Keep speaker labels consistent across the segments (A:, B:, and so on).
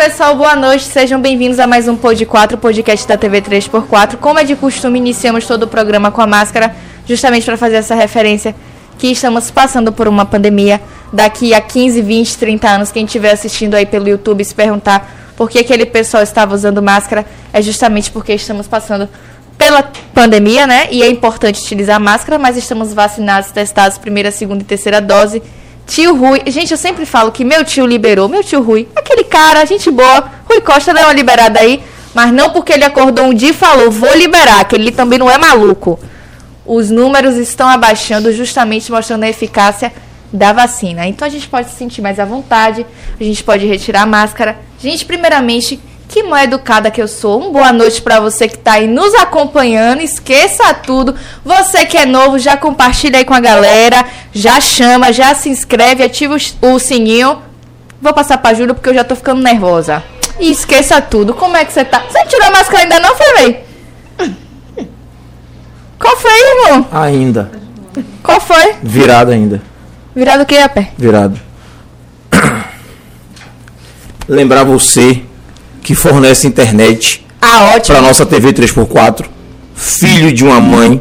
A: pessoal, boa noite. Sejam bem-vindos a mais um Pod 4, podcast da TV 3x4. Como é de costume, iniciamos todo o programa com a máscara, justamente para fazer essa referência que estamos passando por uma pandemia. Daqui a 15, 20, 30 anos, quem estiver assistindo aí pelo YouTube se perguntar por que aquele pessoal estava usando máscara, é justamente porque estamos passando pela pandemia, né? E é importante utilizar máscara, mas estamos vacinados, testados, primeira, segunda e terceira dose. Tio Rui, gente, eu sempre falo que meu tio liberou, meu tio Rui, aquele cara, gente boa, Rui Costa deu uma liberada aí, mas não porque ele acordou um dia e falou, vou liberar, que ele também não é maluco. Os números estão abaixando, justamente mostrando a eficácia da vacina. Então a gente pode se sentir mais à vontade, a gente pode retirar a máscara. Gente, primeiramente, que mãe educada que eu sou. Um boa noite para você que está aí nos acompanhando. Esqueça tudo. Você que é novo, já compartilha aí com a galera, já chama, já se inscreve, ativa o, sininho. Vou passar para Júlia porque eu já tô ficando nervosa. E esqueça tudo. Como é que você tá? Você tirou a máscara ainda não, foi, Qual foi, irmão?
B: Ainda.
A: Qual foi?
B: Virado ainda.
A: Virado o que, pé?
B: Virado. Lembrar você que fornece internet
A: ah,
B: para nossa TV 3x4, filho de uma mãe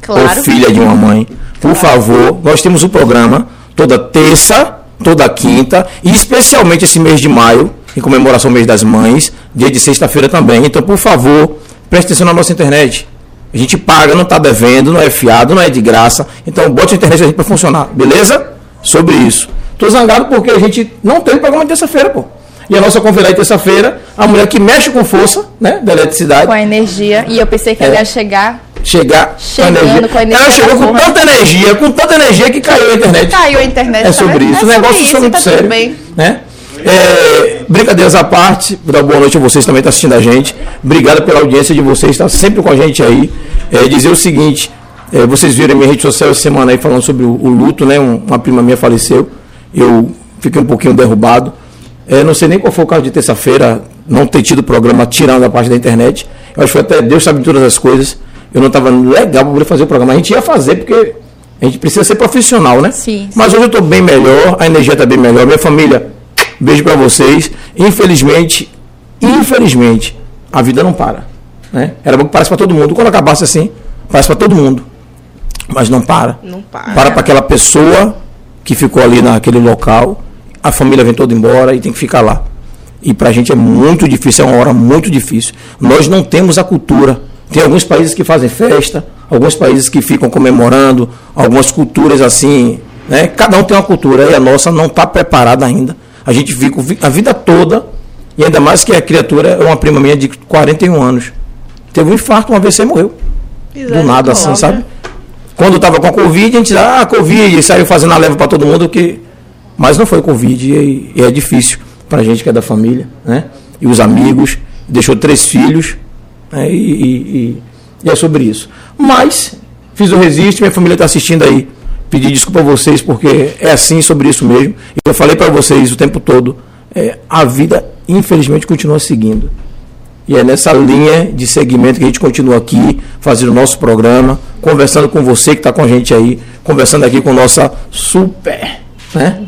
B: claro. ou filha de uma mãe, por favor, nós temos o um programa toda terça, toda quinta e especialmente esse mês de maio, em comemoração ao mês das mães, dia de sexta-feira também. Então, por favor, preste atenção na nossa internet. A gente paga, não está devendo, não é fiado, não é de graça. Então, bote a internet a gente para funcionar, beleza? Sobre isso. Estou zangado porque a gente não tem programa de terça-feira, pô. E a nossa convidada terça-feira, a mulher que mexe com força, né, da eletricidade.
A: Com a energia. E eu pensei que ela é. ia chegar
B: chegar
A: Chegando com a energia. Com energia
B: ela chegou com tanta energia, com tanta energia que caiu a internet.
A: Caiu a internet.
B: É sobre isso. É o negócio isso, é muito tá sério. Né? É, brincadeiras à parte, vou dar boa noite a vocês também que estão assistindo a gente. Obrigado pela audiência de vocês, está sempre com a gente aí. É, dizer o seguinte: é, vocês viram minha rede social essa semana aí falando sobre o, o luto, né? Um, uma prima minha faleceu. Eu fiquei um pouquinho derrubado. É, não sei nem qual foi o caso de terça-feira, não ter tido programa tirando a parte da internet. Eu acho que até Deus sabe todas as coisas. Eu não estava legal para poder fazer o programa. A gente ia fazer porque a gente precisa ser profissional, né?
A: Sim.
B: Mas hoje eu estou bem melhor, a energia está bem melhor. Minha família, beijo para vocês. Infelizmente, infelizmente, a vida não para. Né? Era bom que parasse para todo mundo. Quando acabasse assim, parece para todo mundo. Mas não para.
A: Não para.
B: Para para aquela pessoa que ficou ali naquele local a família vem toda embora e tem que ficar lá. E para a gente é muito difícil, é uma hora muito difícil. Nós não temos a cultura. Tem alguns países que fazem festa, alguns países que ficam comemorando, algumas culturas assim. Né? Cada um tem uma cultura e a nossa não está preparada ainda. A gente fica a vida toda, e ainda mais que a criatura é uma prima minha de 41 anos. Teve um infarto uma vez e morreu. Exato, do nada assim, sabe? Quando estava com a Covid, a gente ah, Covid, e saiu fazendo a leva para todo mundo que mas não foi Covid e, e é difícil para a gente que é da família, né? E os amigos, deixou três filhos, né? e, e, e, é sobre isso. Mas fiz o resiste, minha família está assistindo aí. Pedi desculpa a vocês porque é assim sobre isso mesmo. E eu falei para vocês o tempo todo, é, a vida infelizmente continua seguindo. E é nessa linha de segmento que a gente continua aqui, fazendo o nosso programa, conversando com você que está com a gente aí, conversando aqui com nossa super né?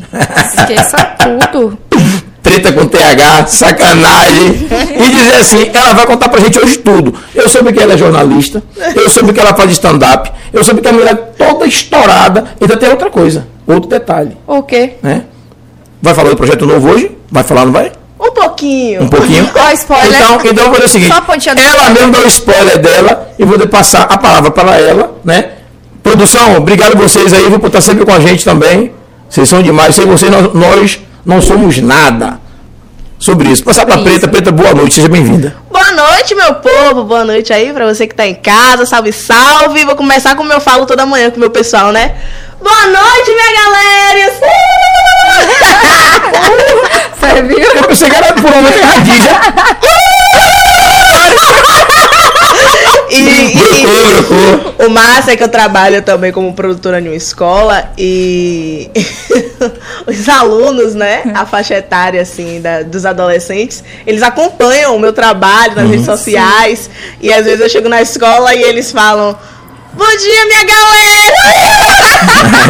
A: Esqueça tudo.
B: Treta com TH, sacanagem. E dizer assim, ela vai contar pra gente hoje tudo. Eu soube que ela é jornalista, eu soube que ela faz stand-up, eu soube que a mulher é toda estourada. Ainda tem outra coisa, outro detalhe.
A: O quê?
B: Né? Vai falar do projeto novo hoje? Vai falar, não vai?
A: Um pouquinho.
B: Um pouquinho?
A: Ó, spoiler.
B: Então, então eu vou fazer o seguinte. Ela mesmo dá o spoiler dela e vou passar a palavra para ela, né? Produção, obrigado a vocês aí, vou estar sempre com a gente também. Vocês são demais. Sem vocês, nós, nós não somos nada. Sobre isso. Passar para Preta. Preta, boa noite. Seja bem-vinda.
A: Boa noite, meu povo. Boa noite aí para você que está em casa. Salve, salve. Vou começar como eu falo toda manhã com o meu pessoal, né? Boa noite, minha galera.
B: Você viu? Eu pensei que era por um momento erradinha.
A: e, e o massa é que eu trabalho também como produtora em uma escola e os alunos, né, a faixa etária assim da, dos adolescentes, eles acompanham o meu trabalho nas uhum. redes sociais Sim. e às vezes eu chego na escola e eles falam Bom dia, minha galera!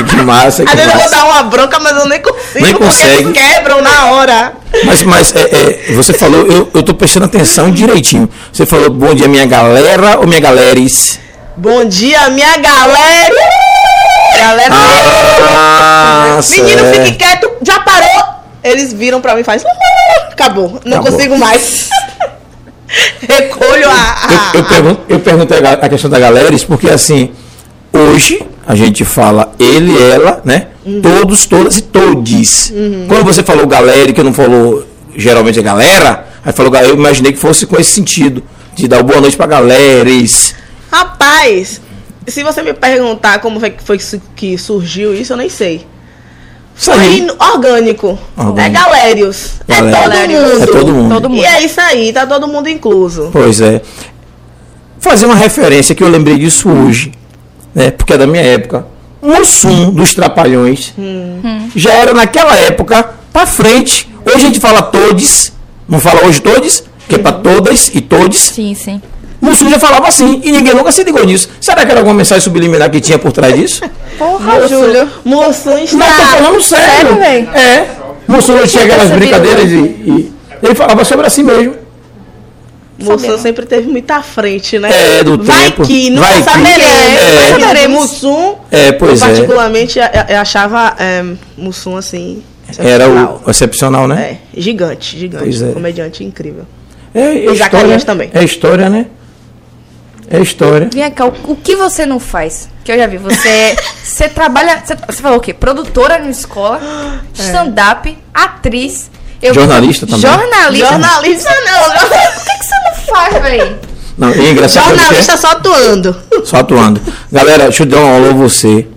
B: que massa, que
A: Às vezes
B: massa.
A: eu vou dar uma bronca, mas eu nem consigo
B: Nem
C: porque
B: consegue.
C: eles quebram na hora.
B: Mas, mas é, é, você falou, eu, eu tô prestando atenção direitinho. Você falou bom dia, minha galera ou minha galeres?
C: Bom dia, minha galera! Galera,
B: Ah,
C: menino, fique quieto, já parou? Eles viram pra mim e fazem. Acabou, não
B: Acabou.
C: consigo mais. Recolho a. a-
B: Eu, eu, pergunto, eu pergunto a, a questão da galeres porque assim, hoje a gente fala ele, ela, né?
C: Uhum.
B: Todos, todas e todes. Quando você falou galera, que não falou geralmente é galera, aí falou galera, eu imaginei que fosse com esse sentido, de dar boa noite pra galeres.
C: Rapaz, se você me perguntar como foi que, foi que surgiu isso, eu nem sei.
B: Isso aí.
C: orgânico.
B: Orgânico.
C: É galérios.
B: Galérios.
C: É todo mundo.
B: É todo mundo.
A: Todo mundo.
C: E é isso aí, tá todo mundo incluso.
B: Pois é. Fazer uma referência que eu lembrei disso hoje, né? Porque é da minha época. Mussum dos Trapalhões já era naquela época pra frente. Hoje a gente fala todes, não fala hoje todes, que é pra todas e todes.
A: Sim, sim.
B: Mussum já falava assim e ninguém nunca se ligou nisso. Será que era alguma mensagem subliminar que tinha por trás disso?
A: Porra, Júlio.
C: Moção está.
B: Não, tô falando sério.
A: Sério?
B: É. Mussum não tinha aquelas brincadeiras e, e ele falava sobre assim mesmo.
C: Moção sempre teve muita frente, né?
B: É, do
C: Vai
B: tempo.
C: que, nunca
B: Vai que.
C: saberemos.
B: É.
A: Saberemos.
C: Mussum,
B: É, pois
C: eu
B: é.
C: particularmente a- eu achava é, Mussum assim.
B: Era
C: excepcional.
B: o excepcional, né?
C: É, gigante, gigante.
B: Pois é.
C: Comediante incrível.
B: É, é
C: E Zacarias também.
B: É história, né? É história.
A: Vem cá, o, o que você não faz? Que eu já vi, você, você trabalha, você, você falou o quê? Produtora na escola, stand-up, atriz. eu-
B: Jornalista também.
A: Jornalista.
C: Jornalista não,
A: O que, que você não faz, velho?
B: Não, é engraçado é?
C: jornalista só atuando.
B: Só atuando. Galera, deixa eu dar um alô a você.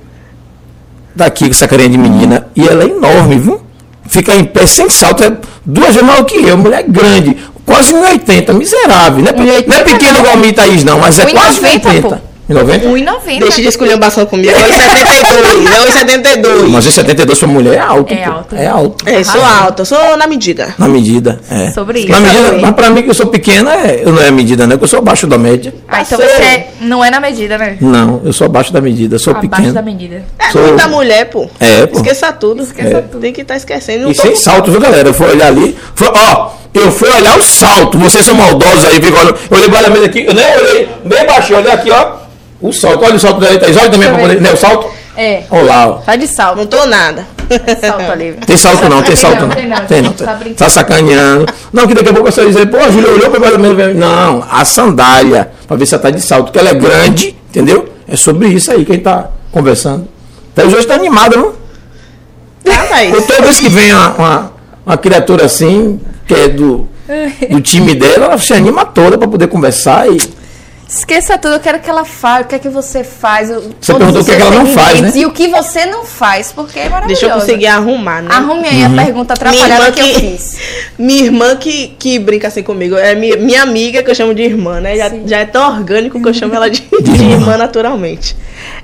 B: Daqui com essa carinha de menina. E ela é enorme, viu? Fica em pé sem salto. É duas vezes maior que eu. Mulher grande. Quase 1,80. Miserável. Não é, pe-
A: 1,80
B: não é pequeno igual a minha Thaís, não. Mas é
A: 1,90,
B: quase 1,80.
A: pô.
B: 1,90?
A: 1,90.
C: Deixa de escolher um comigo. É 1,72. É 1,72.
B: Mas 1,72 pra mulher é alto.
A: É
B: pô.
A: alto.
B: É alto.
C: É, sou alta, sou na medida.
B: Na medida, é.
A: Sobre isso,
B: Na medida, mas pra mim que eu sou pequena, é, eu não é medida, né? Que eu sou abaixo da média.
A: Ah, então você não é na medida, né?
B: Não, eu sou abaixo da medida, eu sou
A: Abaixo
B: pequeno.
A: da medida.
C: É
B: Sou-
C: muita mulher, pô.
B: É, pô.
C: Esqueça tudo.
A: Esqueça tudo.
C: Tem que estar esquecendo. Não
B: E sem salto, viu, galera? Eu fui olhar ali. Foi, ó, eu fui olhar o salto. Vocês são maldosos aí, ficam olhando. Eu olhei para a mesa aqui, eu nem olhei, bem baixinho, olhei aqui, ó. O salto, olha o salto da Thaís, olha também
A: eu
B: poder. Né, o salto?
A: É.
B: Olha lá, ó.
A: Tá de salto.
C: Não tô nada.
A: Salto ali.
B: Tem salto não, tem salto
A: não, tem não,
B: Tem não.
A: tá
B: Tá,
A: brincando.
B: tá sacaneando. Não, que daqui a pouco você vai dizer, pô, a Júlia olhou pra mesa. Não, a sandália, pra ver se ela tá de salto, porque ela é grande, entendeu? É sobre isso aí que a gente tá conversando. Thaís hoje tá animada, não?
C: Tá, Thaís?
B: Eu, toda vez que vem uma, uma, uma criatura assim, que é do, do time dela, ela se anima toda pra poder conversar e.
A: Esqueça tudo, eu quero que ela fale, o que é que você faz. o-
B: Você perguntou o que é que ela não faz, né?
A: E o que você não faz, porque é maravilhoso.
C: Deixa eu conseguir arrumar, né?
A: Arrume aí
B: Uhum.
A: a pergunta atrapalhada
C: irmã
A: que, eu fiz.
C: Minha irmã que, que brinca assim comigo. É minha, minha amiga que eu chamo de irmã, né? Já, já é tão orgânico que eu chamo ela de, de irmã naturalmente.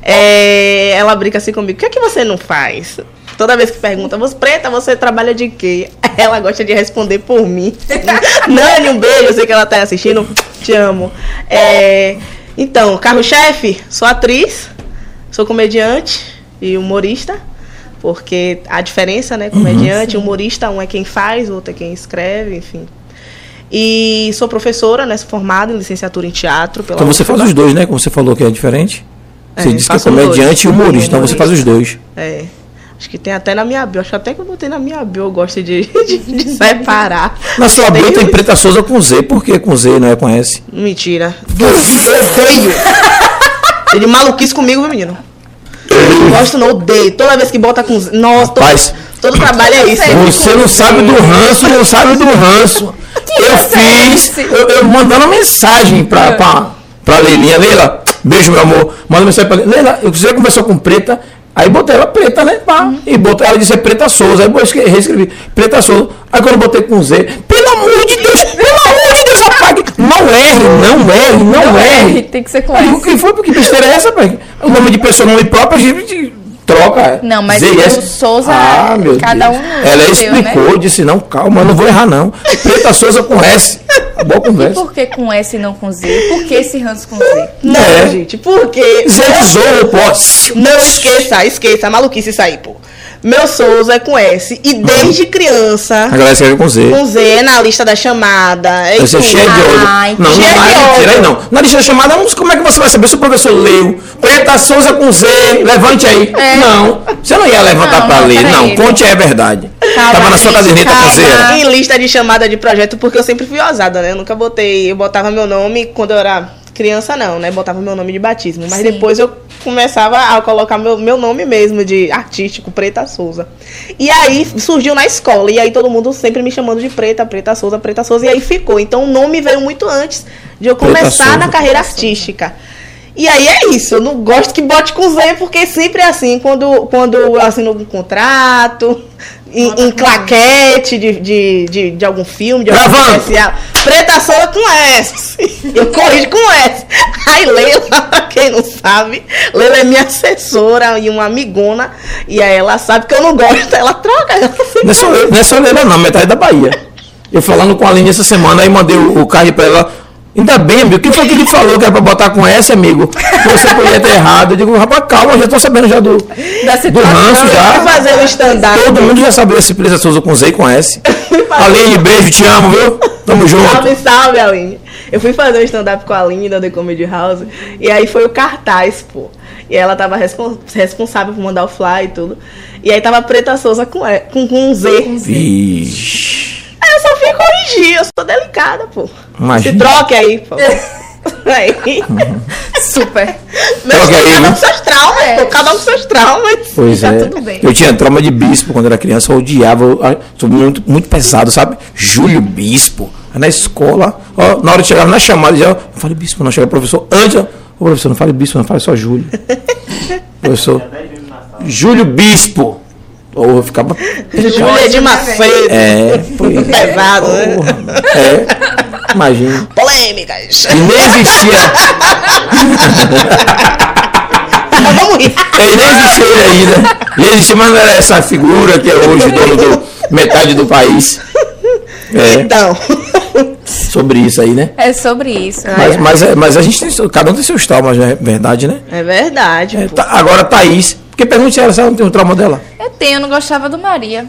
C: É, ela brinca assim comigo. O que é que você não faz? Toda vez que pergunta, você preta, você trabalha de quê? Ela gosta de responder por mim. Nani, um beijo, eu sei que ela tá assistindo. Te amo. É, então, carro-chefe, sou atriz, sou comediante e humorista. Porque a diferença, né? Comediante, humorista, um é quem faz, o outro é quem escreve, enfim. E sou professora, né? Sou formada em licenciatura em teatro.
B: Então você faz os dois, né? Como você falou que é diferente. Você
C: É,
B: disse que é comediante e
C: dois.
B: humorista, então você faz os dois.
C: É. Acho que tem até na minha bio. Acho até que eu botei na minha bio. Eu gosto de, de, de separar.
B: Na sua bio tem Preta Souza com Z, por que com Z não é com S?
C: Mentira. Odeio. Ele maluquice comigo, meu menino. Gosto, não, odeio. Toda vez que bota com. Z- Nossa, todo,
B: Rapaz,
C: todo trabalho é isso.
B: Você não sabe do ranço, não sabe do ranço. Eu fiz, eu, eu mandando mensagem pra, pra, pra Leilinha. Leila, beijo, meu amor. Manda mensagem pra Leila. Leila, eu você conversou com Preta. Aí botei ela preta, né? Pá. E botei, ela disse é Preta Souza. Aí eu escrevi- reescrevi Preta Souza. Aí quando eu botei com Z, pelo amor de Deus, pelo amor de Deus, apague. Não erre, não erre, não, erre.
A: Tem que ser com
B: o
A: S.
B: que foi? Porque besteira é essa, pai? O nome de pessoa, nome próprio, a gente troca.
A: Não, mas
B: Z e
A: o
B: S.
A: Souza,
B: ah, meu
A: cada
B: Deus.
A: um
B: Ela
A: seu,
B: explicou,
A: né?
B: disse, não, calma, eu não vou errar, não. Preta Souza com S. Boa
A: E
B: conversa.
A: por que com S e não com Z? Por que esse ranço com Z?
C: Não,
B: É.
C: gente, por quê?
B: Zé Zorro, pô.
C: Não esqueça, esqueça. Maluquice isso aí, pô. Meu Souza é com S. E desde criança,
B: A galera escreve com Z.
C: com Z, na lista da chamada. É
B: Você é cheio de olho.
A: Ai,
B: Não, não
C: de
B: vai
C: olho.
B: mentira não. Na lista da chamada, como é que você vai saber se o professor leu? Preta Souza com Z, levante aí. Não, você não ia levantar
A: Não,
B: pra
A: não,
B: ler. Não, conte aí a verdade.
A: Calma,
B: Tava na sua caderneta
A: calma.
B: caseira.
C: Em lista de chamada de projeto, porque eu sempre fui ousada, né? Eu nunca botei. Eu botava meu nome quando eu era criança, não, né? Botava meu nome de batismo. Mas
A: Sim.
C: depois eu começava a colocar meu, meu nome mesmo, de artístico, Preta Souza. E aí surgiu na escola. E aí todo mundo sempre me chamando de Preta, Preta Souza, Preta Souza. E aí ficou. Então o nome veio muito antes de eu começar na carreira artística. E aí é isso, eu não gosto que bote com Z, porque sempre é assim, quando, quando eu assino algum contrato, em, em claquete de, de, de, de algum filme, de algum
B: Gravando.
C: especial. Preta Sola com S. Eu corrijo com S. Aí Leila, pra quem não sabe, Leila é minha assessora e uma amigona. E aí ela sabe que eu não gosto, ela troca.
B: Não é só não é só Leila, não, metade da Bahia. Eu falando com a Aline essa semana, aí mandei o, o card pra ela. Ainda bem, amigo. Quem foi que ele falou que era pra botar com S, amigo? Você podia ter errado. Eu digo, rapaz, calma, já tô sabendo já do,
A: Da
B: do ranço já.
C: fazer um stand-up.
B: Todo mundo já sabia se Presa Souza com Z e com S. Aline, beijo, te amo, viu? Tamo junto.
C: Salve, salve, Aline. Eu fui fazer um stand-up com a Aline da The Comedy House. E aí foi o cartaz, pô. E ela tava respon- responsável por mandar o fly e tudo. E aí tava Preta Souza com, E- com, com um Z.
B: Vixe.
C: Corrigir, eu sou delicada, pô.
B: Imagina.
C: Se troque aí, pô. Aí.
A: Super.
B: Troque aí,
C: cada um com seus traumas,
A: É.
C: pô. Cada um com seus traumas.
B: Pois
A: Tá
B: é.
A: tudo bem.
B: Eu tinha trauma de bispo quando era criança, eu odiava, eu, sou muito, muito pesado, sabe? Júlio Bispo. Aí Na escola, ó, na hora de chegar na chamada, já, eu falei bispo, não chega professor. Antes, eu, ô professor, não fale bispo, não fale só Júlio. professor, Júlio Bispo. Ou eu ficava.
C: Júlia de Macedo.
B: É, foi.
C: Pesado, né?
B: É, imagina.
C: Polêmicas.
B: E nem existia.
C: Vamos rir.
B: Ele nem existia ele ainda. Nem existia, mas não era essa figura que é hoje dono do metade do país. É,
C: Então.
B: sobre isso aí, né?
A: É sobre isso.
B: Mas, mas, é- mas a gente tem, seu- cada um tem seus traumas, é verdade, né?
C: É verdade.
B: É, tá- agora, Thaís, porque pergunte a ela se ela não tem um trauma dela.
A: Eu tenho, eu não gostava do Maria.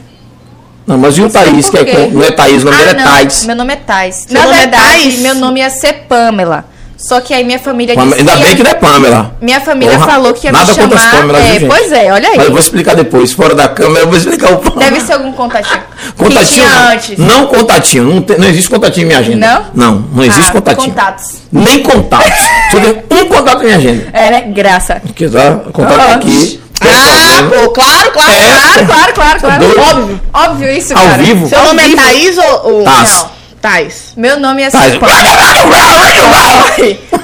B: Não, mas e o Thaís, que é não é Thaís, o nome
A: ah,
B: dele é
A: não,
B: Thais.
A: Meu nome é Thais.
C: Seu
A: Na
C: nome é
A: verdade,
C: Thais?
A: meu nome ia ser Pamela. Só que aí minha família disse
B: Pamela- Ainda bem que não é Pamela.
A: Minha família
B: Porra,
A: falou que ia
B: nada
A: me
B: contra as
A: chamar.
B: Viu,
A: é,
B: gente?
A: pois é, olha aí.
B: Mas eu vou explicar depois, fora da câmera, eu vou explicar o Pamela.
A: Deve ser algum contatinho.
B: Contatinho? Não.
A: antes.
B: Não contatinho, não, tem- não existe contatinho em minha agenda.
A: Não?
B: Não, não existe
A: Ah,
B: contatinho.
A: Contatos.
B: Nem contatos. Só tem um contato em minha agenda.
A: É, né? Graça.
B: Que tá, contato
A: Ah.
B: aqui.
C: Ah, pô, claro, claro,
B: É.
C: claro.
A: Claro, claro, claro. Óbvio. Óbvio isso,
B: Ao
A: cara.
B: vivo?
C: Seu nome é
A: vivo.
C: Thaís ou. ou...
B: Taz.
C: Não. Thaís.
A: Meu nome ia ser
B: Thaís.
A: Pamela.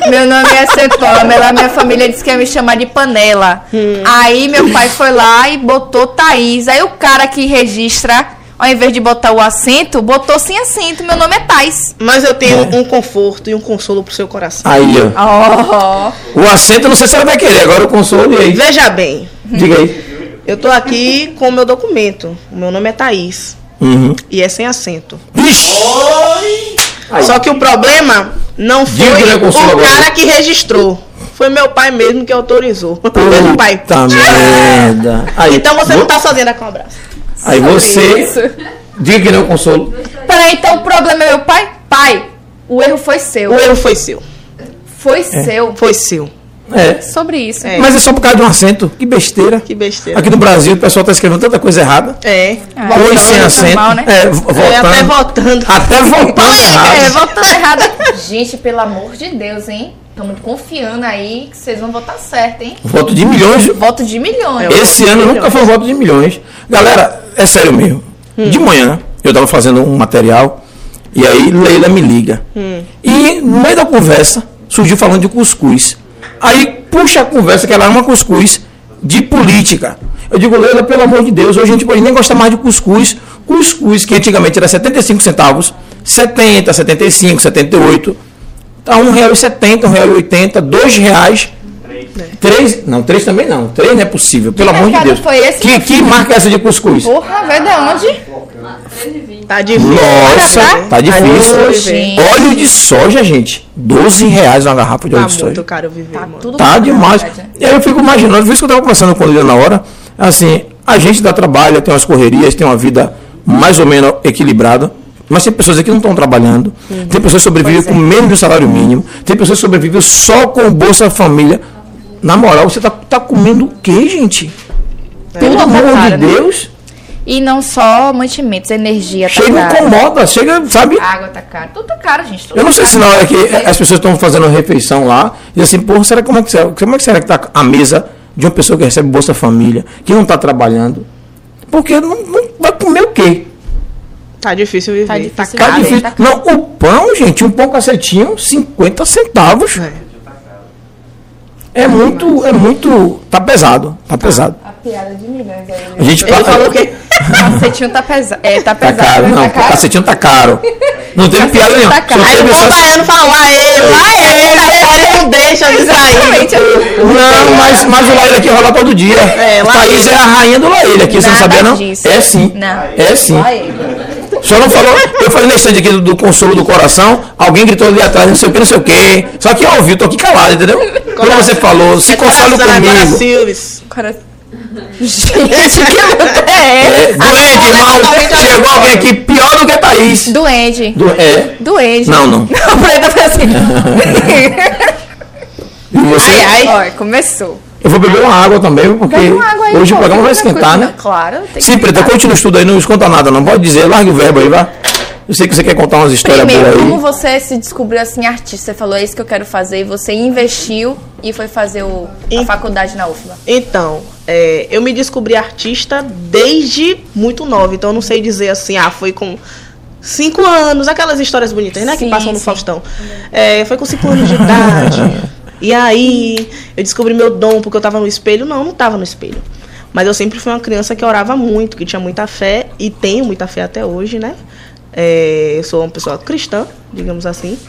A: Meu nome ia ser Pamela. Minha família disse que ia me chamar de Panela.
B: Hum.
A: Aí meu pai foi lá e botou Thaís. Aí o cara que registra, ao invés de botar o acento, botou sem acento. Meu nome é Thais.
C: Mas eu tenho
B: É.
C: um conforto e um consolo pro seu coração.
B: Aí, ó.
A: Oh.
B: O assento, eu não sei se ela vai querer. Agora o console, e aí?
C: Veja bem,
B: Diga aí.
C: eu tô aqui com o meu documento. O meu nome é Thaís.
B: Uhum.
C: E é sem acento. Só que o problema não foi
B: é
C: o
B: agora.
C: cara que registrou. Foi meu pai mesmo que autorizou. Beijo, pai.
B: Puta merda. Aí,
C: Então você não tá sozinha, um abraço.
B: Aí
A: Isso.
B: você. Diga que não é o consolo.
A: Peraí, então o problema é meu pai? Pai, o erro foi seu.
C: O erro foi seu.
A: Foi seu.
C: Foi seu.
B: É.
A: Sobre isso.
C: É.
B: Mas é só por causa de um acento. Que besteira.
C: Que besteira.
B: Aqui no Brasil o pessoal tá escrevendo tanta coisa errada.
C: É.
A: Ah, então,
B: sem
A: é
B: acento.
A: normal, né?
B: É, vo-
C: É, até
B: voltando.
C: votando.
B: Até voltando
A: É,
B: errado.
A: votando errado. Gente, pelo amor de Deus, hein? Estamos confiando aí que vocês vão votar certo, hein?
B: Voto de milhões.
A: Voto de milhões.
C: É,
B: Esse ano nunca foi um voto de milhões. Galera, é sério mesmo. De manhã, eu tava fazendo um material e aí Leila me liga. E no meio da conversa, surgiu falando de cuscuz. Aí puxa a conversa que ela é uma cuscuz de política. Eu digo, Leila, pelo amor de Deus, hoje a gente pode nem gostar mais de cuscuz. Cuscuz, que antigamente era 75 centavos, 70, 75, 78. Tá R$ 1,70, R$ 1,80, 2 reais. Três, não, três também não. Três não é possível, pelo amor de Deus.
A: foi esse,
B: que,
A: meu
B: que marca é essa de cuscuz?
A: Porra, veio de onde?
C: Tá difícil.
B: Nossa,
A: Tá?
B: tá difícil.
A: Ô, gente.
B: Óleo de soja, gente. 12 reais uma garrafa de óleo
C: Tá
B: de
C: muito
B: soja.
C: caro viver, mano.
A: Tudo
B: Tá
A: bom,
B: demais.
A: verdade, né?
B: E aí eu fico imaginando, por isso que eu tava conversando com ele na hora, assim, A gente dá trabalho, tem umas correrias, tem uma vida mais ou menos equilibrada. Mas tem pessoas aqui que não estão trabalhando. Uhum. Tem pessoas que sobrevivem com menos do salário mínimo. Tem pessoas que sobrevivem só com o Bolsa Família. Na moral, você está tá comendo o quê, gente? É. Pelo tá amor de né?
A: E não só mantimentos, energia
B: tá Chega cara. incomoda, chega, sabe?
A: água tá cara, tudo tá caro, gente.
B: eu não sei
A: se
B: na hora que as pessoas estão fazendo refeição lá, e assim, porra, será como é que será, como é que será que tá a mesa de uma pessoa que recebe Bolsa Família, que não está trabalhando? Porque não, não, vai comer o quê?
C: Tá difícil viver. Tá,
A: difícil tá, tá caro.
B: Difícil. Tá não, o pão, gente, um pão cacetinho, 50 centavos. É. É muito, é muito. Tá pesado, tá pesado.
A: A, a piada de milhões aí.
B: A gente Ele
A: falou que cacetinho tá, pesa é, tá, tá pesado.
B: Tá caro, não, tá caro? cacetinho tá caro. Não teve piada nenhuma. Tá
C: caro. Aí o só... baiano fala lá ele, lá ele, não deixa de sair.
B: Não, mas, mas o Laíra aqui rola todo dia. É, Thaís é a rainha do Laíra aqui, você não sabia não? Disso. É sim. Não. É sim. Só não falou, eu falei nesse aqui do, do, consolo do coração, alguém gritou ali atrás, não sei o que, não sei o que. Só que eu ouvi, tô aqui calado, entendeu? Quando você falou, se é console comigo. Silves.
A: Gente, que luta é essa?
B: doente, irmão. Chegou alguém aqui pior do que Thaís.
A: Doente.
B: Do, é?
A: Doente.
B: Não, não.
A: Não, preta foi assim.
B: e você?
A: Ai, ai. Ó, começou.
B: Eu vou beber uma água também, porque água aí, hoje pô, o programa vai esquentar, né?
A: Claro.
B: Sim, Preta, continua o estudo aí, não esconda nada, não pode dizer, largue o verbo aí, vá. Eu sei que você quer contar umas histórias
A: Primeiro,
B: boas
A: aí. como você se descobriu assim artista? Você falou, é isso que eu quero fazer, e você investiu e foi fazer o, a faculdade na UFBA.
C: Então, é, eu me descobri artista desde muito nova, então eu não sei dizer assim, ah, foi com cinco anos, aquelas histórias bonitas, né, sim, que passam no sim. Faustão. É, foi com cinco anos de idade. E aí eu descobri meu dom porque eu estava no espelho. Não, não estava no espelho. Mas eu sempre fui uma criança que orava muito, que tinha muita fé e tenho muita fé até hoje, né? É, eu sou uma pessoa cristã, digamos assim.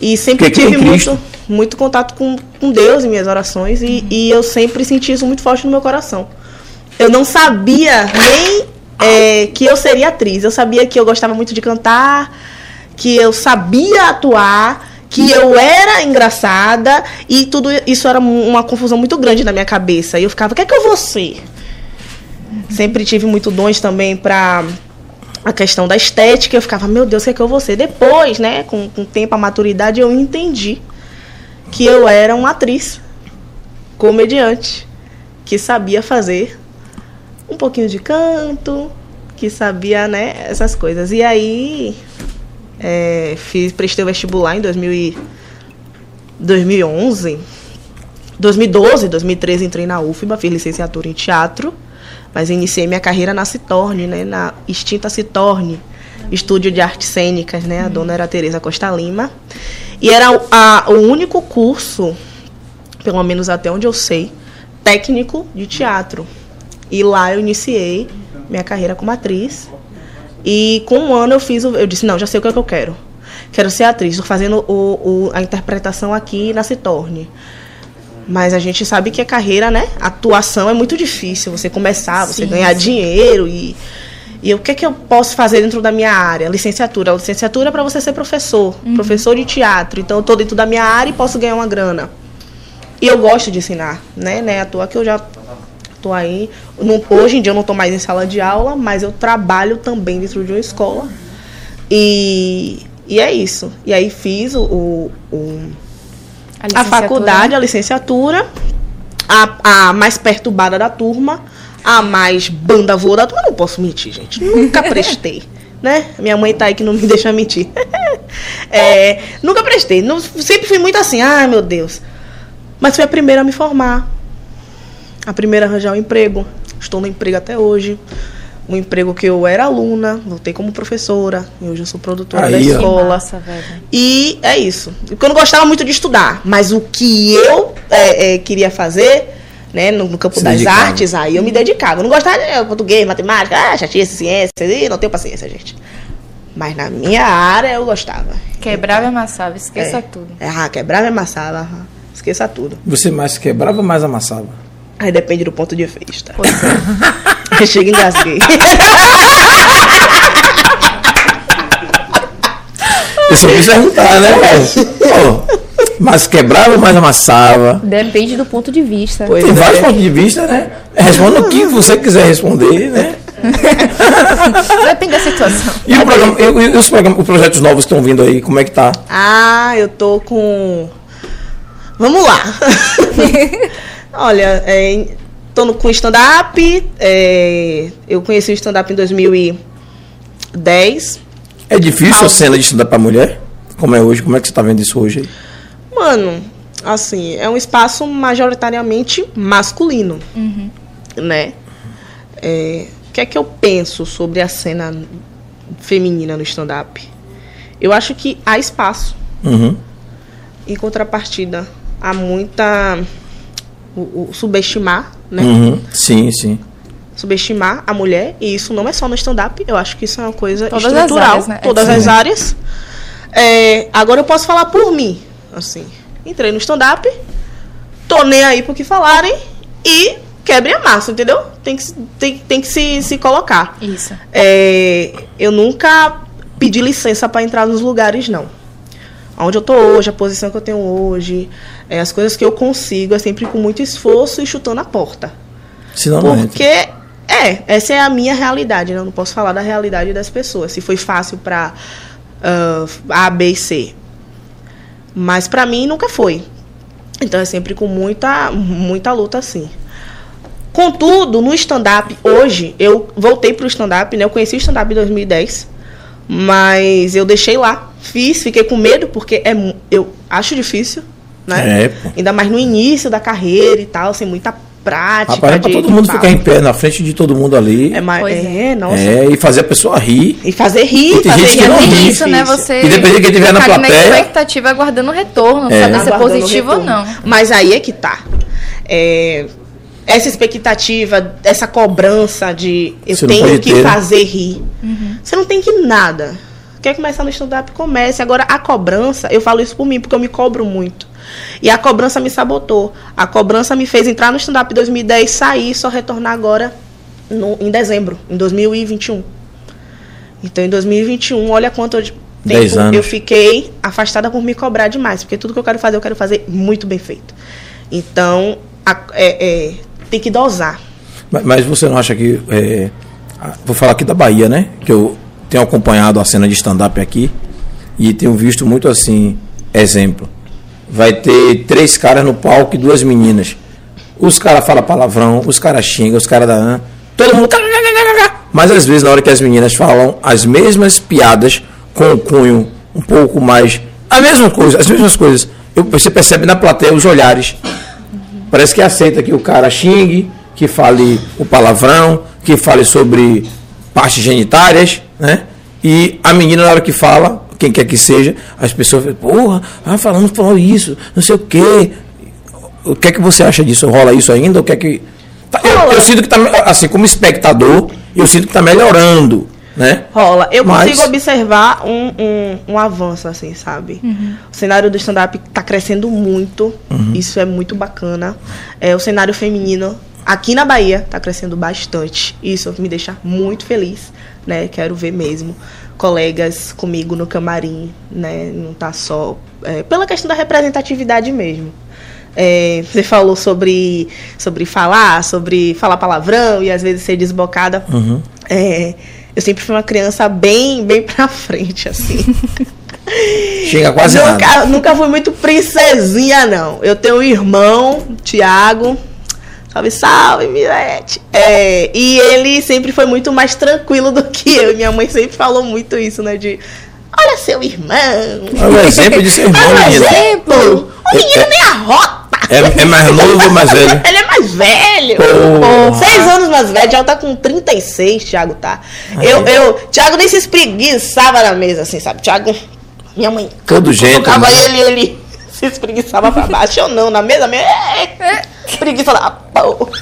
C: E sempre que tive muito, muito contato com, com Deus em minhas orações e, e eu sempre senti isso muito forte no meu coração. Eu não sabia nem é, que eu seria atriz. Eu sabia que eu gostava muito de cantar, que eu sabia atuar, que eu era engraçada e tudo isso era uma confusão muito grande na minha cabeça. E eu ficava, o que é que eu vou ser? Sempre tive muito dons também para a questão da estética. Eu ficava, meu Deus, o que é que eu vou ser? Depois, né, com, o tempo, a maturidade, eu entendi que eu era uma atriz, comediante, que sabia fazer um pouquinho de canto, que sabia, né, essas coisas. E aí é, fiz, prestei o vestibular em 2000 e 2011. 2012, 2013 entrei na UFBA, fiz licenciatura em teatro, mas iniciei minha carreira na Citorne, né, na extinta Citorne, estúdio de artes cênicas, né, a dona era Teresa Costa Lima. E era a, o único curso, pelo menos até onde eu sei, técnico de teatro. E lá eu iniciei minha carreira como atriz. E com um ano eu fiz, eu disse, não, já sei o que, é que eu quero. Quero ser atriz, estou fazendo o, o, a interpretação aqui na Citorne. Mas a gente sabe que a carreira, né? A atuação é muito difícil. Você começar, você sim, ganhar sim. dinheiro e. E o que é que eu posso fazer dentro da minha área? Licenciatura. A licenciatura é para você ser professor, uhum. professor de teatro. Então eu estou dentro da minha área e posso ganhar uma grana. E eu gosto de ensinar, né? né? À toa que eu já Estou aí. Não, hoje em dia eu não estou mais em sala de aula, mas eu trabalho também dentro de uma escola. E, e é isso. E aí fiz o, o, o a, a, faculdade, a licenciatura, a, a mais perturbada da turma, a mais banda voa da turma. Não posso mentir, gente. Nunca prestei. né? Minha mãe tá aí que não me deixa mentir. é, nunca prestei. Não, sempre fui muito assim, ai meu Deus. Mas fui a primeira a me formar. A primeira arranjar um emprego. Estou no emprego até hoje. Um emprego que eu era aluna, voltei como professora, e hoje eu sou produtora Aí, da escola. Massa, e é isso. Porque eu não gostava muito de estudar, mas o que eu é, é, queria fazer, né, no, no campo Se das dedicava. artes, aí eu me dedicava. Eu não gostava de é, português, matemática, ah, chatice, ciência, e não tenho paciência, gente. Mas na minha área eu gostava.
A: Quebrava e amassava, esqueça
C: é.
A: tudo.
C: Ah, quebrava e amassava, esqueça tudo.
B: Você mais quebrava ou mais amassava?
C: Aí depende do ponto de vista. Pois é. Chega e engasguei.
B: Eu só quis perguntar, né, velho? Mais quebrava ou mais amassava?
A: Depende do ponto de vista.
C: Pois
B: Tem
C: é.
B: vários pontos de vista, né? Responda o que você quiser responder, né?
A: Depende da situação.
B: E, o programa, e, e os, programas, os projetos novos que estão vindo aí, como é que tá?
C: Ah, eu tô com. Vamos lá. Olha, é, tô no, com stand-up. é, eu conheci o stand-up em 2010.
B: É difícil a cena de estudar pra mulher? Como é hoje? Como é que você tá vendo isso hoje aí?
C: Mano, assim, é um espaço majoritariamente masculino, né? É, o que é que eu penso sobre a cena feminina no stand-up? Eu acho que há espaço.
B: Uhum.
C: Em contrapartida, há muita. O, o subestimar, né?
B: Uhum. Sim, sim.
C: Subestimar a mulher. E isso não é só no stand-up. Eu acho que isso é uma coisa
A: Todas as
C: estrutural.
A: áreas, né?
C: Todas
A: Sim.
C: as áreas. É, agora eu posso falar por mim. Assim, entrei no stand-up, tô nem aí pro que falarem e quebrem a massa, entendeu? Tem que, se- tem, tem que se, se colocar.
A: Isso.
C: É, eu nunca pedi licença para entrar nos lugares, não. Onde eu tô hoje, a posição que eu tenho hoje, é, as coisas que eu consigo, é sempre com muito esforço e chutando a porta.
B: Senão.
C: Porque, é, essa é a minha realidade, né? Eu não posso falar da realidade das pessoas. Se foi fácil para A, B e C. Mas para mim nunca foi. Então é sempre com muita, muita luta, assim. Contudo, no stand-up, hoje, eu voltei pro stand-up, né? Eu conheci o stand-up em 2010, mas eu deixei lá. Fiz, fiquei com medo, porque é, eu acho difícil, né?
B: É, pô.
C: Ainda mais no início da carreira e tal, sem muita prática.
B: Rapaz, é pra todo mundo ficar em pé na frente de todo mundo ali.
C: É, mais,
A: Pois
C: é, nossa.
B: É, e fazer a pessoa rir.
C: E fazer rir,
B: E tem
C: fazer
B: gente que
C: rir
B: não
C: é
B: ri.
C: muito
A: isso, né? Você
B: E depende de quem tiver na plateia.
A: expectativa aguardando o retorno,
B: É.
A: saber se é positivo ou não.
C: Mas aí é que tá. É, essa expectativa, essa cobrança de eu
B: Você
C: tenho que
B: ter,
C: fazer rir. Você não tem que nada. Quer começar no stand-up? Comece. Agora, a cobrança, eu falo isso por mim, porque eu me cobro muito. E a cobrança me sabotou. A cobrança me fez entrar no stand-up em 2010, sair e só retornar agora no- em dezembro, em 2021. Então, em 2021, olha quanto eu- tempo
B: anos.
C: eu fiquei afastada por me cobrar demais. Porque tudo que eu quero fazer, eu quero fazer muito bem feito. Então, a- é- é, tem que dosar.
B: Mas, mas você não acha que. é, vou falar aqui da Bahia, né? Que eu tenho acompanhado a cena de stand-up aqui e tenho visto muito assim. Exemplo. Vai ter três caras no palco e duas meninas. Os caras falam palavrão, os caras xingam, os caras da. Todo mundo. Mas às vezes, na hora que as meninas falam as mesmas piadas com o cunho um pouco mais. A mesma coisa, as mesmas coisas. Eu- você percebe na plateia os olhares. Parece que aceita que o cara xingue, que fale o palavrão, que fale sobre partes genitárias, né? E a menina, na hora que fala, quem quer que seja, as pessoas falam, porra, ah, falando, falou isso, não sei o quê. O que é que você acha disso? Rola isso ainda? O que é que. Tá, eu, eu sinto que tá, assim, como espectador, eu sinto que tá melhorando, né?
C: Rola. Eu
B: Mas-
C: consigo observar um, um, um avanço, assim, sabe? O cenário do stand-up tá crescendo muito. Isso é muito bacana. É, o cenário feminino aqui na Bahia tá crescendo bastante. Isso me deixa muito feliz, né? Quero ver mesmo colegas comigo no camarim, né? Não tá só... é, pela questão da representatividade mesmo. É, você falou sobre, sobre falar, sobre falar palavrão e às vezes ser desbocada. É, eu sempre fui uma criança bem, bem pra frente, assim.
B: Chega quase nada.
C: nunca, nunca fui muito princesinha, não. Eu tenho um irmão, Tiago. Salve, salve, Mirete. É, e ele sempre foi muito mais tranquilo do que eu. Minha mãe sempre falou muito isso, né? De olha seu irmão.
B: Olha o exemplo de seu irmão,
C: Olha o
B: menina.
C: exemplo. O menino nem arrota.
B: É, é mais novo ou mais velho?
C: Ele é mais velho. Seis anos mais velho. Thiago tá com 36, Thiago tá. Eu, eu, Thiago nem se espreguiçava na mesa, assim, sabe? Thiago, minha mãe.
B: Todo jeito,
C: Colocava
B: né?
C: ele, ele se espreguiçava pra baixo. Eu não, na mesa mesmo. É, preguiça da porra.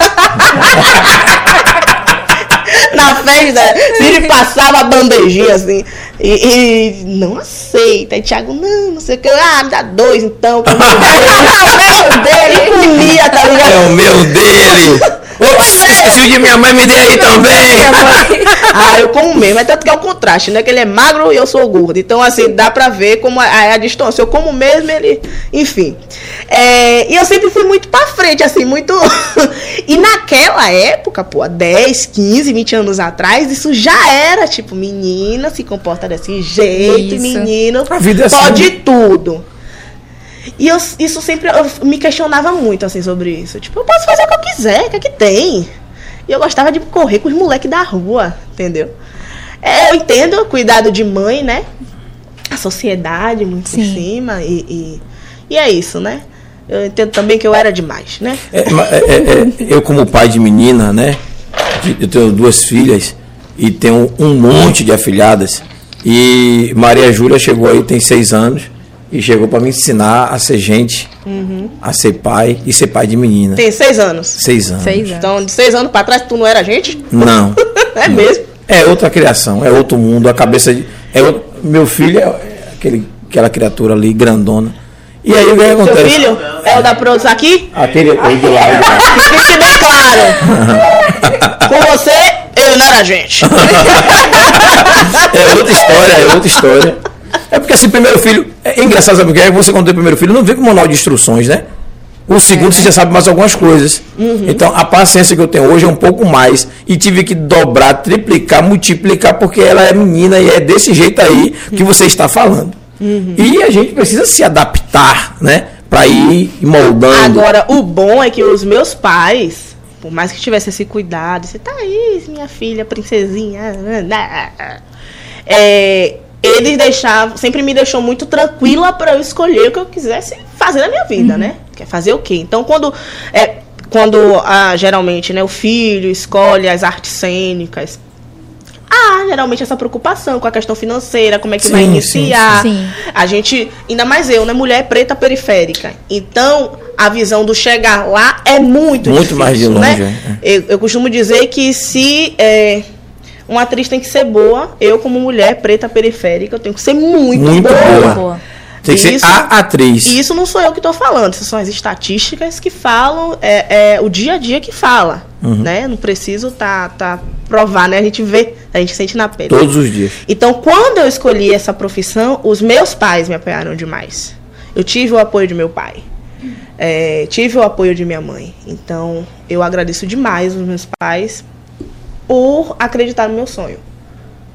C: Na festa, ele passava a bandejinha assim. E, e não aceita. Aí Thiago, não, não sei o que. Ah, me dá dois então. comer. Ah, meu dele, comia, tá ligado?
B: É o meu dele. Ops, esqueci de que minha mãe me dê aí também.
C: ah, eu como mesmo. É tanto que é o contraste, né? Que ele é magro e eu sou gordo. Então, assim, dá pra ver como é a distância. Eu como mesmo, ele. Enfim. É, e eu sempre fui muito pra frente, assim, muito. e naquela época, pô, 10, 15, 20 anos atrás, isso já era, tipo, menina se comporta desse jeito, isso. menino
B: a vida é
C: pode assim. tudo. E eu, isso sempre eu me questionava muito assim sobre isso. Tipo, eu posso fazer o que eu quiser, o que é que tem? E eu gostava de correr com os moleques da rua, entendeu? É, eu entendo o cuidado de mãe, né? A sociedade muito Sim. em cima e, e, e, é isso, né? Eu entendo também que eu era demais, né?
B: É, é, é, é eu como pai de menina, né? Eu tenho duas filhas e tenho um monte de afilhadas. E Maria Júlia chegou aí, tem seis anos e chegou para me ensinar a ser gente, uhum. a ser pai e ser pai de menina.
C: Tem seis anos?
B: Seis anos. Seis anos.
C: Então, de seis anos para trás, tu não era gente?
B: Não.
C: é não. mesmo?
B: É outra criação, é outro mundo, a cabeça de. É outro, meu filho é aquele, aquela criatura ali, grandona. E aí o que acontece?
C: Seu filho é o da produção aqui?
B: Aquele aí de lá.
C: Fique bem claro. Com você, ele não era gente.
B: é outra história, é outra história. É porque assim, primeiro filho. É engraçado, sabe o que é? Você, quando tem o primeiro filho, não vem com manual de instruções, né? O segundo é. você já sabe mais algumas coisas. Uhum. Então a paciência que eu tenho hoje é um pouco mais. E tive que dobrar, triplicar, multiplicar, porque ela é menina e é desse jeito aí que você está falando. Uhum. E a gente precisa se adaptar, né? Para ir moldando.
C: Agora, o bom é que os meus pais, por mais que tivesse esse cuidado, você tá aí, minha filha, princesinha. É, eles deixavam, sempre me deixou muito tranquila para eu escolher o que eu quisesse fazer na minha vida, uhum. né? Quer fazer o quê? Então, quando é, quando ah, geralmente né, o filho escolhe as artes cênicas, há geralmente essa preocupação com a questão financeira, como é que sim, vai iniciar. Sim, sim. A gente, ainda mais eu, né, mulher preta periférica. Então, a visão do chegar lá é muito, muito difícil, mais de longe. Né? É. Eu, eu costumo dizer que se é, uma atriz tem que ser boa. Eu, como mulher preta periférica, eu tenho que ser muito, muito boa. boa.
B: Tem que isso, ser a atriz.
C: E isso não sou eu que estou falando, isso são as estatísticas que falam, é, é, o dia a dia que fala. Uhum. Né? Não preciso tá, tá provar, né? A gente vê, a gente sente na pele.
B: Todos os dias.
C: Então, quando eu escolhi essa profissão, os meus pais me apoiaram demais. Eu tive o apoio de meu pai. É, tive o apoio de minha mãe. Então, eu agradeço demais os meus pais por acreditar no meu sonho.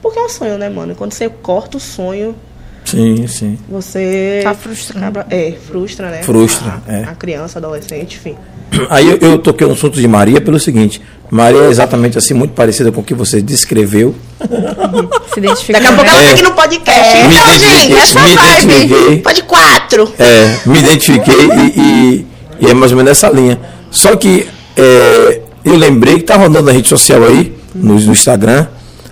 C: Porque é um sonho, né, mano? Quando você corta o sonho.
B: Sim, sim.
C: Você.
A: Tá frustrado.
C: É, frustra, né?
B: Frustra,
C: a,
B: é.
C: A criança, adolescente, enfim.
B: Aí eu, eu toquei no assunto de Maria pelo seguinte: Maria é exatamente assim, muito parecida com o que você descreveu.
C: Se identifica. Daqui a pouco ela é, tá aqui no podcast. É, então, gente, essa me vibe. Pode quatro.
B: É, me identifiquei e, e, e, é mais ou menos essa linha. Só que é, eu lembrei que tá rodando na rede social aí, no, no Instagram,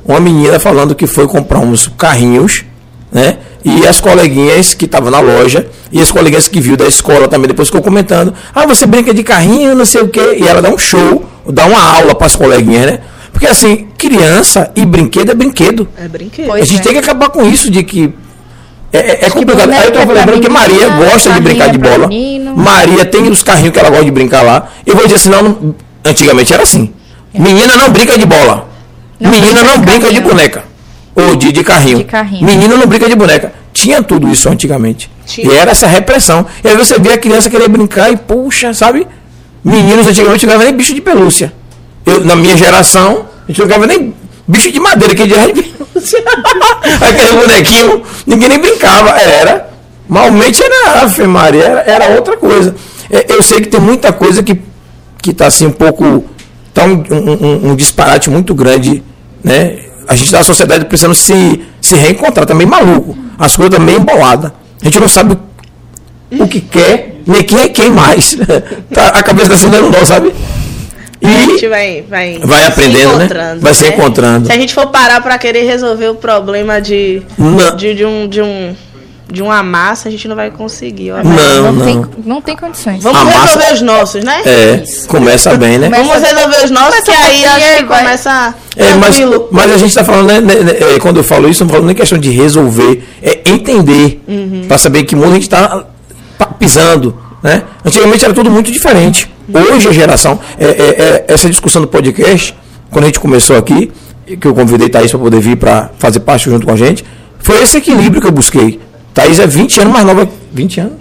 B: uma menina falando que foi comprar uns carrinhos, né? E as coleguinhas que estavam na loja, e as coleguinhas que viu da escola também, depois ficou comentando: ah, você brinca de carrinho, não sei o quê. E ela dá um show, dá uma aula para as coleguinhas, né? Porque assim, criança e brinquedo é brinquedo.
C: É brinquedo.
B: Pois a gente é. tem que acabar com isso de que. É, é, é complicado. Aí eu tô lembrando que Maria gosta de brincar de bola. Maria tem os carrinhos que ela gosta de brincar lá. Eu vou dizer assim, não antigamente era assim. Menina não brinca de bola. Não Menina não brinca de boneca. Ou de, de, carrinho. de carrinho. Menina não brinca de boneca. Tinha tudo isso antigamente. Tinha. E era essa repressão. E aí você vê a criança querer brincar e, puxa, sabe? Meninos antigamente não nem bicho de pelúcia. Eu, na minha geração, a gente não jogava nem bicho de madeira, que de pelúcia. Aquele bonequinho, ninguém nem brincava. Era. Malmente era Ave Maria, era, era outra coisa. É, eu sei que tem muita coisa que está assim um pouco Está um, um, um, disparate muito grande, né? A gente da sociedade precisando se, se reencontrar, também tá maluco. As coisas também emboladas. A gente não sabe o que quer, nem quem é quem mais. tá, a cabeça está sendo nó, sabe?
C: E a gente vai, vai,
B: vai aprendendo, né? Vai se né? encontrando.
C: Se a gente for parar para querer resolver o problema de, de, de, um, de um de uma massa a gente não vai conseguir.
B: Ó. Não, não,
A: não. Tem, não tem condições.
C: Vamos a resolver massa... os nossos, né?
B: É, começa bem, né?
C: Vamos resolver os nossos, que aí acho que vai... começa
B: é, mas, mas a gente está falando, né, né, né, é, quando eu falo isso, não estou falando nem questão de resolver, é entender, uhum. para saber que mundo a gente está pisando. Né? Antigamente era tudo muito diferente. Hoje a geração, é, é, é, essa discussão do podcast, quando a gente começou aqui, que eu convidei Thaís para poder vir para fazer parte junto com a gente, foi esse equilíbrio que eu busquei. Thaís é 20 anos mais nova. 20 anos?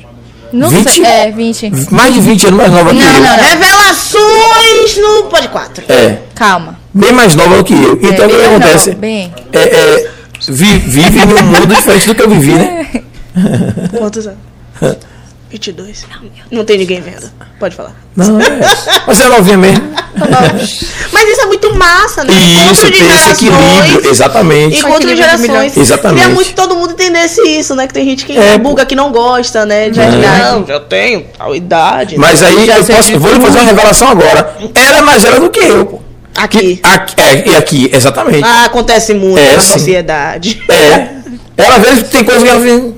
A: Não
B: 20?
A: sei. É, 20.
B: Mais de 20 anos mais nova que
A: Não,
B: eu.
A: não, não.
C: Revelações no Pod 4.
B: É,
A: Calma.
B: bem mais nova do que eu. Então o que acontece?
A: nova, bem.
B: É, é, vi- vive num mundo diferente do que eu vivi, né?
C: Quantos anos? 22. Não tem ninguém vendo. Pode falar.
B: Não, é. Mas é novinha mesmo.
C: Mas isso é muito massa, né?
B: Isso,
C: Encontro de
B: tem esse
C: gerações.
B: equilíbrio, exatamente.
C: Encontro de gerações.
B: Exatamente.
C: Queria muito que todo mundo entendesse isso, né? Que tem gente que
B: É,
C: buga que não gosta, né? De
B: É.
C: não, já tenho tal idade.
B: Mas aí
A: Já
B: eu posso, vou lhe fazer uma revelação agora. Era mais velha do que eu, pô.
C: Aqui.
B: Aqui, é, e aqui, exatamente.
C: Ah, acontece muito
B: É,
C: na
B: sim.
C: sociedade.
B: É. Ela às vezes tem coisa que ela vem.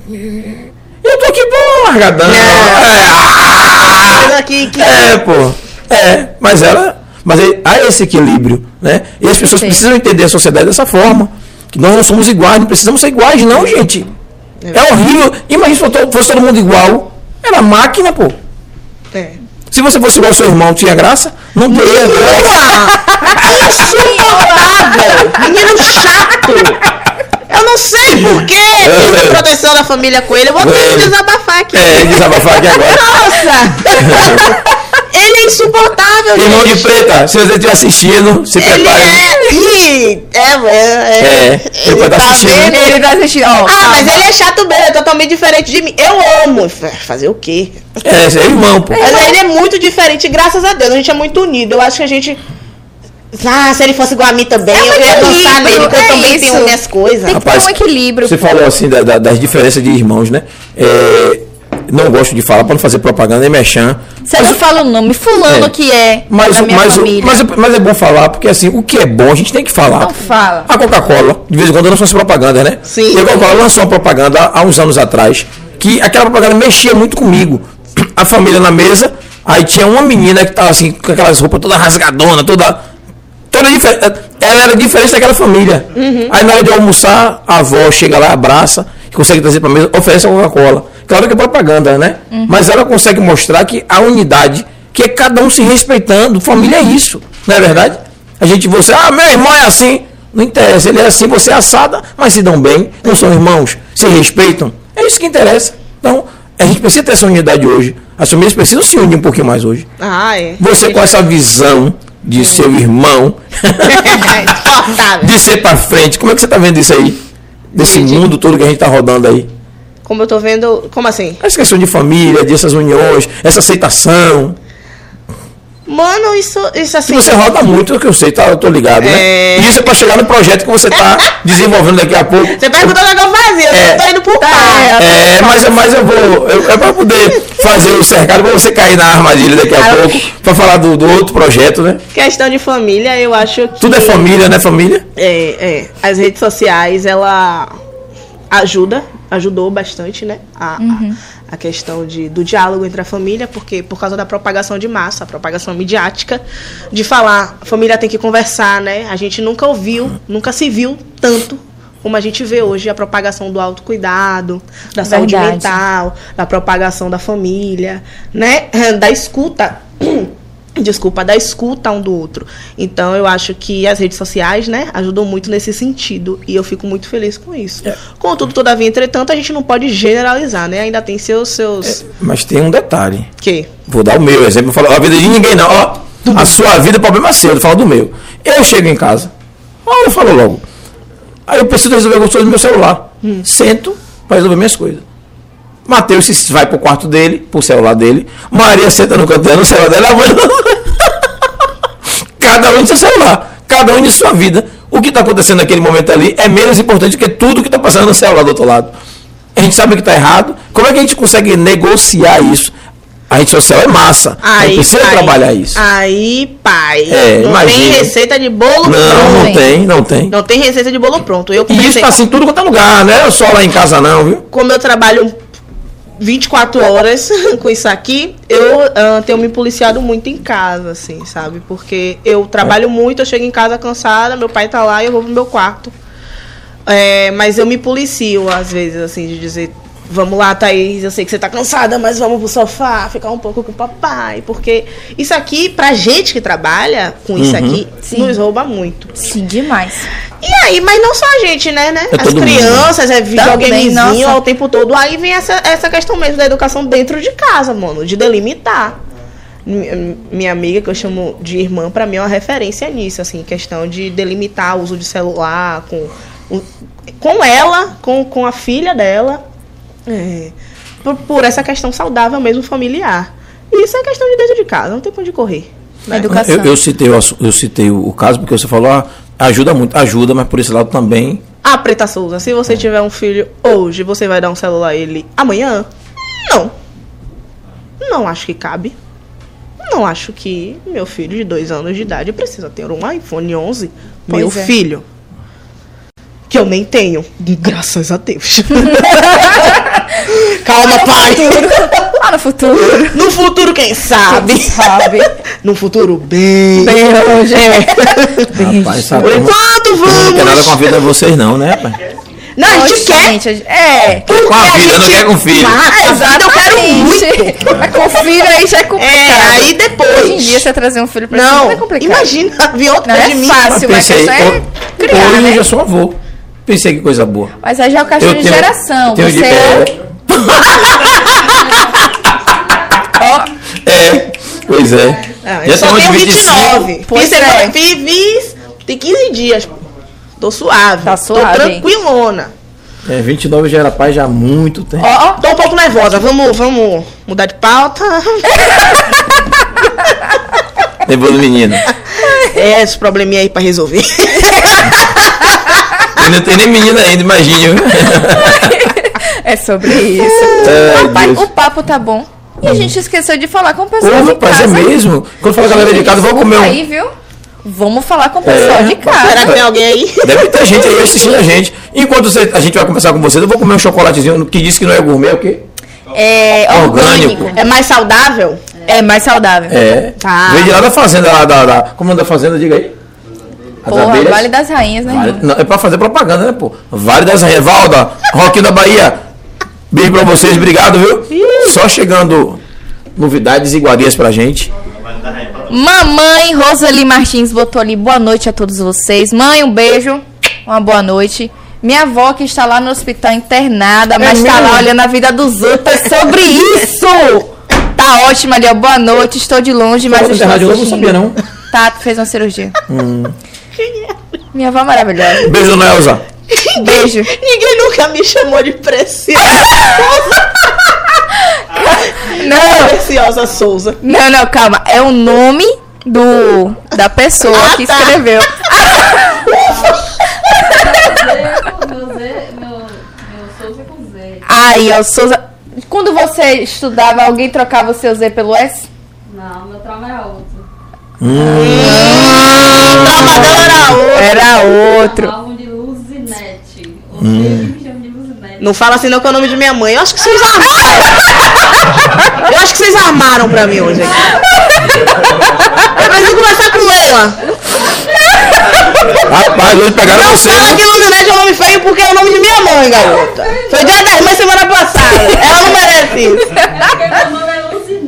B: Eu tô aqui bom, largadão. É,
C: Mas aqui que.
B: é, pô. É, mas ela. Mas aí, há esse equilíbrio, né? E as pessoas precisam entender a sociedade dessa forma. Que nós não somos iguais, não precisamos ser iguais, não, gente. É horrível. Imagina se fosse- todo mundo igual. Era máquina, pô.
C: É.
B: Se você fosse igual ao seu irmão, tinha graça? Não teria graça.
C: Insuportável! Menino chato! Eu não sei porquê! Fiz a proteção da família com ele. Eu vou ter que
B: É.
C: desabafar aqui.
B: É, desabafar aqui agora.
C: Nossa! ele é insuportável,
B: Irmão de
C: gente.
B: preta, se você estiver assistindo, se
C: Ele
B: prepare.
C: é. Ih, É, é, é.
B: É, ele pode estar assistindo.
C: vendo?
A: Ele tá assistindo. Ó,
C: Ah, mas ele é chato mesmo, é totalmente diferente de mim. Eu amo. Fazer o quê?
B: É, você é irmão, pô.
C: Mas ele é muito diferente, graças a Deus. A gente é muito unido. Eu acho que a gente. Ah, se ele fosse igual a mim também, eu ia dançar
A: equilíbrio,
C: nele, porque eu
A: é
C: também
A: isso.
C: tenho minhas coisas.
A: Tem que ter um equilíbrio.
B: Você
A: pô.
B: falou assim da- da- das diferenças de irmãos, né? É, não gosto de falar para não fazer propaganda nem mexer.
A: Você não fala o nome. Fulano
B: É.
A: que é
B: Mas,
A: da minha
B: mas,
A: família.
B: mas, é- mas é bom falar, porque assim, o que é bom a gente tem que falar.
A: Não fala.
B: A Coca-Cola, de vez em quando lança umas propagandas, né?
C: Sim.
B: E a Coca-Cola lançou uma propaganda há uns anos atrás, que aquela propaganda mexia muito comigo. A família na mesa, aí tinha uma menina que tava assim, com aquelas roupas toda rasgadona, toda. toda diferente. Ela era diferente daquela família. Aí na hora de almoçar, a avó chega lá, abraça, e consegue trazer pra mesa, oferece a Coca-Cola. Claro que é propaganda, né? Mas ela consegue mostrar que a unidade, que é cada um se respeitando, família é isso, não é verdade? A gente, você, ah, meu irmão é assim. Não interessa, ele é assim, você é assada, mas se dão bem, não são irmãos, se respeitam. É isso que interessa. Então, a gente precisa ter essa unidade hoje. As famílias precisam se unir um pouquinho mais hoje.
C: Ah, é.
B: Você com essa visão de seu irmão,
C: Insuportável.
B: de ser pra frente, como é que você tá vendo isso aí? Desse
C: Gente.
B: mundo todo que a gente tá rodando aí.
C: Como eu tô vendo. Como assim?
B: Essa questão de família, dessas uniões, essa aceitação.
C: Mano, isso, isso assim.
B: Que você roda muito, é que eu sei, tá? Eu tô ligado, né?
C: É.
B: E isso é pra chegar no projeto que você tá desenvolvendo daqui a pouco.
C: Você perguntou o que eu fazia,
B: É.
C: eu tô indo por
A: Tá,
C: parte.
B: É, mas, mas eu vou. eu- é pra poder fazer o cercado pra você cair na armadilha daqui a
A: Ah,
B: pouco. Pra falar do, do outro projeto, né?
C: Questão de família, eu acho que.
B: Tudo é família, né, família?
C: É, é. As redes sociais, ela ajuda, ajudou bastante, né? A, a, a questão de, do diálogo entre a família, porque por causa da propagação de massa, a propagação midiática, de falar, a família tem que conversar, né? A gente nunca ouviu, nunca se viu tanto como a gente vê hoje a propagação do autocuidado, da saúde
A: Verdade.
C: mental, da propagação da família, né? Da escuta. Desculpa, da escuta um do outro. Então eu acho que as redes sociais, né, ajudam muito nesse sentido. E eu fico muito feliz com isso.
B: É.
C: Contudo, todavia, entretanto, a gente não pode generalizar, né? Ainda tem seus. seus...
B: Mas tem um detalhe.
C: Que?
B: Vou dar o meu exemplo, não falo a vida de ninguém, não. Ó, a sua vida, o problema é seu, eu falo do meu. Eu chego em casa, olha, eu falo logo. Aí eu preciso resolver algumas coisas no meu celular. Sento para resolver minhas coisas. Matheus se vai pro quarto dele, pro celular dele. Maria senta no canto dela, no celular dela. Cada um de seu celular, cada um de sua vida. O que está acontecendo naquele momento ali é menos importante que tudo que está passando no celular do outro lado. A gente sabe que está errado. Como é que a gente consegue negociar isso? A rede social é massa. a gente precisa
C: pai,
B: trabalhar isso.
C: Aí, pai.
B: É,
C: não
B: imagina.
C: tem receita de bolo
B: Não,
C: pronto.
B: não tem, não tem.
C: Não tem receita de bolo pronto. Eu
B: E isso
C: comecei,
B: tá assim tudo quanto é lugar, não é só lá em casa não, viu?
C: como eu trabalho 24 horas com isso aqui, eu ah, tenho me policiado muito em casa, assim, sabe? Porque eu trabalho muito, eu chego em casa cansada, meu pai tá lá e eu vou pro meu quarto. É, mas eu me policio, às vezes, assim, de dizer, Vamos lá, Thaís, eu sei que você tá cansada, mas vamos pro sofá, ficar um pouco com o papai. Porque isso aqui, pra gente que trabalha com isso
B: Uhum.
C: aqui,
A: Sim.
C: nos rouba muito.
A: Sim, demais.
C: E aí, mas não só a gente, né? né?
B: É
C: As
B: todo mundo,
C: crianças, é videogamezinho
A: nossa.
C: ao tempo todo. Aí vem essa, essa questão mesmo da educação dentro de casa, mano, de delimitar. Mi- Minha amiga, que eu chamo de irmã, pra mim é uma referência nisso, assim, questão de delimitar o uso de celular com, o- com ela, com, com a filha dela, é, por, por essa questão saudável mesmo familiar. E isso é questão de dentro de casa, não tem pra onde correr.
A: Na educação.
B: Eu, eu citei, o, eu citei o, caso porque você falou, ah, ajuda muito, ajuda, mas por esse lado também.
C: Ah, Preta Souza, se você tiver um filho hoje, você vai dar um celular a ele amanhã? Não. Não acho que cabe. Não acho que meu filho de dois anos de idade precisa ter um iPhone 11. meu
A: Pois é.
C: filho. Que eu nem tenho. Graças a Deus. Calma, pai.
A: Lá no futuro.
C: No futuro, quem sabe?
A: Sabe?
C: No futuro, bem.
A: Bem longe.
B: Rapaz, sabe?
C: Por enquanto,
B: Não quer nada
C: vamos.
B: com a vida de vocês, não, né, rapaz?
C: Não, a gente
A: Oxe,
C: quer.
A: gente, gente- é.
B: Com a vida, não quer com filho.
C: Ah, exato, eu quero muito.
A: Mas com filho aí já é complicado.
C: É, aí depois.
A: Hoje em dia você trazer um filho pra
C: Não,
A: é complicado.
C: imagina, vir outro
A: Não
C: de
A: é
C: mim.
A: fácil, mas
B: pensei,
A: é
B: ô,
A: criar,
B: hoje
A: né?
B: eu já sou avô. Pensei que coisa boa.
A: Mas aí já é o caixão de geração.
B: tenho
A: Você
B: de-
A: é...
B: É, pois é.
C: Ah,
B: já
C: eu só tenho
B: uns
C: 29.
A: Pois
C: Fiz,
A: é.
C: semana- fiz, fiz- tem 15 dias. Tô suave.
A: Tá suave.
C: Tô tranquilona.
B: É, 29 já era pai já há muito tempo.
A: ó, ó.
C: Tô um pouco nervosa. Vamos, vamos mudar de pauta.
B: Levou do menino.
C: É, esse probleminha aí pra resolver.
B: E não tem nem menino ainda, imagine.
A: É sobre isso.
B: Ai,
A: Rapaz,
B: Deus.
A: o papo tá bom. E a gente esqueceu de falar com o pessoal
B: Ô,
A: de
B: rapaz, é
A: casa.
B: mesmo? Quando fala galera de casa, vamos comer um.
A: Aí, viu? Vamos falar com o pessoal
B: É,
A: de
C: Será
A: casa.
C: que tem alguém aí?
B: Deve ter gente aí assistindo a gente. Enquanto você- a gente vai conversar com vocês, eu vou comer um chocolatezinho que diz que não é gourmet, é o quê?
A: É
B: Orgânico.
A: orgânico.
C: É mais saudável?
A: É mais saudável.
B: É.
C: Tá.
B: Veio de lá da fazenda, lá da, da. Como é da fazenda? Diga aí. As
A: Porra,
B: abelhas.
A: Vale das Rainhas, né?
B: Vale- não, é pra fazer propaganda, né, pô? Vale das Rainhas. Valda, Roquinho da Bahia. Beijo pra vocês, obrigado, viu? Só chegando novidades e iguarias pra gente.
A: Mamãe Rosali Martins botou ali boa noite a todos vocês. Mãe, um beijo. Uma boa noite. Minha avó que está lá no hospital internada, mas está lá
B: mesmo?
A: olhando a vida dos outros. É sobre isso! Tá ótima ali, ó. Boa noite. Estou de longe, mas
B: Falou
A: estou
B: eu não sabia, não.
A: Tá, fez uma cirurgia. Minha avó é maravilhosa.
B: Beijo, dona Elza.
A: Beijo.
C: Ninguém nunca me chamou de preciosa.
A: Não,
C: Preciosa Souza.
A: não, não, calma. É o nome do da pessoa
C: Ah,
A: que
C: tá.
A: escreveu.
D: Meu Zé, meu, meu Souza com Z.
A: Aí, ó, Souza. Quando você estudava, alguém trocava o seu Z pelo S?
D: Não, meu trauma era outro.
A: Era outro.
D: Chamavam de Luzinete. Ou seja, me chamam de Luzinete.
C: Não fala assim não que é o nome de minha mãe. Eu acho que vocês armaram. Eu acho que vocês armaram pra mim hoje. aqui. Eu preciso conversar com ela.
B: Rapaz, hoje pegaram você.
C: Fala
B: né?
C: que Luzinete é um nome feio porque é o nome de minha mãe, garota. Foi dia das mães semana passada. Ela não merece isso.
D: É porque meu nome é.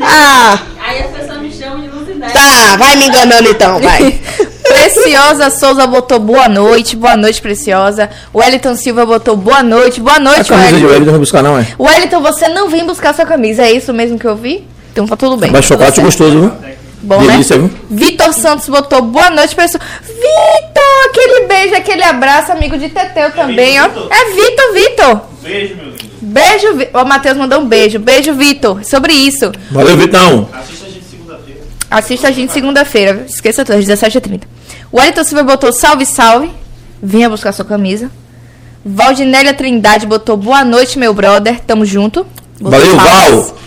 C: Ah,
D: Aí as pessoas me chamam de Luzinete.
C: tá. Vai me enganando então, vai.
A: Preciosa Souza botou boa noite, boa noite, Preciosa. O Wellington Silva botou boa noite, boa
B: A
A: noite,
B: camisa de
A: Wellington.
B: Wellington não vai buscar, não, é?
A: Wellington, você não vem buscar sua camisa, é isso mesmo que eu vi? Então tá tudo bem.
B: Mas chocolate
A: Tudo certo.
B: gostoso, viu?
A: Bom, né?
B: Delícia, viu?
A: Vitor Santos botou boa noite, pessoal. Vitor, aquele beijo, aquele abraço, amigo de Teteu também, ó.
E: Vitor?
A: É Vitor, Vitor.
E: Beijo, meu lindo.
A: Beijo, o Matheus mandou um beijo. Beijo, Vitor. Sobre isso.
B: Valeu, Vitão.
E: Assista a gente segunda-feira.
A: Esqueça tudo, às 17h30. O Wellington Silva botou salve, salve. Vinha buscar sua camisa. Valdinélia Trindade botou boa noite, meu brother. Tamo junto. Botou
B: Valeu,
A: palmas.
B: Val.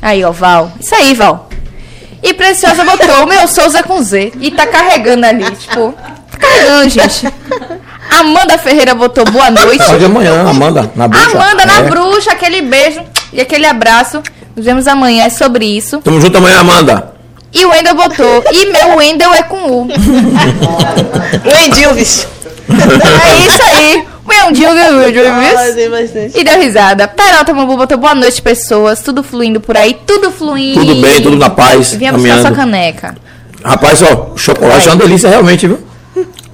A: Aí, ó, Val. Isso aí, Val. E Preciosa botou o meu Souza com Z. E tá carregando ali, tipo. Tá carregando, gente. Amanda Ferreira botou boa noite.
B: Só de amanhã, Amanda, na bruxa.
A: Amanda na
B: É.
A: bruxa, aquele beijo e aquele abraço. Nos vemos amanhã, é sobre isso.
B: Tamo junto amanhã, Amanda.
A: E o Wendel botou. E meu Wendel é com U.
C: O Endilvis.
A: É isso aí.
C: Tem bastante.
A: E deu risada. Peralta Mambu botou boa noite, pessoas. Tudo fluindo por aí, tudo fluindo.
B: Tudo bem, tudo na paz,
A: Vinha buscar sua caneca.
B: Rapaz, ó, o chocolate é uma delícia realmente, viu?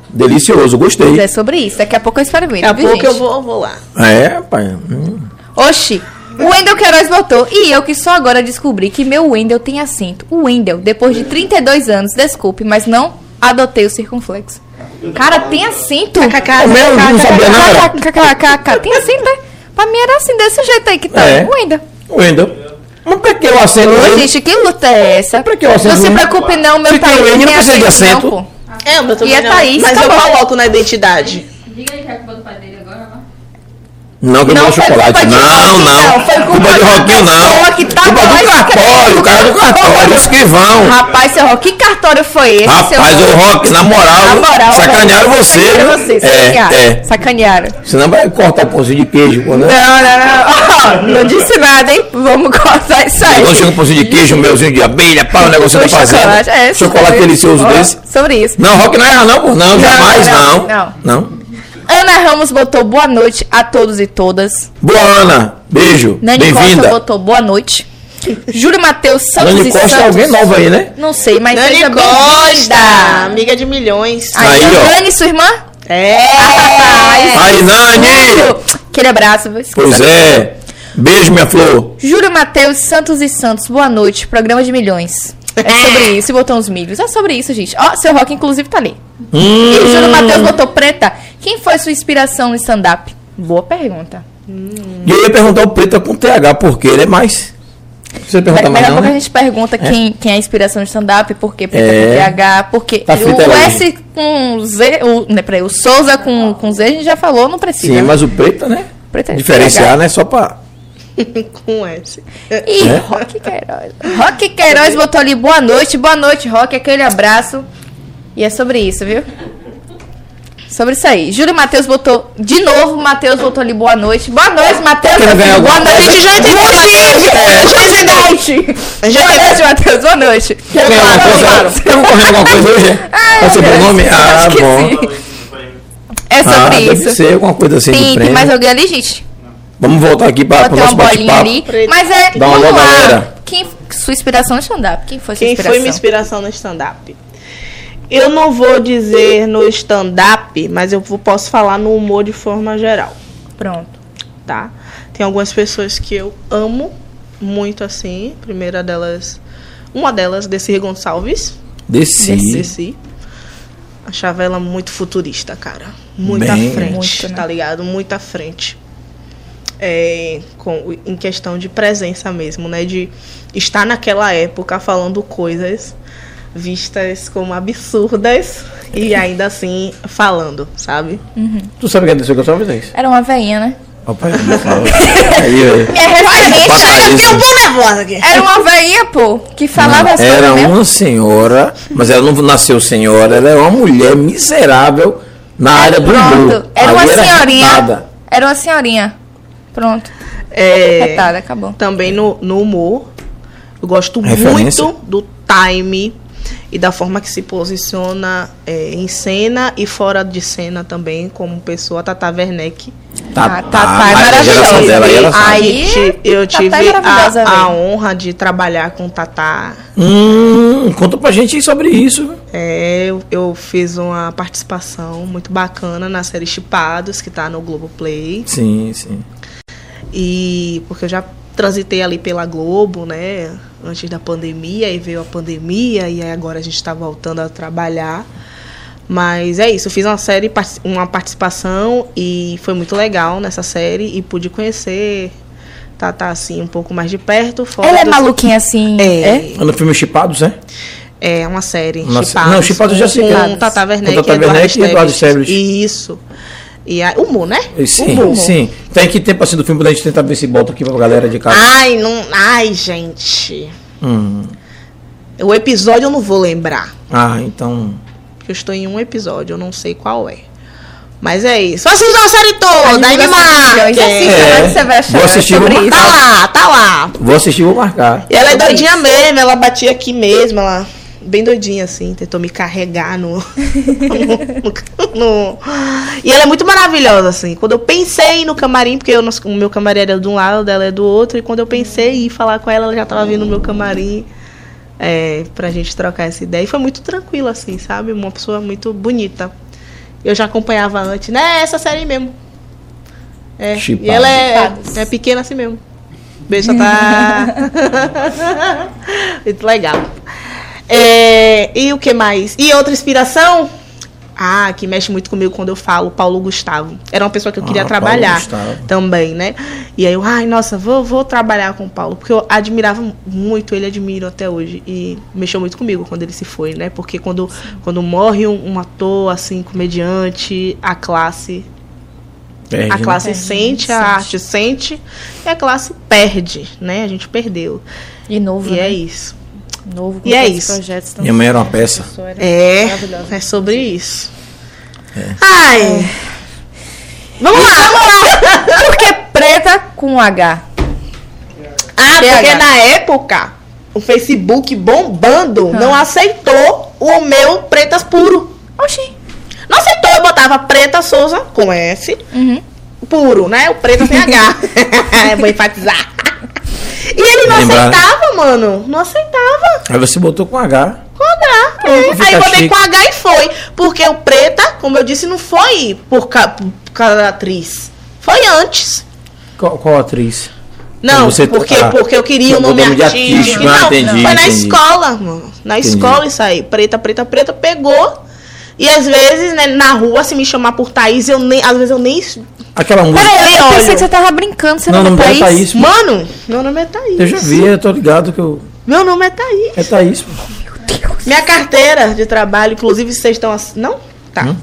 B: Delicioso,
A: Mas
B: gostei.
A: é sobre isso. Daqui a pouco eu experimento.
C: Daqui a
A: viu,
C: pouco eu
A: gente?
C: vou, vou lá.
B: É, rapaz. hum.
A: Oxi. O Wendel Queiroz botou. E eu que só agora descobri que meu Wendel tem acento. O Wendel, depois de 32 anos, desculpe, mas não adotei o circunflexo. Cara, tem acento.
B: É mesmo? Não sabia não?
A: KKKKK. Tem acento, é? Pra mim era assim, desse jeito aí que tá.
B: É.
A: O Wendel.
B: Wendel. Mas pra que o acento?
A: Ô, gente, que luta é essa?
B: Pra que o acento?
A: Não se preocupe não, meu pai
B: Wendel, não precisa de acento.
A: não, pô.
C: É, o meu também
A: E
C: não.
A: Thaís,
C: Mas eu coloco na identidade.
D: Diga aí que é a culpa do pai dele.
B: Não, que eu
A: Não
B: não chocolate.
A: culpa de
B: Não, não.
A: não. Foi culpa
B: de
A: da
B: Roquinho, não.
A: que tá
B: culpa do cartório, o cara do cartório, escrivão.
A: Rapaz, seu Rock, que cartório foi esse?
B: Rapaz,
A: seu
B: ô Rock, na moral,
A: Na moral,
B: sacanearam você.
A: sacanearam você,
B: É,
A: sacanearam.
B: é.
A: Sacanearam.
B: Senão vai cortar o pãozinho de queijo, né?
A: Não, não, não. Ó, não disse nada, hein? Vamos cortar isso aí.
B: Quando chega um pãozinho de queijo, um melzinho de abelha, pá, o negócio tá fazendo.
A: chocolate, é,
B: chocolate delicioso desse.
A: Sobre isso.
B: Não, Rock não erra não, pô. Não, jamais,
A: não,
B: não.
A: Ana Ramos botou boa noite a todos e todas.
B: Boa, Ana. Beijo.
A: Nani Costa
B: Bem-vinda.
A: botou boa noite. Júlio Matheus Santos
B: Nani
A: e
B: Costa é
A: Santos.
B: alguém nova aí, né?
A: Não sei, mas
C: Nani
A: seja
C: Costa, amiga de milhões.
A: Aí,
B: Aí, ó.
A: Nani, sua irmã?
C: É.
B: Aí, Nani.
A: Aquele abraço.
B: Pois é. Beijo, minha flor.
A: Júlio Matheus Santos e Santos, boa noite. Programa de milhões. É sobre isso. E botou uns milhos. É sobre isso, gente. Ó, seu rock, inclusive, tá ali. E o Júlio
B: Hum.
A: Matheus botou preta. Quem foi sua inspiração no stand-up? Boa pergunta.
B: E eu ia perguntar o Preta com TH, porque ele é mais. Você pergunta mais
A: a
B: não,
A: pouco a
B: né?
A: gente pergunta quem, quem é a inspiração no stand-up, por que preta
B: É.
A: com TH, porque
B: Tá
A: o
B: aí.
A: S com Z, o, né, peraí, o Souza com, com Z a gente já falou, não precisa.
B: Sim, mas o Preta, né?
A: Preta é
B: Diferenciar,
A: TH.
B: né? Só pra...
C: Com S.
A: E
B: É?
A: Rock Queiroz. Rock Queiroz botou ali boa noite, boa noite, Rock, aquele abraço. E é sobre isso, viu? Sobre isso aí. Júlio Matheus botou. De novo, Matheus botou ali boa noite. Boa noite, Matheus. Boa noite, entendi. Presidente. Boa noite, Matheus. Boa noite.
B: Quer ganhar alguma coisa? Quer concorrer alguma coisa hoje? É o seu
A: meu
B: nome?
A: Deus,
B: Ah, bom.
A: É sobre
B: Ah, deve
A: isso.
B: ser alguma coisa assim
A: Tem, tem mais alguém ali, gente?
B: Vamos voltar aqui para o nosso bate-papo.
A: Mas é.
B: Dá uma
A: vamos lá.
B: galera.
A: Quem, sua inspiração no stand-up? Quem foi sua
C: Quem
A: inspiração?
C: foi minha inspiração no stand-up? Eu não vou dizer no stand-up, mas eu posso falar no humor de forma geral,
A: Pronto.
C: tá? Tem algumas pessoas que eu amo muito assim. Primeira delas, uma delas, Desi Gonçalves.
B: Desci.
C: Desi. Achava ela muito futurista, cara. Muito
B: Bem.
C: à frente,
A: Muito, né?
C: tá ligado? Muito à frente. É, com, em questão de presença mesmo, né? De estar naquela época falando coisas vistas como absurdas e ainda assim falando, sabe?
B: Tu sabe quem é Desci Gonçalves? É isso?
A: Era uma veinha, né?
B: Fala. Aí.
A: Minha referência
B: Bata isso.
C: tô nervosa aqui.
A: era uma veinha, pô, que falava as
B: Era
A: coisas mesmo.
B: uma senhora, mas ela não nasceu senhora, ela era uma mulher miserável na área do.
A: Pronto. Era uma senhorinha. Era uma senhorinha. Pronto.
C: É,
A: Retada, acabou.
C: também no, no humor. Eu gosto
B: Referência.
C: muito do time e da forma que se posiciona é, em cena e fora de cena também, como pessoa, Tata Werneck.
B: Tá,
A: Ah, tá,
B: tá,
A: tá,
B: mas a
A: maravilhosa.
B: dela aí, ela
C: eu
A: é
C: tive a, a honra de trabalhar com Tata.
B: Hum, conta pra gente sobre isso.
C: É, eu, eu fiz uma participação muito bacana na série Chipados, que tá no Globoplay.
B: Sim, sim.
C: E porque eu já transitei ali pela Globo, né? Antes da pandemia, e veio a pandemia, e aí agora a gente está voltando a trabalhar. Mas é isso, eu fiz uma série, uma participação e foi muito legal nessa série e pude conhecer Tata assim um pouco mais de perto. Fora
A: Ela é
C: dos-
A: maluquinha assim.
C: É,
B: É no filme Chipados, é?
C: é uma série.
B: Uma
C: Chipados,
B: não, Chipados eu já sei que é.
C: Com Tata Werneck
B: Com Tata Werneck e Eduardo Esteves.
C: Isso. E aí, humor, né?
B: Sim,
C: Humor.
B: sim. Tem que tempo assim do filme pra gente tentar ver se volta aqui pra galera de casa.
C: Ai, não. Ai, gente.
B: Hum.
C: O episódio eu não vou lembrar.
B: Ah, então.
C: Porque eu estou em um episódio, eu não sei qual é. Mas é isso. Assista a série
A: A
C: toda,
A: divulgação de
C: animar.
A: milhões, assista,
B: É.
A: mas você vai achar
B: Vou assistir,
A: sobre
B: vou
A: isso.
C: Tá lá, tá lá.
B: Vou assistir vou marcar.
C: E ela é doidinha mesmo, ela batia aqui mesmo, ela bem doidinha, assim, tentou me carregar no, no, no- E ela é muito maravilhosa, assim. Quando eu pensei no camarim, porque eu, o meu camarim era de um lado, dela é do outro, e quando eu pensei em ir falar com ela, ela já tava vindo no meu camarim é, pra gente trocar essa ideia. E foi muito tranquilo, assim, sabe? Uma pessoa muito bonita. Eu já acompanhava antes, né? Essa série mesmo. É, e ela é,
A: Chipadas.
C: é pequena assim mesmo. Beijo, tá. Muito legal. É, e o que mais? E outra inspiração? Ah, que mexe muito comigo quando eu falo, Paulo Gustavo. Era uma pessoa que eu queria
B: Ah, Paulo
C: trabalhar
B: Gustavo.
C: também, né? E aí eu, ai, nossa, vou, vou trabalhar com o Paulo. Porque eu admirava muito, ele admiro até hoje. E mexeu muito comigo quando ele se foi, né? Porque quando, quando morre um, um ator, assim, comediante, a classe
B: Perde,
C: a
B: né?
C: classe
A: Perde,
C: sente, a
A: sente.
C: arte sente e a classe perde, né? A gente perdeu.
A: E novo,
C: E
A: né?
C: é isso.
A: Novo, com
C: E é isso.
A: projetos
B: Minha mãe era uma peça.
C: É,
A: maravilhosa.
C: é sobre isso.
B: É.
C: Ai. Vamos lá, vamos lá.
A: Por que preta com H?
C: Ah,
A: PH.
C: porque na época o Facebook bombando não aceitou o meu pretas puro.
A: Oxi.
C: Não aceitou, eu botava preta Souza com S,
A: Uhum.
C: puro, né? O preto sem H. Vou enfatizar. E ele não
B: Lembrar.
C: aceitava, mano. Não aceitava.
B: Aí você botou com H.
C: Com H. é. Aí eu botei
B: chique.
C: com H e foi. Porque o preta, como eu disse, não foi por, ca por causa da atriz. Foi antes.
B: Qual, qual atriz?
C: Não,
B: Você-
C: porque,
B: ah,
C: porque eu queria o nome
B: nome
C: artístico.
B: artístico,
C: não,
B: ah, entendi,
C: foi na
B: entendi.
C: escola, mano. Na
B: Entendi.
C: escola isso aí. Preta, preta, preta, pegou. E às vezes, né, na rua, se me chamar por Thaís, eu nem. Às vezes eu nem.
B: Aquela música.
A: Peraí, eu
C: olho.
A: pensei que você tava brincando, você
B: Não,
A: não, é Thaís?
B: Thaís.
C: Mano, meu nome é Thaís.
B: Eu já vi, eu tô ligado que eu.
C: Meu nome é Thaís.
B: É Thaís. pô.
C: Minha carteira de trabalho, inclusive, vocês estão. ass- Não? Tá.
B: Hum?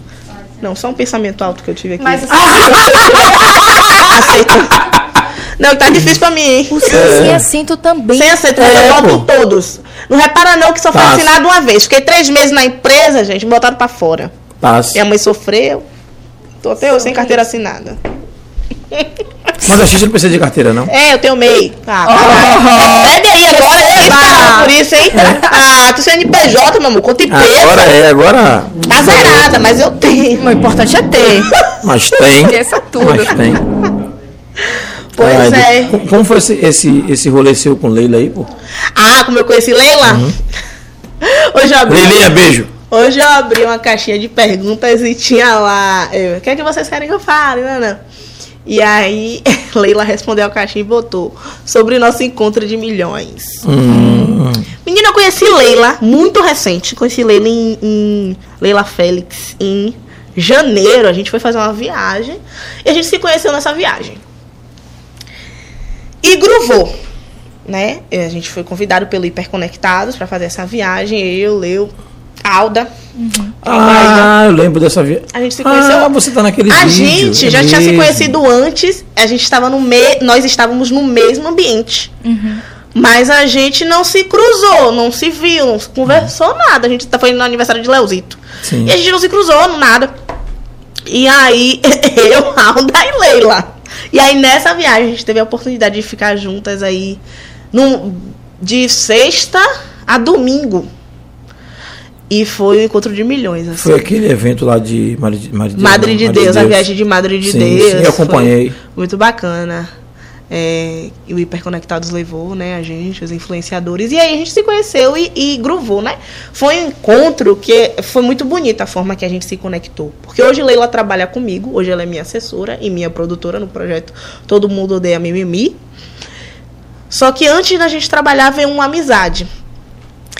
C: Não, só um pensamento alto que eu tive aqui.
A: Mas
C: Aceita. Não, tá difícil pra mim, hein?
A: o sem assento também.
C: Sem aceitar,
B: É,
C: eu boto
B: pô.
C: todos. Não repara não que só foi assinado uma vez. Fiquei três meses na empresa, gente, me botaram pra fora.
B: Passa.
C: Minha mãe sofreu. Tô até hoje sem carteira assinada.
B: Mas a X não precisa de carteira, não.
C: É, eu tenho MEI. Ah, caralho. Pede aí agora, hein? Tá por isso, hein? Ah, tu CNPJ, meu amor, conta peso.
B: Agora é, agora.
C: Tá zerada, mas eu tenho.
A: O importante é ter.
B: Mas tem.
A: Esqueça tudo.
B: Mas tem.
C: Pois é.
B: co- Como foi esse, esse, esse rolê seu com Leila aí, pô?
C: Ah, como eu conheci Leila?
B: Uhum.
C: Hoje eu abri.
B: Leilinha, beijo.
C: Hoje eu abri uma caixinha de perguntas e tinha lá. eu, O que é que vocês querem que eu fale? Não. E aí, Leila respondeu a caixinha e botou sobre o nosso encontro de milhões.
B: Hum,
C: Menina, eu conheci Leila, muito recente. Conheci Leila em, em- Leila Félix em janeiro. A gente foi fazer uma viagem e a gente se conheceu nessa viagem. E gruvou, né? E A gente foi convidado pelo Hiperconectados para fazer essa viagem. Eu, Leu, Alda.
B: Ah, eu lembro dessa viagem.
C: A gente se conheceu.
B: Ah, você tá naquele
C: A
B: vídeo.
C: gente
B: é
C: já tinha se conhecido antes. A gente estava no me... Nós estávamos no mesmo ambiente. Mas a gente não se cruzou, não se viu, não se conversou nada. A gente tá- foi no aniversário de Leozito.
B: Sim.
C: E a gente não se cruzou, nada. E aí, eu, Alda e Leila. E aí, nessa viagem, a gente teve a oportunidade de ficar juntas aí num, de sexta a domingo. E foi o encontro de milhões. Assim.
B: Foi aquele evento lá de Madre de, Madre de
C: Madre de
B: Madre
C: Deus, a viagem de Madre de
B: Sim,
C: Deus.
B: sim, eu acompanhei.
C: Muito bacana. É, e o Hiperconectados levou, né, a gente, os influenciadores. E aí a gente se conheceu e, e gruvou, né? Foi um encontro que foi muito bonita a forma que a gente se conectou. Porque hoje Leila trabalha comigo, hoje ela é minha assessora e minha produtora no projeto Todo Mundo Odeia Mimimi. Só que antes da gente trabalhar veio uma amizade.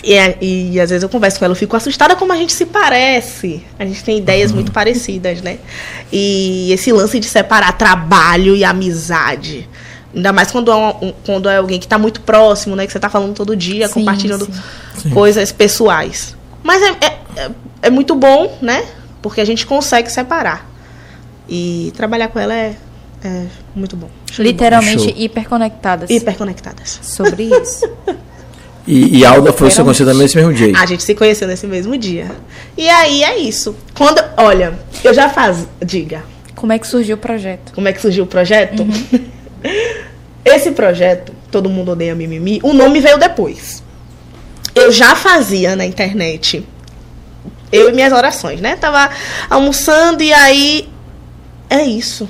C: E, é- e às vezes eu converso com ela, eu fico assustada como a gente se parece. A gente tem ideias muito parecidas, né? E esse lance de separar trabalho e amizade. Ainda mais quando é, um- quando é alguém que está muito próximo, né? Que você está falando todo dia,
A: Sim,
C: compartilhando
A: sim.
B: Sim.
C: coisas pessoais. Mas é, é, é- é muito bom, né? Porque a gente consegue separar. E trabalhar com ela é, é muito bom.
A: Literalmente
B: Show.
A: hiperconectadas.
C: Hiperconectadas.
A: Sobre isso.
B: E, e Alda foi se conhecida nesse mesmo dia.
C: A gente se conheceu nesse mesmo dia. E aí é isso. Quando, olha, eu já faz, diga,
A: Como é que surgiu o projeto?
C: como é que surgiu o projeto? Esse projeto, Todo Mundo Odeia Mimimi, o nome veio depois. eu já fazia na internet. Eu e minhas orações, né? Tava almoçando e aí. É isso.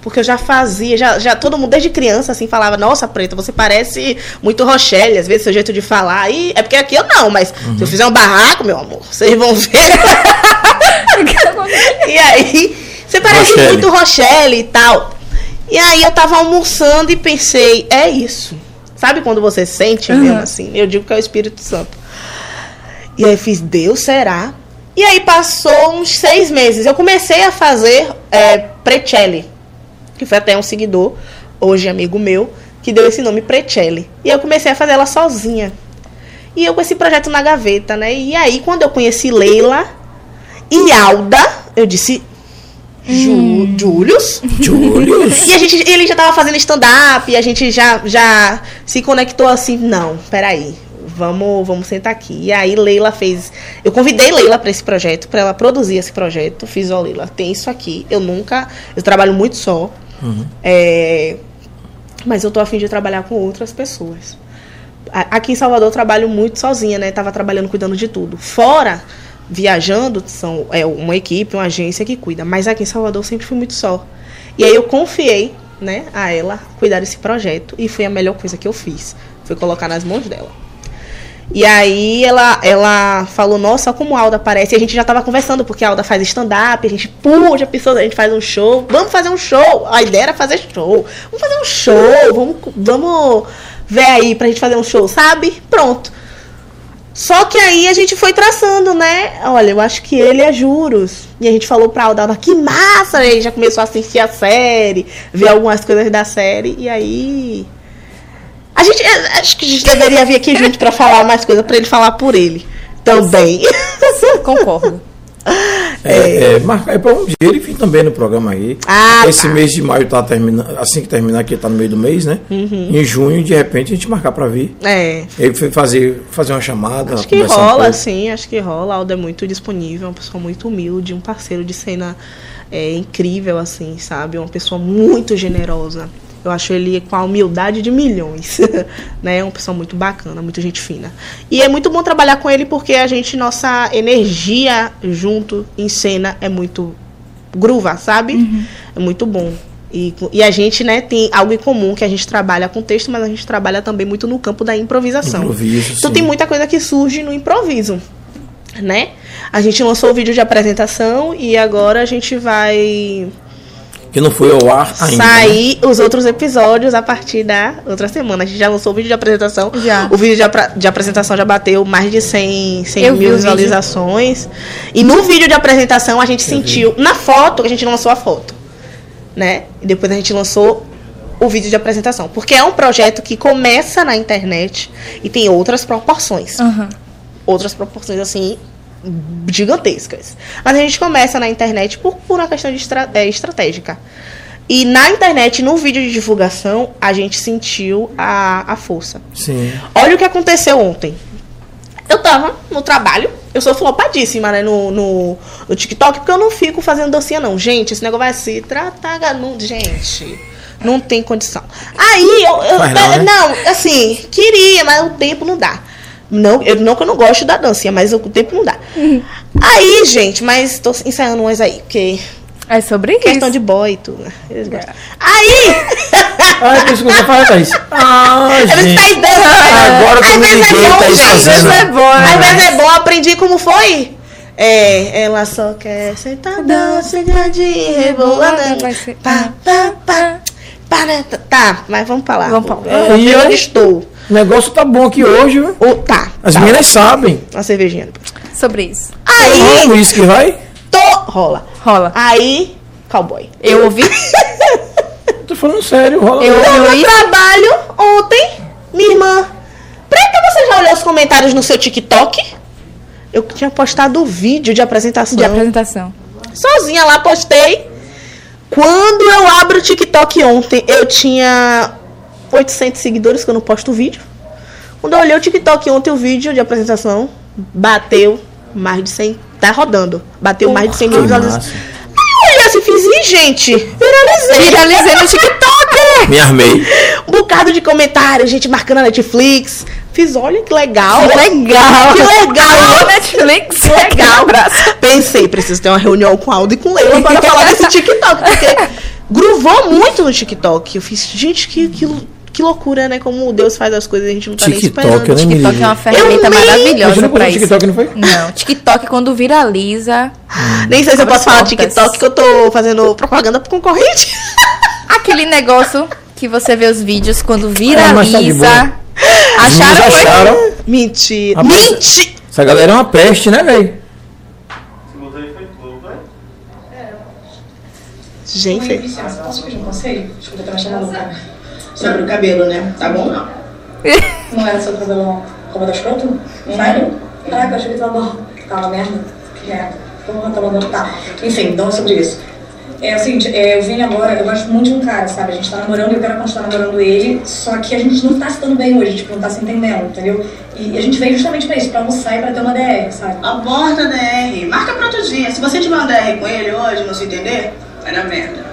C: Porque eu já fazia, já, já todo mundo desde criança assim falava, nossa, preta, você parece muito Rochelle, às vezes seu jeito de falar. E é porque aqui eu não, mas se eu fizer um barraco, meu amor, vocês vão ver. e aí, você parece
B: Rochelle.
C: muito Rochelle e tal. E aí eu tava almoçando e pensei, é isso. Sabe quando você sente mesmo assim? Eu digo que é o Espírito Santo. E aí eu fiz, Deus, será? E aí passou uns seis meses. Eu comecei a fazer é, Precelli, que foi até um seguidor, hoje amigo meu, que deu esse nome Precelli. E eu comecei a fazer ela sozinha. E eu com esse projeto na gaveta, né? E aí, quando eu conheci Leila e Alda, eu disse, Ju, Július?
B: Julius.
C: E a gente, ele já tava fazendo stand-up, e a gente já, já se conectou assim, não, peraí, vamos, vamos sentar aqui. E aí Leila fez. Eu convidei Leila para esse projeto, para ela produzir esse projeto. Fiz, ó, Leila, tem isso aqui. Eu nunca. Eu trabalho muito só. É, mas eu tô afim de trabalhar com outras pessoas. Aqui em Salvador eu trabalho muito sozinha, né? Tava trabalhando cuidando de tudo. Fora, viajando, são é uma equipe, uma agência que cuida. Mas aqui em Salvador sempre fui muito só. E aí eu confiei, né, a ela cuidar desse projeto. E foi a melhor coisa que eu fiz. Foi colocar nas mãos dela. E aí ela, ela falou, nossa, como a Alda aparece. E a gente já tava conversando, porque a Alda faz stand-up, a gente, puxa, pessoa, a gente faz um show. Vamos fazer um show. A ideia era fazer show. Vamos fazer um show, vamos, vamos ver aí pra gente fazer um show, sabe? Pronto. Só que aí a gente foi traçando, né? Olha, eu acho que ele é juros. E a gente falou pra Alda, Alda, que massa! E aí já começou a assistir a série, ver algumas coisas da série. E aí. A gente. eh, Acho que a gente deveria vir aqui junto pra falar mais coisas, pra ele falar por ele. Também.
A: Concordo.
B: É, é, marcar é para um dia ele vir também no programa aí.
C: Ah,
B: Esse
C: tá.
B: mês de maio tá terminando, assim que terminar aqui, tá no meio do mês, né?
C: Uhum.
B: Em junho, de repente, a gente marcar para vir.
C: É.
B: Ele foi fazer, fazer uma chamada.
C: Acho que
B: um
C: rola,
B: pouco.
C: sim, acho que rola. A Alda é muito disponível, uma pessoa muito humilde, um parceiro de cena é, incrível, assim, sabe? Uma pessoa muito generosa. Eu acho ele com a humildade de milhões, né? Uma pessoa muito bacana, muito gente fina. E é muito bom trabalhar com ele porque a gente, nossa energia junto em cena é muito gruva, sabe? É muito bom. E, e a gente, né, tem algo em comum, que a gente trabalha com texto, mas a gente trabalha também muito no campo da improvisação.
B: Improviso,
C: Então
B: sim.
C: tem muita coisa que surge no improviso, né? A gente lançou o vídeo de apresentação e agora a gente vai
B: Que não foi ao ar ainda. né?
C: sair os outros episódios a partir da outra semana. A gente já lançou o vídeo de apresentação.
A: Já.
C: O vídeo de, apra- de apresentação já bateu mais de 100, 100
A: Eu vi
C: mil visualizações. E no vídeo de apresentação a gente sentiu, na foto, a gente não lançou a foto, né? E depois a gente lançou o vídeo de apresentação. Porque é um projeto que começa na internet e tem outras proporções
A: Aham.
C: outras proporções assim gigantescas. Mas a gente começa na internet por, por uma questão de estra é, estratégica. E na internet, no vídeo de divulgação, a gente sentiu a, a força.
B: Sim.
C: Olha o que aconteceu ontem. Eu tava no trabalho, eu sou flopadíssima, né, no, no, no TikTok, porque eu não fico fazendo dancinha, não. Gente, esse negócio vai se tratar, não, gente, não tem condição. Aí, eu, eu
B: não, né?
C: não, assim, queria, mas o tempo não dá. Não, eu, não que eu não gosto da dancinha, mas o tempo não dá. Aí, gente, mas tô ensaiando umas aí, porque
A: É sobre
C: questão
A: isso.
C: de boy e tudo, né? Eles gostam. Aí,
B: Ah, é por isso que você faz, Thaís. Ah,
C: vezes
B: gente.
C: tá aí dando.
B: Agora que eu me liguei,
C: é bom,
B: tá aí
C: gente.
B: fazendo.
C: Às vezes é bom.
A: né?
C: Às vezes é bom. Aprendi como foi. É, ela só quer sentar sentadinha, rebolando.
A: Vai ser-
C: Pá, pá, pá. Para, tá, mas vamos pra lá.
A: Vamos lá.
C: Eu,
B: Aí,
C: eu estou.
B: O negócio tá bom aqui hoje, viu?
C: Oh, tá.
B: As
C: tá.
B: meninas sabem.
C: Uma cervejinha.
A: Sobre isso.
C: Aí,
B: O uísque vai?
C: tô. Rola.
A: Rola.
C: Aí, cowboy.
A: Eu ouvi.
B: Tô falando sério, rola.
A: Eu-
C: Eu no trabalho ontem, minha irmã. Preta, você já olhou os comentários no seu TikTok? Eu tinha postado o vídeo de apresentação.
A: De apresentação.
C: Sozinha lá, postei. Quando eu abro o TikTok ontem, eu tinha 800 seguidores, que eu não posto vídeo. Quando eu olhei o TikTok ontem, o vídeo de apresentação bateu mais de 100. Tá rodando. Bateu mais de 100 mil visualizações. Aí eu olhei assim, fiz, gente, viralizei.
A: Viralizei no TikTok.
B: Me armei.
C: Um bocado de comentário, gente marcando a Netflix. Fiz, olha que legal.
A: Que legal.
C: Que legal.
A: Netflix.
C: Que legal. Pensei, preciso ter uma reunião com Aldo e com Leila para falar desse TikTok, porque gruvou muito no TikTok. Eu fiz, gente, que, que, que loucura, né? Como Deus faz as coisas, a gente não tá nem
B: TikTok,
C: esperando.
B: eu nem me
A: TikTok é uma ferramenta
C: Eu nem-
A: maravilhosa
B: não
A: pra isso.
B: TikTok, não foi?
A: Não, TikTok quando viraliza.
C: Nem sei se eu posso falar. TikTok, que eu tô fazendo propaganda pro concorrente.
A: Aquele negócio que você vê os vídeos quando
B: Ah, tá
A: viraliza. acharam,
B: meninos
A: foi?
B: acharam.
C: Mentira.
B: A
C: Mentira!
B: Essa galera é uma peste, né, velho?
C: Gente,
E: Oi, licença, posso pedir um conselho? Desculpa, eu tava chamando o cara. Sobre o cabelo, né? Tá bom não? Não era sobre o cabelo como da escroto? Sério? Caraca, eu achei que tava bom. Tava merda. Que merda. Porra, tava bom. Tá. Enfim, então é sobre isso. É o seguinte, é, eu vim agora, eu gosto muito de um cara, sabe? A gente tá namorando e eu quero continuar namorando ele, só que a gente não tá se dando bem hoje, tipo, não tá se entendendo, entendeu? E a gente veio justamente pra isso, pra almoçar e pra ter uma DR, sabe?
F: Aborta DR. Marca pra outro dia. Se você tiver uma DR com ele hoje, não se entender, vai na merda.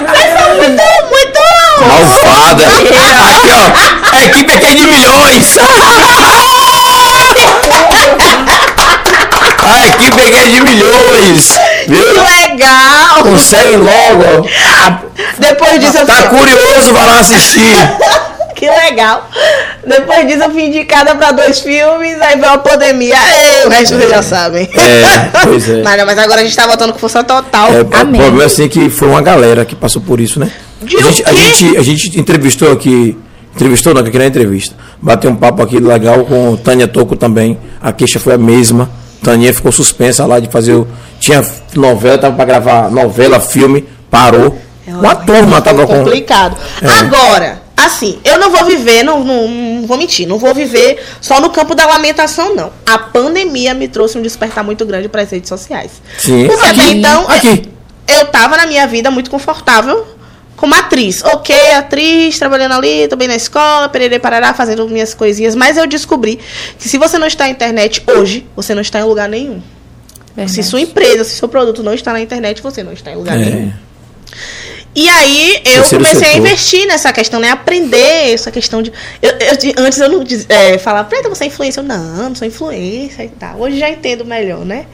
C: Muito
B: Malvada. Aqui, ó. A equipe aqui é de milhões. A equipe aqui é de milhões. Viu?
C: Que legal!
B: Consegue logo.
C: Depois disso eu
B: Tá curioso, vai lá assistir.
C: Que legal! Depois disso eu fui indicada pra dois filmes, aí veio a pandemia. Ei, o resto vocês já sabem.
B: É, pois é.
C: Mas, não, mas agora a gente tá voltando com força total.
B: É, o
A: Amém.
B: problema é assim que foi uma galera que passou por isso, né?
C: De
B: a,
C: o
B: gente, a, gente, a gente entrevistou aqui, entrevistou não, que aqui na entrevista. Bateu um papo aqui legal com Tânia Toco também. A queixa foi a mesma. Tânia ficou suspensa lá de fazer. o- Tinha novela, tava pra gravar novela, filme, parou. Uma turma tava com.
C: complicado.
B: É.
C: Agora, assim, eu não vou viver, não, não, não vou mentir, não vou viver só no campo da lamentação, não. A pandemia me trouxe um despertar muito grande para as redes sociais.
B: Sim,
C: Porque até
B: aqui,
C: então,
B: aqui.
C: eu tava na minha vida muito confortável como atriz. Ok, atriz, trabalhando ali, tô bem na escola, pererê, parará, fazendo minhas coisinhas. Mas eu descobri que se você não está na internet hoje, você não está em lugar nenhum. Se sua empresa, se seu produto não está na internet, você não está em lugar nenhum. E aí eu
B: Terceiro
C: comecei a investir nessa questão, né? Aprender essa questão de. eu- eu- antes eu não é, falava, Preta, você é influência? Eu, não, não sou influência e tal. Hoje já entendo melhor, né?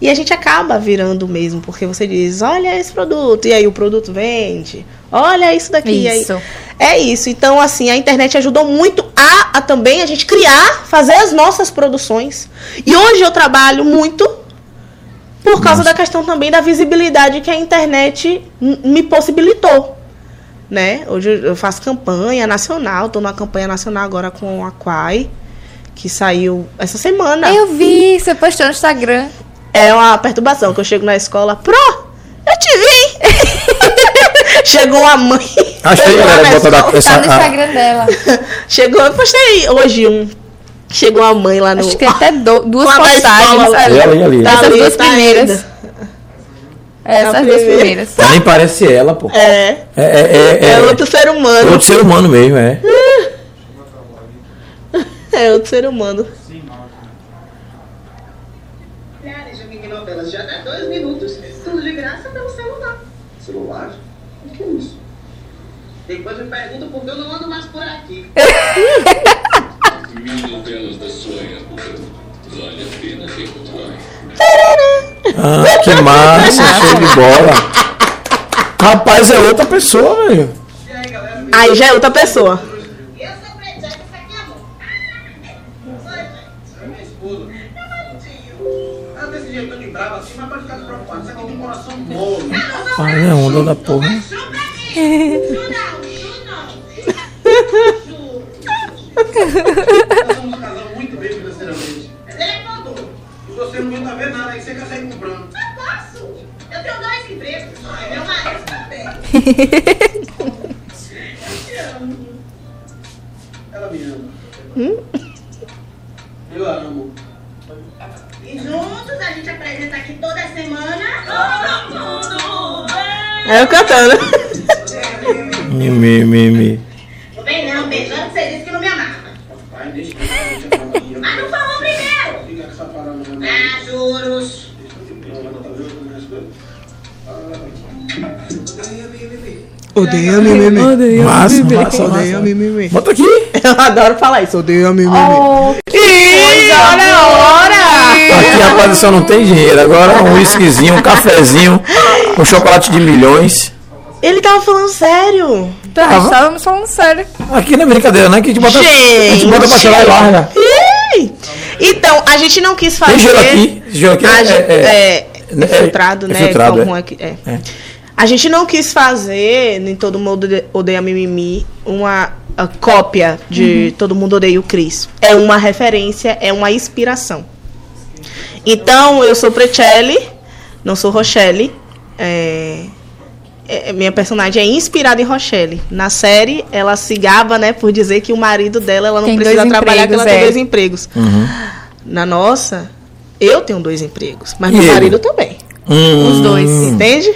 C: E a gente acaba virando mesmo, porque você diz, olha esse produto, e aí o produto vende. Olha isso daqui. e aí-
A: Isso.
C: é isso. Então, assim, a internet ajudou muito a, a também a gente criar, fazer as nossas produções. E hoje eu trabalho muito por causa da questão também da visibilidade que a internet me possibilitou. Né? Hoje eu- faço campanha nacional, estou numa campanha nacional agora com a Quai, que saiu essa semana.
A: Eu vi, você postou no Instagram.
C: É uma perturbação que eu chego na escola, pro, eu te vi! Chegou a mãe.
B: Acho que a
C: Chegou
B: galera
C: na
B: bota da-
C: escola.
B: essa-
A: Tá no
B: a-
A: Instagram dela.
C: Chegou, eu postei hoje um. Chegou a mãe lá no.
A: Acho que tem até do- duas postagens ali.
B: E ali, ali.
C: Tá
A: Essas
C: ali,
A: duas
C: tá
A: primeiras.
C: ainda.
A: Essas
C: A
A: duas
C: primeira.
A: primeiras.
B: Ela nem parece ela, pô. É,
C: É.
B: é, é,
C: É,
B: é,
C: outro ser
B: é
C: humano.
B: outro ser humano mesmo, é.
C: É outro ser humano.
F: Milhares de mini novelas de até dois minutos, tudo de graça pelo celular. Celular? O que é isso? Depois me perguntam por que eu não ando mais por aqui.
G: Mil. Vale a pena recordar.
B: Ah, que massa, show de bola. Rapaz, é outra pessoa, velho.
C: Aí já é outra pessoa.
B: Pai, é onda da porra.
F: Chu pra mim. Chu não, chu não. Chu.
H: Nós somos um casal muito bem financeiramente.
F: Ele é mandou.
H: E você não aguenta ver nada, aí você quer sair comprando.
F: Eu posso. Eu tenho dois empregos. E meu marido também.
H: Ela me ama. Eu a amo.
F: E juntos a gente apresenta aqui toda semana. Todo mundo.
C: Aí eu cantando.
B: Mi, mi, mi, mi.
F: Não vem não, beijando, você disse que não me amava.
H: Deixa eu.
F: Mas não falou primeiro.
H: Fica com essa parada, não.
F: Ah, juros.
H: Tá?
C: Odeia mimimi.
B: Massa, massa,
C: Odeia
B: massa.
C: mimimi.
B: Bota aqui.
C: Eu adoro falar isso. Odeia mimimi.
A: Oh,
C: que olha a hora!
B: Aqui, rapaz, só não tem dinheiro. Agora um whiskyzinho, um cafezinho, um chocolate de milhões.
C: Ele tava falando sério.
A: tá,
B: Tava.
A: estávamos falando sério.
B: Aqui não é brincadeira, né? Que a gente bota, a gente
C: Gente.
B: bota pra chorar e larga.
C: Então, a gente não quis fazer.
B: Tem gelo aqui. Gelo aqui
C: A
B: é,
C: gente-
B: é,
C: é,
B: é-
C: é filtrado,
B: é
C: né?
B: filtrado, é.
C: é que- é.
B: É.
C: A gente não quis fazer, nem todo mundo Ode- odeia mimimi, uma a cópia de Todo Mundo Odeia o Cris. É uma referência, é uma inspiração. Então, eu sou Precelli, não sou Rochelle. É, é- minha personagem é inspirada em Rochelle. Na série, ela se gaba, né, por dizer que o marido dela, ela não
A: Tem
C: precisa trabalhar, que ela
A: empregos,
C: tem
A: é.
C: dois empregos. Na nossa, eu tenho dois empregos, mas
B: E
C: meu
B: ele?
C: marido também.
B: Hum,
A: Os dois.
C: Entende?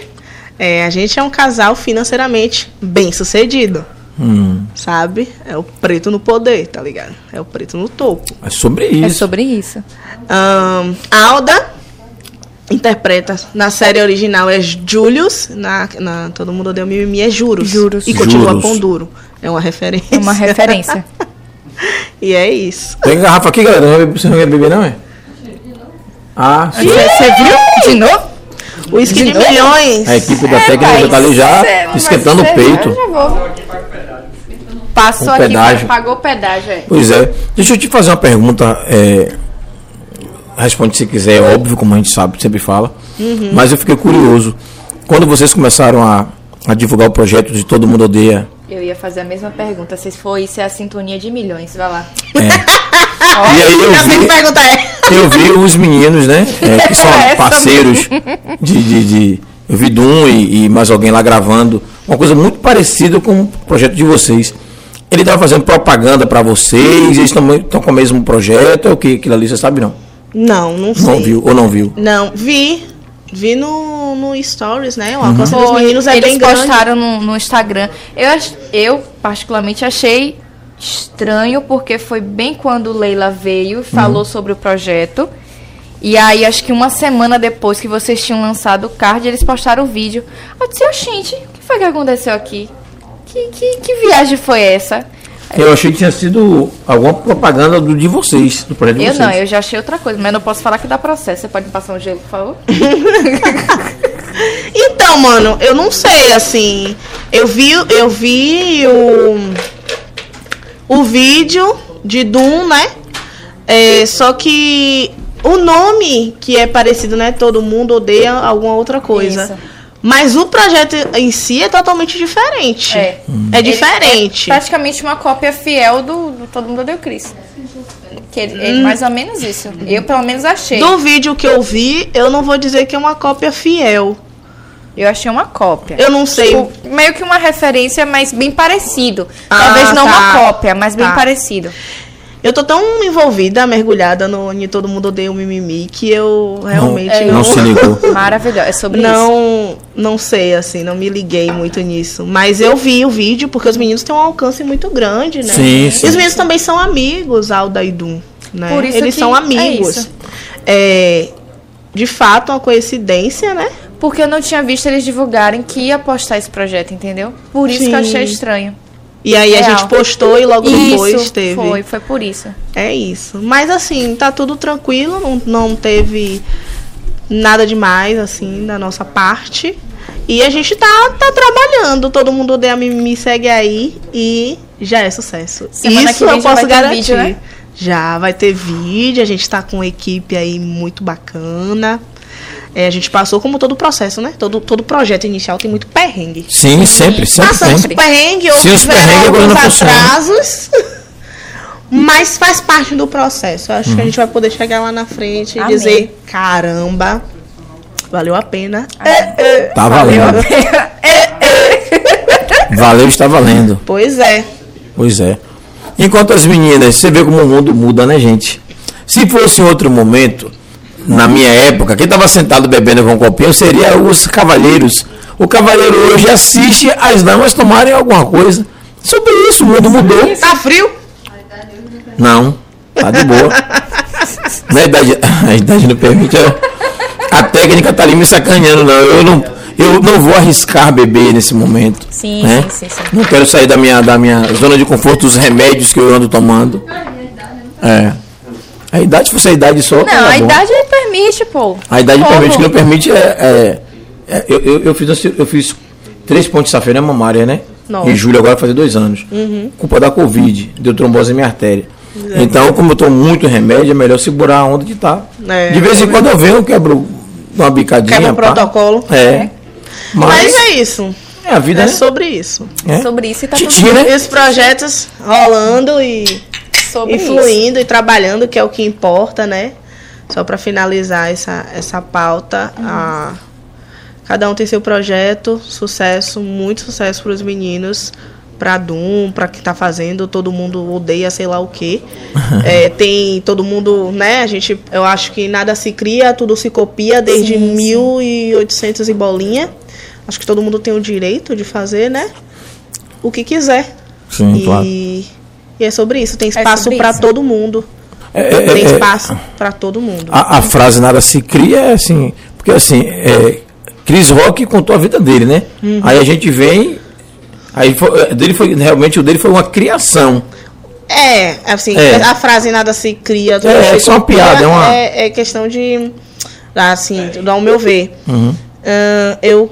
C: É, a gente é um casal financeiramente bem sucedido,
B: Hum,
C: sabe? É o preto no poder, tá ligado? É o preto no topo.
B: é sobre
A: É
B: isso.
A: sobre isso.
C: Ahn, Alda interpreta na série original é Julius, na, na Todo Mundo Odeia o Mimimi é Juros.
A: Juros.
C: E continua
B: Juros.
C: pão duro. É uma referência.
A: É uma referência.
C: e é isso.
B: Tem garrafa aqui, galera. Você não quer beber, não, é? Ah, sim.
A: Você viu? De novo?
C: Whisky de
A: De novo?
C: milhões.
B: A equipe da técnica já tá ali já esquentando o peito.
A: Passou
B: Um
A: aqui,
B: pedágio.
A: pagou o pedágio. É.
B: Pois é. Deixa eu te fazer uma pergunta. é, Responde se quiser, é óbvio, como a gente sabe, sempre fala.
C: Uhum.
B: Mas eu fiquei curioso. Quando vocês começaram a, a divulgar o projeto de Todo Mundo Odeia.
A: Eu ia fazer a mesma pergunta. Se for isso, é a sintonia de milhões. Vai lá.
B: É, e aí eu vi,
C: pergunta é.
B: eu vi os meninos, né? é, que são
A: Essa
B: parceiros de, de, de- Eu vi Dum e, e mais alguém lá gravando. Uma coisa muito parecida com o projeto de vocês. Ele estava fazendo propaganda para vocês, eles estão com o mesmo projeto, é o que aquilo ali, você sabe não?
C: Não, não sei.
B: Não viu ou não viu?
C: Não, vi. Vi no, no Stories, né?
B: Uhum.
C: O alcance dos meninos é
A: eles
C: bem grande.
A: postaram no, no Instagram. Eu, eu, particularmente, achei estranho, porque foi bem quando Leila veio e falou sobre o projeto. E aí, acho que uma semana depois que vocês tinham lançado o card, eles postaram o vídeo. Eu disse, "Ô, gente, o que foi que aconteceu aqui? Que, que, que viagem foi essa?
B: Eu achei que tinha sido alguma propaganda do, de vocês, do projeto de
A: Eu
B: vocês.
A: não, eu já achei outra coisa, mas não posso falar que dá processo. Você pode me passar um gelo, por favor?
C: Então, mano, eu não sei, assim. Eu vi, eu vi o, o vídeo de Doom, né? É, só que o nome que é parecido, né? Todo mundo odeia alguma outra coisa.
A: Isso.
C: Mas o projeto em si é totalmente diferente.
A: É.
C: É diferente.
A: É praticamente uma cópia fiel do, do Todo Mundo Odeia o Chris. Que é, é mais ou menos isso. Eu, pelo menos, achei.
C: Do vídeo que eu vi, eu não vou dizer que é uma cópia fiel.
A: Eu achei uma cópia.
C: Eu não sei.
A: Tipo, meio que uma referência, mas bem parecido.
C: Ah,
A: Talvez não
C: tá.
A: uma cópia, mas bem
C: Tá.
A: parecido.
C: Eu tô tão envolvida, mergulhada no em Todo Mundo Odeia o Mimimi, que eu realmente
A: É,
C: não,
B: Não se ligou.
A: Maravilhoso. É sobre isso.
C: não, não sei, assim, não me liguei muito nisso. Mas eu vi o vídeo, porque os meninos têm um alcance muito grande, né?
B: Sim,
C: E
B: sim.
C: os meninos também são amigos, Alda e Dum, né?
A: Por isso
C: Eles
A: que
C: são
A: é
C: amigos.
A: isso.
C: É, de fato, uma coincidência, né?
A: Porque eu não tinha visto eles divulgarem que ia postar esse projeto, entendeu? Por isso que eu achei
C: Sim.
A: estranho.
C: E aí a
A: Real.
C: gente postou e logo depois
A: isso,
C: teve.
A: Foi, foi por isso.
C: É isso. Mas assim, tá tudo tranquilo, não, não teve nada demais, assim, da nossa parte. E a gente tá, tá trabalhando, todo mundo odeia me, me segue aí e já é sucesso.
A: Semana
C: isso eu posso garantir.
A: vídeo, né?
C: Já vai ter vídeo, a gente tá com uma equipe aí muito bacana. É, a gente passou como todo o processo, né? Todo, todo projeto inicial tem muito perrengue.
B: Sim, sempre, sempre
C: Passamos
B: tem.
C: por perrengue,
B: Se
C: houve
B: os perrengues, a coisa não
C: alguns
B: funciona.
C: atrasos. Mas faz parte do processo. Eu acho que a gente vai poder chegar lá na frente e
A: Amém.
C: dizer: caramba, valeu a pena.
B: Tá valendo. Valeu, está valendo.
C: Pois é.
B: Pois é. Enquanto as meninas, você vê como o mundo muda, né, gente? Se fosse em outro momento, na minha época, quem estava sentado bebendo com um copinho seria os cavalheiros. O cavalheiro hoje assiste as damas tomarem alguma coisa. Sobre isso, o mundo mudou.
C: Tá frio?
B: Não, tá de boa. Na idade, a idade não permite. A, a técnica tá ali me sacaneando, não. Eu não, eu não vou arriscar beber nesse momento.
A: Sim,
B: né?
A: sim, sim, sim.
B: Não quero sair da minha, da minha zona de conforto dos remédios que eu ando tomando. É. A idade, se fosse a idade só.
A: Não,
B: tá
A: a
B: bom.
A: idade permite, pô.
B: A idade
A: Como?
B: permite, o que não permite é. é- é- eu, eu, eu fiz, eu fiz três pontos de safena mamária, né?
C: Nossa.
B: Em julho agora vai fazer dois anos. Culpa da Covid, deu trombose na minha artéria. Então, como eu tomo muito remédio, é melhor segurar onde que tá.
C: É.
B: De vez em quando eu venho, eu quebro uma bicadinha.
C: Quebra o protocolo.
B: É.
C: Mas
B: Mas,
C: é isso.
B: é a vida,
C: É
B: né?
C: sobre isso.
B: É.
A: Sobre isso e tá tudo
B: Titi, né?
C: Esses projetos rolando e,
A: sobre
C: e
A: isso.
C: e trabalhando, que é o que importa, né? Só para finalizar essa, essa pauta, a- cada um tem seu projeto, sucesso, muito sucesso para os meninos, para Dum, para quem tá fazendo, todo mundo odeia sei lá o quê. É, tem todo mundo, né? A gente, eu acho que nada se cria, tudo se copia desde
A: Sim, sim.
C: 1800 e bolinha. Acho que todo mundo tem o direito de fazer, né? O que quiser.
B: Sim,
C: e,
B: claro.
C: E é sobre isso. Tem espaço
A: sobre
C: para todo mundo.
B: É, é,
C: Tem
B: é,
C: espaço para todo mundo.
B: a, a frase nada se cria é assim, porque assim, é, Chris Rock contou a vida dele, né?
C: Uhum.
B: Aí a gente vem, aí foi, é, dele foi realmente o dele foi uma criação.
C: É, assim,
B: É.
C: a frase nada se cria.
B: É, é só uma piada, é uma-
C: É, é questão de. Assim, ao meu ver.
B: Uhum.
C: Ahn, eu,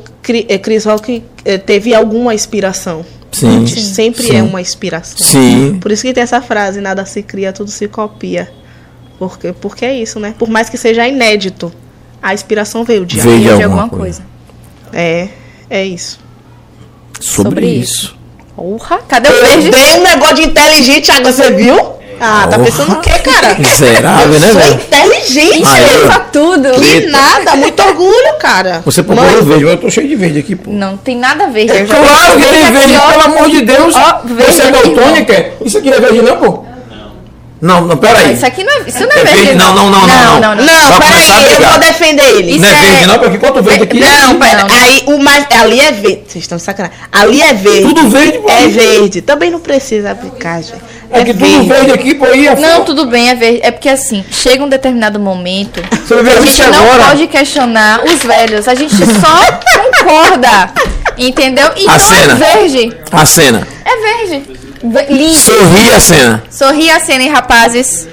C: é, Chris Rock eh, teve alguma inspiração.
B: Sim.
C: Gente, Sempre
B: Sim.
C: é uma inspiração.
B: Sim.
C: Por isso que tem essa frase, nada se cria, tudo se copia. Porque, porque é isso, né? Por mais que seja inédito, a inspiração veio de
B: Veio.
A: de
B: alguma
A: alguma
B: coisa.
A: coisa.
C: É, é isso.
B: Sobre,
A: Sobre
B: isso.
A: Porra, cadê o verde?
C: Dei um negócio de inteligente, agora você viu? Ah, tá pensando o quê, cara?
B: Miserável, né,
C: Sou
B: velho?
C: inteligente.
B: Ah, eu-
A: tudo.
C: Que
B: Eita.
C: nada, muito orgulho, cara.
B: Você procurou
C: Mãe,
B: verde, mas eu tô cheio de verde aqui, pô.
A: Não tem nada a ver. eu já
B: Claro que tem verde,
A: ó.
B: pelo amor de Deus.
A: Ó, verde
B: Você é daltônica? Isso aqui não é verde não, pô? Não, não, peraí.
A: Isso aqui não é, isso não é
B: É
A: verde.
B: verde? Não, não, não, não,
A: Não,
B: não.
A: não.
C: Não,
B: a
C: peraí, eu vou defender ele.
A: Isso
B: Não é
A: é-
B: verde não, porque enquanto verde aqui...
C: Não, pera,
A: Não.
C: aí o mais. Ali é verde. Vocês estão sacanagem. Ali é verde.
B: Tudo verde, pô.
C: É verde. Também não precisa aplicar, gente.
B: É que tudo verde aqui, pô, ia...
A: Não, tudo bem, é verde. É porque assim, chega um determinado momento
B: Você
A: a gente não
B: agora.
A: pode questionar os velhos. A gente só concorda. Entendeu? Então é
B: cena.
A: verde.
B: A cena.
A: É verde. Ve- Lindo.
B: Sorri a cena.
A: Sorri a cena, hein, rapazes.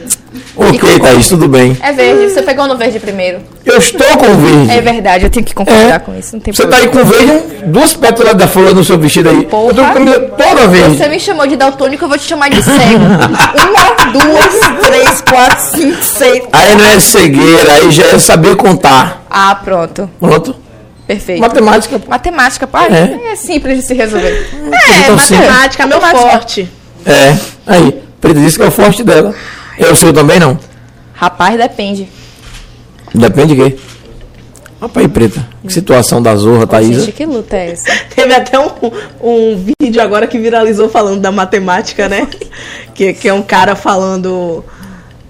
B: Ok, Thaís, tudo bem.
A: É verde. Você pegou no verde primeiro.
B: Eu estou com o verde.
A: É verdade, eu tenho que concordar
B: É.
A: com isso. Não tem
B: Você tá aí
A: problema.
B: com verde, duas pétalas da flor no seu vestido aí.
A: Porra.
B: Eu tô com a camisa toda verde.
A: Você me chamou de daltônico, eu vou te chamar de cego. Uma, duas, três, quatro, cinco, seis.
B: Aí não é cegueira, aí já é saber contar.
A: Ah, pronto.
B: Pronto.
A: Perfeito.
B: Matemática.
A: Matemática, pá,
B: É.
A: é. simples de se resolver.
C: É,
B: Então,
C: matemática é meu forte.
B: É. Aí. Preta disse que é o forte dela. É o seu também, não?
A: Rapaz, depende.
B: Depende de quê? Rapaz, Preta. Que situação da Zorra, Thaís.
A: Gente, que luta é essa?
C: Teve até um, um vídeo agora que viralizou falando da matemática, né? Que, que é um cara falando.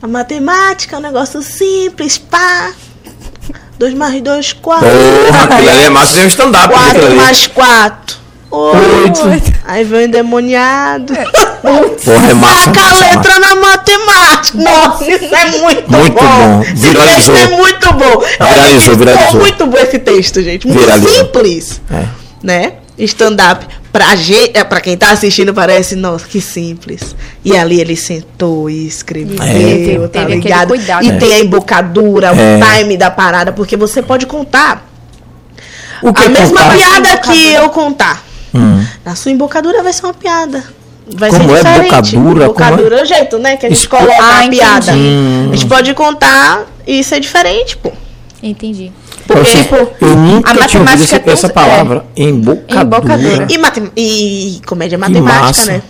C: A matemática é um negócio simples, pá. 2 mais 2, 4.
B: Porra, aquilo ali é massa de um stand-up. aquilo
C: 4
B: ali.
C: mais 4.
B: Oito.
C: 8. Aí vem o endemoniado.
B: Porra, é massa.
C: Saca a
B: massa,
C: letra na matemática. Nossa, isso é muito,
B: Muito bom.
C: Esse
B: Viralizou.
C: texto é muito bom.
B: Viralizou, viralizou.
C: muito bom esse texto, gente. Muito
B: Viralizou.
C: simples.
B: É.
C: Né? Stand-up. Pra, gente, é, pra quem tá assistindo, parece, nossa, que simples. E ali ele sentou e escreveu,
B: É.
C: Tá
A: teve
C: ligado?
A: cuidado,
C: e
A: né?
C: tem a embocadura,
B: É.
C: o time da parada, porque você pode contar
B: O que
C: a
B: é
C: mesma
B: contar?
C: piada que eu contar.
B: Hum.
C: Na sua embocadura vai ser uma piada. Vai
B: Como
C: ser
B: é
C: diferente.
B: bocadura?
C: Bocadura é o jeito, né? Que a gente
B: Esco-
C: coloca
A: Ah,
C: a piada.
A: entendi.
C: A gente pode contar e ser diferente, pô.
A: Entendi.
C: Porque,
B: você-
C: tipo,
B: eu nunca
A: a
B: tinha ouvido
A: matemática
B: essa,
A: é
B: essa palavra. Embocadura.
A: Embocadura.
C: E, matem e comédia matemática, né?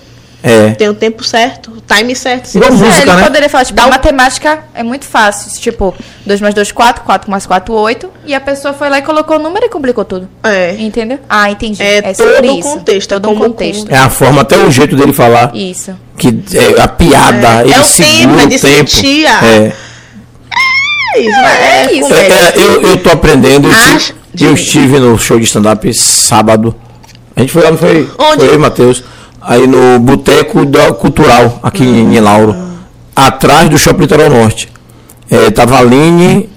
B: É.
C: Tem o tempo certo, o time certo. Se
B: Igual
C: você-
B: música,
A: é, ele
B: né?
A: poderia falar, tipo,
C: Dá
A: a
C: um-
A: matemática é muito fácil. Tipo, 2 mais 2, 4, 4 mais 4, 8. E a pessoa foi lá e colocou o número e complicou tudo.
C: É.
A: Entendeu? Ah, entendi.
C: É
A: sobre
C: todo o
A: isso.
C: contexto, é
A: Todo um contexto.
B: É a forma, até o jeito dele falar.
A: Isso.
B: Que é a piada, ele
C: É o
B: segura
C: tempo, é
B: o
C: de
B: tempo.
C: sentir a-
B: É.
C: É isso, é,
A: É isso.
B: É, é, eu, eu tô aprendendo. Eu,
C: Acho-
B: eu estive no show de stand-up sábado. A gente foi lá, não foi?
C: Onde?
B: Foi eu e Matheus. Aí no Boteco Cultural, aqui em, em Lauro. Atrás do Shopping Litoral Norte. É, tava a Aline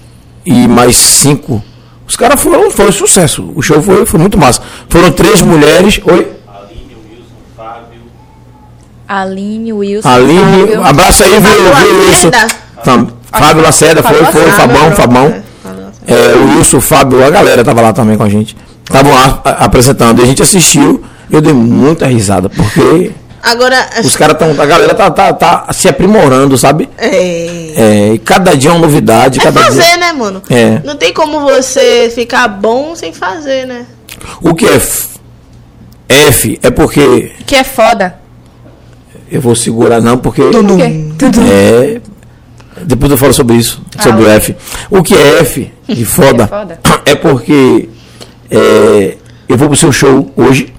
B: e mais cinco, Os caras foram, foi um sucesso. O show foi, foi muito massa. Foram três mulheres. Oi?
A: Aline, Wilson,
B: Aline,
A: Fábio.
B: abraço aí, viu, viu Wilson?
C: Lacerda.
B: Fábio Lacerda, foi, foi,
A: Lacerda.
B: Fabão, Fabão. É, o Wilson, o Fábio, a galera tava lá também com a gente. Estavam lá a- apresentando. E a gente assistiu. Eu dei muita risada, porque
C: Agora,
B: os caras estão. A galera tá, tá, tá se aprimorando, sabe?
C: é,
B: É, e cada dia é uma novidade.
C: é
B: Cada
C: fazer,
B: dia...
C: né, mano?
B: É.
C: Não tem como você ficar bom sem fazer, né?
B: O que é F? F é porque.
A: Que é foda.
B: Eu vou segurar, não, porque.
A: Por quê?
B: É. Depois eu falo sobre isso, sobre o. F. O que é F de foda,
A: É foda.
B: é porque é, eu vou pro seu show hoje,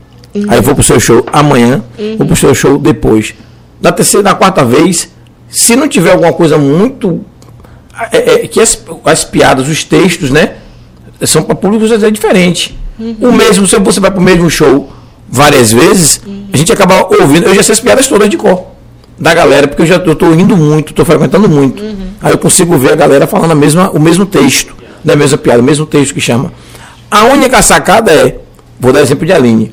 B: aí eu vou pro seu show amanhã, vou pro seu show depois. Na terceira, na quarta vez, se não tiver alguma coisa muito. é, é, que as, as piadas, os textos, né? São para públicos é diferente. O mesmo, se você vai pro mesmo show várias vezes, a gente acaba ouvindo. Eu já sei as piadas todas de cor da galera, porque eu já eu tô indo muito, tô frequentando muito. Aí eu consigo ver a galera falando a mesma, o mesmo texto, da mesma piada, o mesmo texto que chama. A única sacada é, vou dar exemplo de Aline,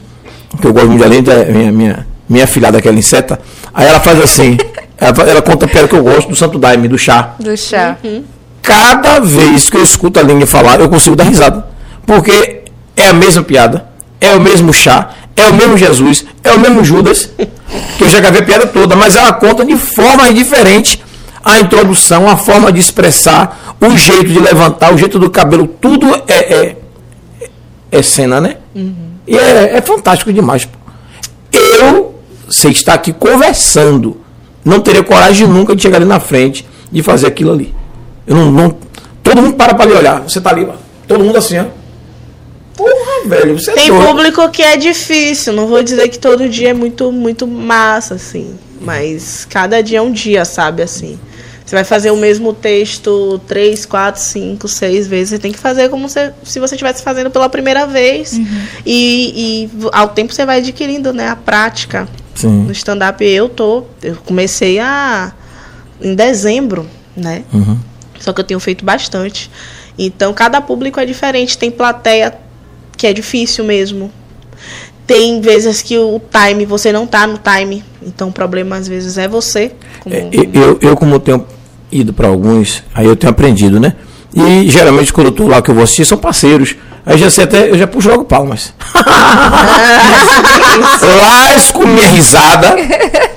B: que eu gosto muito de Aline, é minha, minha, minha filhada, aquela inseta. Aí ela faz assim, ela, ela conta a piada que eu gosto do Santo Daime, do chá
A: Do chá.
B: cada vez que eu escuto a Aline falar, eu consigo dar risada. Porque é a mesma piada, é o mesmo chá, é o mesmo Jesus, é o mesmo Judas, que eu já gravei a piada toda, mas ela conta de forma diferente a introdução, a forma de expressar, o jeito de levantar, o jeito do cabelo, tudo é, é, é cena, né? E é, é fantástico demais. Eu sei estar aqui conversando. Não teria coragem nunca de chegar ali na frente e fazer aquilo ali. Eu não, não- todo mundo para para lhe olhar. Você tá ali, ó, todo mundo assim, ó. Porra, velho, você é
C: Tem
B: doido.
C: público que é difícil. Não vou dizer que todo dia é muito, muito massa, assim. Mas cada dia é um dia, sabe, assim. Você vai fazer o mesmo texto três, quatro, cinco, seis vezes. Você tem que fazer como se, se você estivesse fazendo pela primeira vez. E, e ao tempo você vai adquirindo, né, a prática.
B: Sim.
C: No stand-up eu tô. Eu comecei a. em dezembro, né?
B: Uhum.
C: Só que eu tenho feito bastante. Então, cada público é diferente. Tem plateia que é difícil mesmo. Tem vezes que o time, você não tá no time. Então, o problema às vezes é você. como-
B: É, eu- eu, como tenho ido para alguns, aí eu tenho aprendido, né? E geralmente quando eu tô lá que eu vou assistir, são parceiros. Aí já sei até, eu já puxo logo palmas. Lasco minha risada.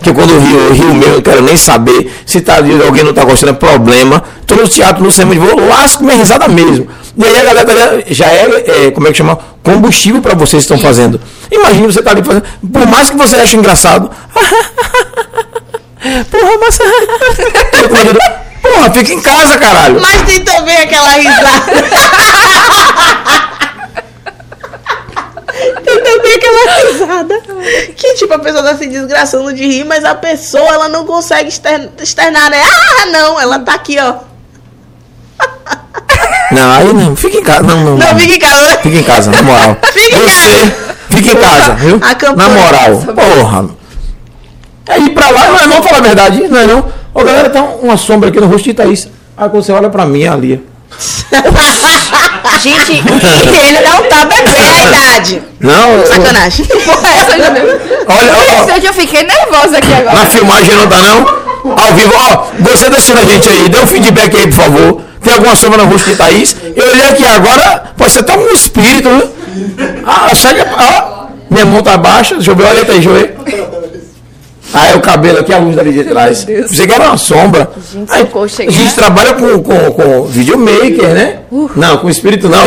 B: Que quando eu rio, eu rio mesmo, eu quero nem saber. Se tá, alguém não tá gostando, é problema. Tô no teatro, no cinema, eu vou, lasco minha risada mesmo. E aí a galera já é, é, como é que chama? Combustível para vocês que estão fazendo. Imagina você tá ali fazendo. Por mais que você ache engraçado. Porra, mas. Porra, fica em casa, caralho.
C: Mas tem também aquela risada. risada. Que tipo, a pessoa tá se desgraçando de rir, mas a pessoa ela não consegue exter- externar, né? Ah, não, ela tá aqui, ó.
B: Não, aí não. Fica em casa. Não, não.
C: Não,
B: não.
C: fica em casa.
B: Fica em casa, na moral.
C: Fica em
B: Você fica em casa, viu? Na moral. Porra. É ir pra lá, não é não falar a verdade, não é não. Ô galera, tem uma sombra aqui no rosto de Thaís. Aí quando você olha pra mim, é ali.
A: Gente, ele não tá bebendo.
C: É a idade.
B: Não, eu-
C: Sacanagem.
A: Porra, essa já
B: olha, ó,
A: eu fiquei nervosa aqui agora.
B: na filmagem não tá não? Ao vivo, ó, você tá assistindo a gente aí, dê um feedback aí, por favor. Tem alguma sombra no rosto de Thaís? Eu olhei aqui agora, pode ser até um espírito, viu? Ah, chega, ó, minha mão tá baixa, deixa eu ver, olha aí, deixa eu ver. Ah, é o cabelo aqui, a luz dali de trás. Você quer uma sombra?
A: Gente,
B: Aí, a gente trabalha com, com, com videomaker, né? Não, com espírito não.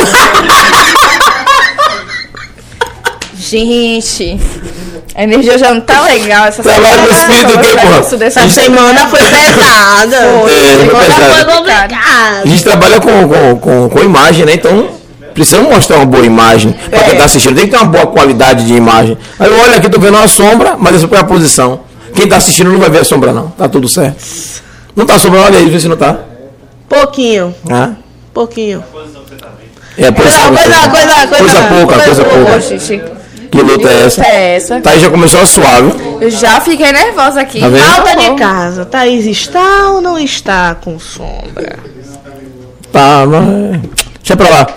A: Gente, a energia já não tá legal. Essa
B: Trabalho com espírito porra?
A: Isso desse
C: Essa semana foi pesada.
B: É,
C: Semana foi complicada.
B: A gente trabalha com, com, com, com imagem, né? Então, precisamos mostrar uma boa imagem para quem está assistindo. Tem que ter uma boa qualidade de imagem. Aí eu olho aqui, tô vendo uma sombra, mas a posição. Quem está assistindo não vai ver a sombra, não. Tá tudo certo. Não tá sombra, olha aí, vê se não tá.
C: Pouquinho,
B: Ah,
C: pouquinho.
B: é.
C: Coisa, coisa, coisa,
B: coisa pouca, coisa pouca. Que luta é essa?
A: é essa.
B: Aí, já começou a suave.
A: Eu já fiquei nervosa aqui.
B: Tá?
C: Falta de casa. Thaís está ou não está com sombra?
B: Tá, mas. Deixa pra lá.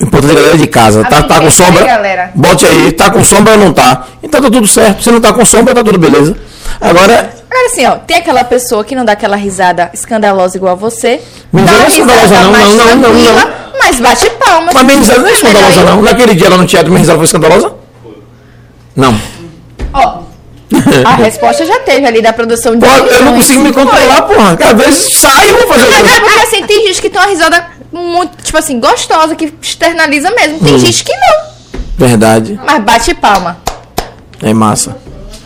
B: Importante é a galera de casa. Tá, tá com
A: aí,
B: sombra?
A: galera.
B: Bote aí, tá com sombra ou não tá? Então tá tudo certo. Se não tá com sombra, tá tudo beleza. Agora,
A: Agora assim, ó, tem aquela pessoa que não dá aquela risada escandalosa igual a você. Dá
B: não
A: uma
B: é escandalosa, não, não, não, não,
A: tranquila, Mas bate palmas.
B: mas minha risada não é escandalosa, não. Naquele dia lá no teatro, minha risada foi escandalosa? Não.
A: Ó, a resposta já teve ali da produção de
B: Pô, eu não consigo me controlar, porra. Às vezes sai eu vou fazer
A: é porque assim, tem gente que tem uma risada muito, tipo assim, gostosa, que externaliza mesmo. Tem
B: Hum.
A: gente que não.
B: Verdade.
A: Mas bate palma.
B: É massa.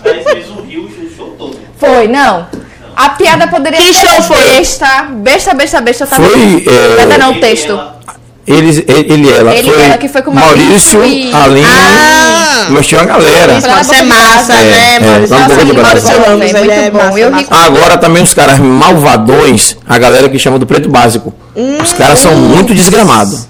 I: Aí fez um rio o show todo.
A: Foi, não. A piada poderia
C: Que
A: ser
C: show foi?
A: besta. Besta, besta, besta. Tava...
B: Foi, é,
A: Piada não, texto.
B: Eles, ele, ele e ela.
A: Ele
B: foi
A: ela que foi com o
B: Maurício,
A: Maurício e-
B: Aline.
C: Ah!
B: Mas tinha uma galera.
C: Ser massa,
B: É,
C: né,
B: é,
C: Maurício? Nossa, Maurício. Ramos, ele é massa, massa.
A: com-
B: Agora também os caras malvadões, a galera que chama do preto básico. Os caras são muito desgramados.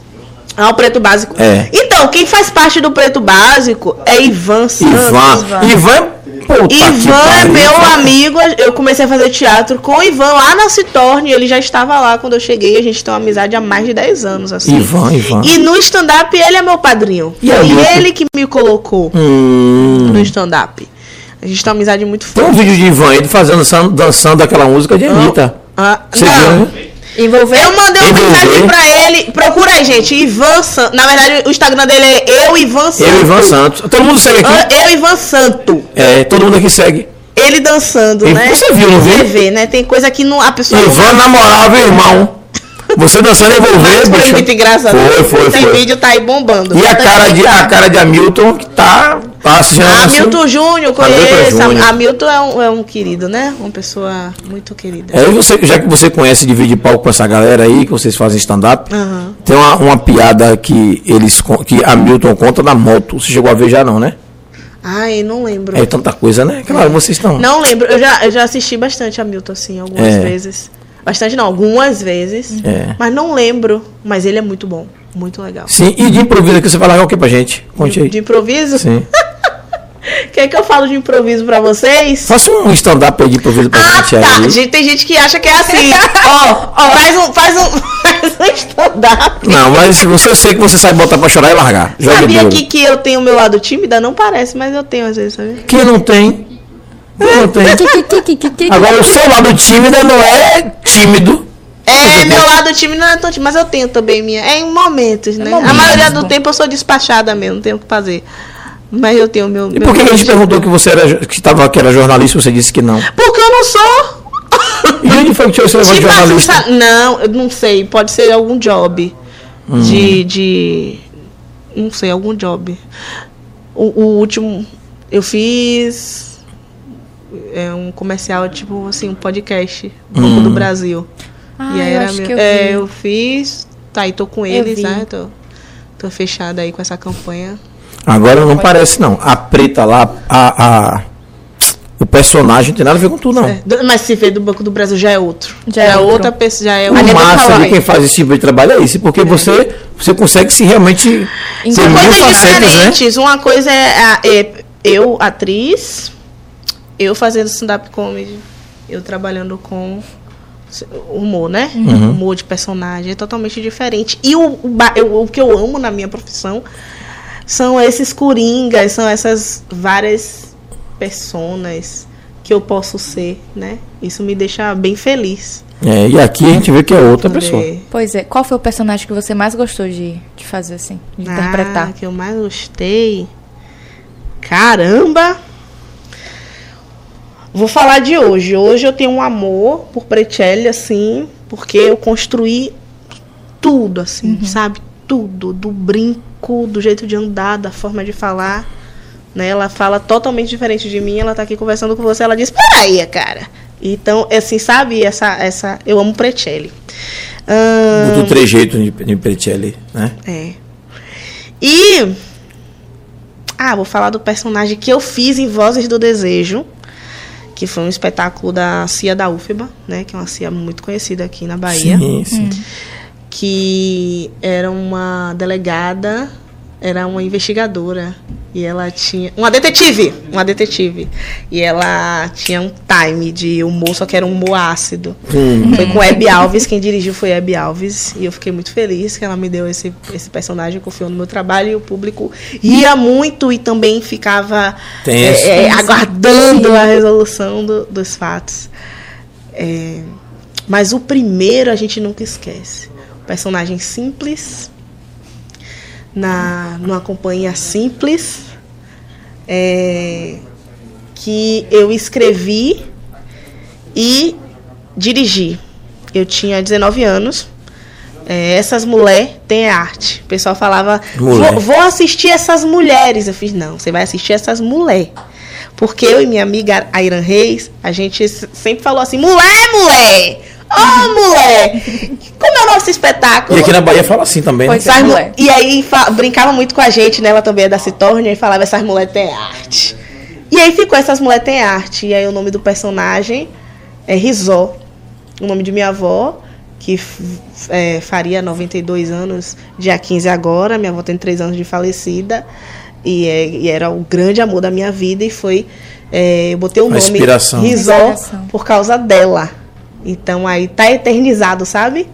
C: Ah, o preto básico.
B: É.
C: Então, quem faz parte do preto básico é Ivan Santos.
B: Ivan. Ivan é. Puta
C: Ivan é
B: pariu,
C: meu amigo. Eu comecei a fazer teatro com o Ivan lá na Citorne. Ele já estava lá quando eu cheguei. A gente tem uma amizade há mais de 10 anos, assim.
B: Ivan, Ivan.
C: E no stand-up ele é meu padrinho.
B: E
C: Foi
B: a Milton?
C: ele que me colocou
B: Hum.
C: no stand-up. A gente tem uma amizade muito
B: Tem um
C: forte.
B: vídeo de Ivan ele fazendo, dançando, aquela música de Anitta.
C: Ah,
B: Você
C: não.
B: viu, né?
A: Envolver.
C: Eu mandei uma
B: Envolver.
C: mensagem pra ele. Procura aí, gente. Ivan Santos. Na verdade, o Instagram dele é eu, Ivan Santos.
B: Eu Ivan Santos. Todo mundo segue aqui.
C: Eu, Ivan Santo.
B: É, todo mundo aqui segue.
C: Ele dançando,
B: E
C: né?
B: você viu, não viu?
C: Você vê, né? Tem coisa que não, a pessoa
B: Ivan namorava o irmão. Você dançando envolver,
C: Mas foi
B: bicho.
C: muito engraçado.
B: Foi, foi,
C: Esse
B: foi.
C: vídeo tá aí bombando.
B: E a
C: Tá
B: cara, de, a cara de Hamilton que tá, tá assistindo. Assim.
C: Hamilton Júnior,
B: Hamilton
C: conheço. Hamilton é um, é um querido, né? Uma pessoa muito querida.
B: É, você, já que você conhece dividir palco com essa galera aí, que vocês fazem stand-up,
C: Aham.
B: tem uma, uma piada que eles que Hamilton conta da moto. Você chegou a ver já não, né?
C: Ai, não lembro.
B: É tanta coisa, né? Claro, vocês estão.
C: Não lembro. Eu já, eu já assisti bastante Hamilton, assim, algumas
B: É.
C: vezes. Bastante não, algumas vezes.
B: É.
C: Mas não lembro. Mas ele é muito bom. Muito legal.
B: Sim, e de improviso aqui você vai largar o que pra gente? Conte aí.
C: De improviso?
B: Sim.
C: Quer que eu falo de improviso pra vocês?
B: Faça um stand-up aí de improviso pra
C: Ah,
B: gente
C: tá.
B: aí.
C: Gente, tem gente que acha que é assim. ó, ó, faz um, faz um, faz um stand-up.
B: Não, mas se você eu sei que você sabe botar pra chorar e largar. Joga
C: Sabia que, que eu tenho o meu lado tímida? Não parece, mas eu tenho às vezes, sabe?
B: Quem não tem? Agora o seu lado tímido não é tímido.
C: É, meu lado tímido não é tão tímido, mas eu tenho também minha. É em momentos, né? A maioria do tempo eu sou despachada mesmo, não tenho o que fazer. Mas eu tenho meu.
B: E por que a gente perguntou que você era que estava que era jornalista e você disse que não?
C: Porque eu não sou.
B: E onde foi que tirou esse negócio de
C: Tipo
B: jornalista?
C: não, eu não sei. Pode ser algum job.
B: Hum.
C: De, de. Não sei, algum job. O, o último. Eu fiz. É um comercial, tipo assim, um podcast. Banco
B: Hum.
C: do Brasil.
A: Ah,
C: e aí
A: eu
C: era
A: acho
C: meu-
A: que eu
C: é,
A: vi.
C: eu fiz. Tá, e tô com eles, né? Tô, tô fechada aí com essa campanha.
B: Agora não parece não. A preta lá, a, a- o personagem não tem nada a ver com tu não.
C: É, mas se vê do Banco do Brasil já é outro.
A: Já é outro.
C: outra pessoa, já é
B: O
A: é
B: massa de quem faz esse tipo de trabalho é isso, porque você, você consegue se realmente
C: São
B: mil
C: coisas
B: facetas, né?
C: diferentes. Uma coisa é, é eu, atriz, eu fazendo stand-up comedy, eu trabalhando com humor, né?
B: Uhum.
C: Humor de personagem é totalmente diferente. E o, o, ba- eu- o que eu amo na minha profissão são esses coringas, são essas várias personas que eu posso ser, né? Isso me deixa bem feliz.
B: É, e aqui a gente vê que é outra
C: poder-
B: pessoa.
A: Pois é, qual foi o personagem que você mais gostou de, de fazer assim? De interpretar?
C: Ah, que eu mais gostei. Caramba! Vou falar de hoje. Hoje eu tenho um amor por Precelli, assim, porque eu construí tudo, assim, sabe? Tudo. Do brinco, do jeito de andar, da forma de falar. Né? Ela fala totalmente diferente de mim. Ela tá aqui conversando com você. Ela diz: Peraí, cara. Então, assim, sabe? Essa, essa, eu amo Precelli. Ahn,
B: Muito trejeito de, de Pretelli, né?
C: é. E. Ah, vou falar do personagem que eu fiz em Vozes do Desejo, que foi um espetáculo da Cia da UFBA, né? Que é uma Cia muito conhecida aqui na Bahia.
B: Sim, sim.
C: Que era uma delegada era uma investigadora. E ela tinha. Uma detetive! Uma detetive. E ela tinha um time de humor, só que era um humor ácido. Foi com Hebe Alves, quem dirigiu foi Hebe Alves. E eu fiquei muito feliz que ela me deu esse, esse personagem, confiou no meu trabalho e o público ria muito e também ficava é, é, aguardando a resolução do- dos fatos. É, mas o primeiro a gente nunca esquece. O personagem simples, na, numa companhia simples, é, que eu escrevi e dirigi. Eu tinha 19 anos. É, essas mulheres têm arte. O pessoal falava,
B: Mulher.
C: vou, vou assistir essas mulheres. Eu fiz, não, você vai assistir essas mulheres. Porque eu e minha amiga Airan Reis, a gente sempre falou assim, mulher, mulher! Ô, mulher! Como é o nosso espetáculo?
B: E aqui na Bahia fala assim também, né?
A: Pois
C: mu-
A: mulher.
C: E aí brincava muito com a gente, né? Ela também é da Citórnia e falava, essas mulheres têm arte. E aí ficou, essas mulheres têm arte. E aí o nome do personagem é Rizó. O nome de minha avó, que é, faria 92 anos, dia 15 agora. Minha avó tem 3 anos de falecida. E, é- e era o grande amor da minha vida. E foi. é, eu botei o
B: Uma
C: nome
B: inspiração.
C: Rizó
A: Inspiração.
C: por causa dela. Então aí tá eternizado, sabe?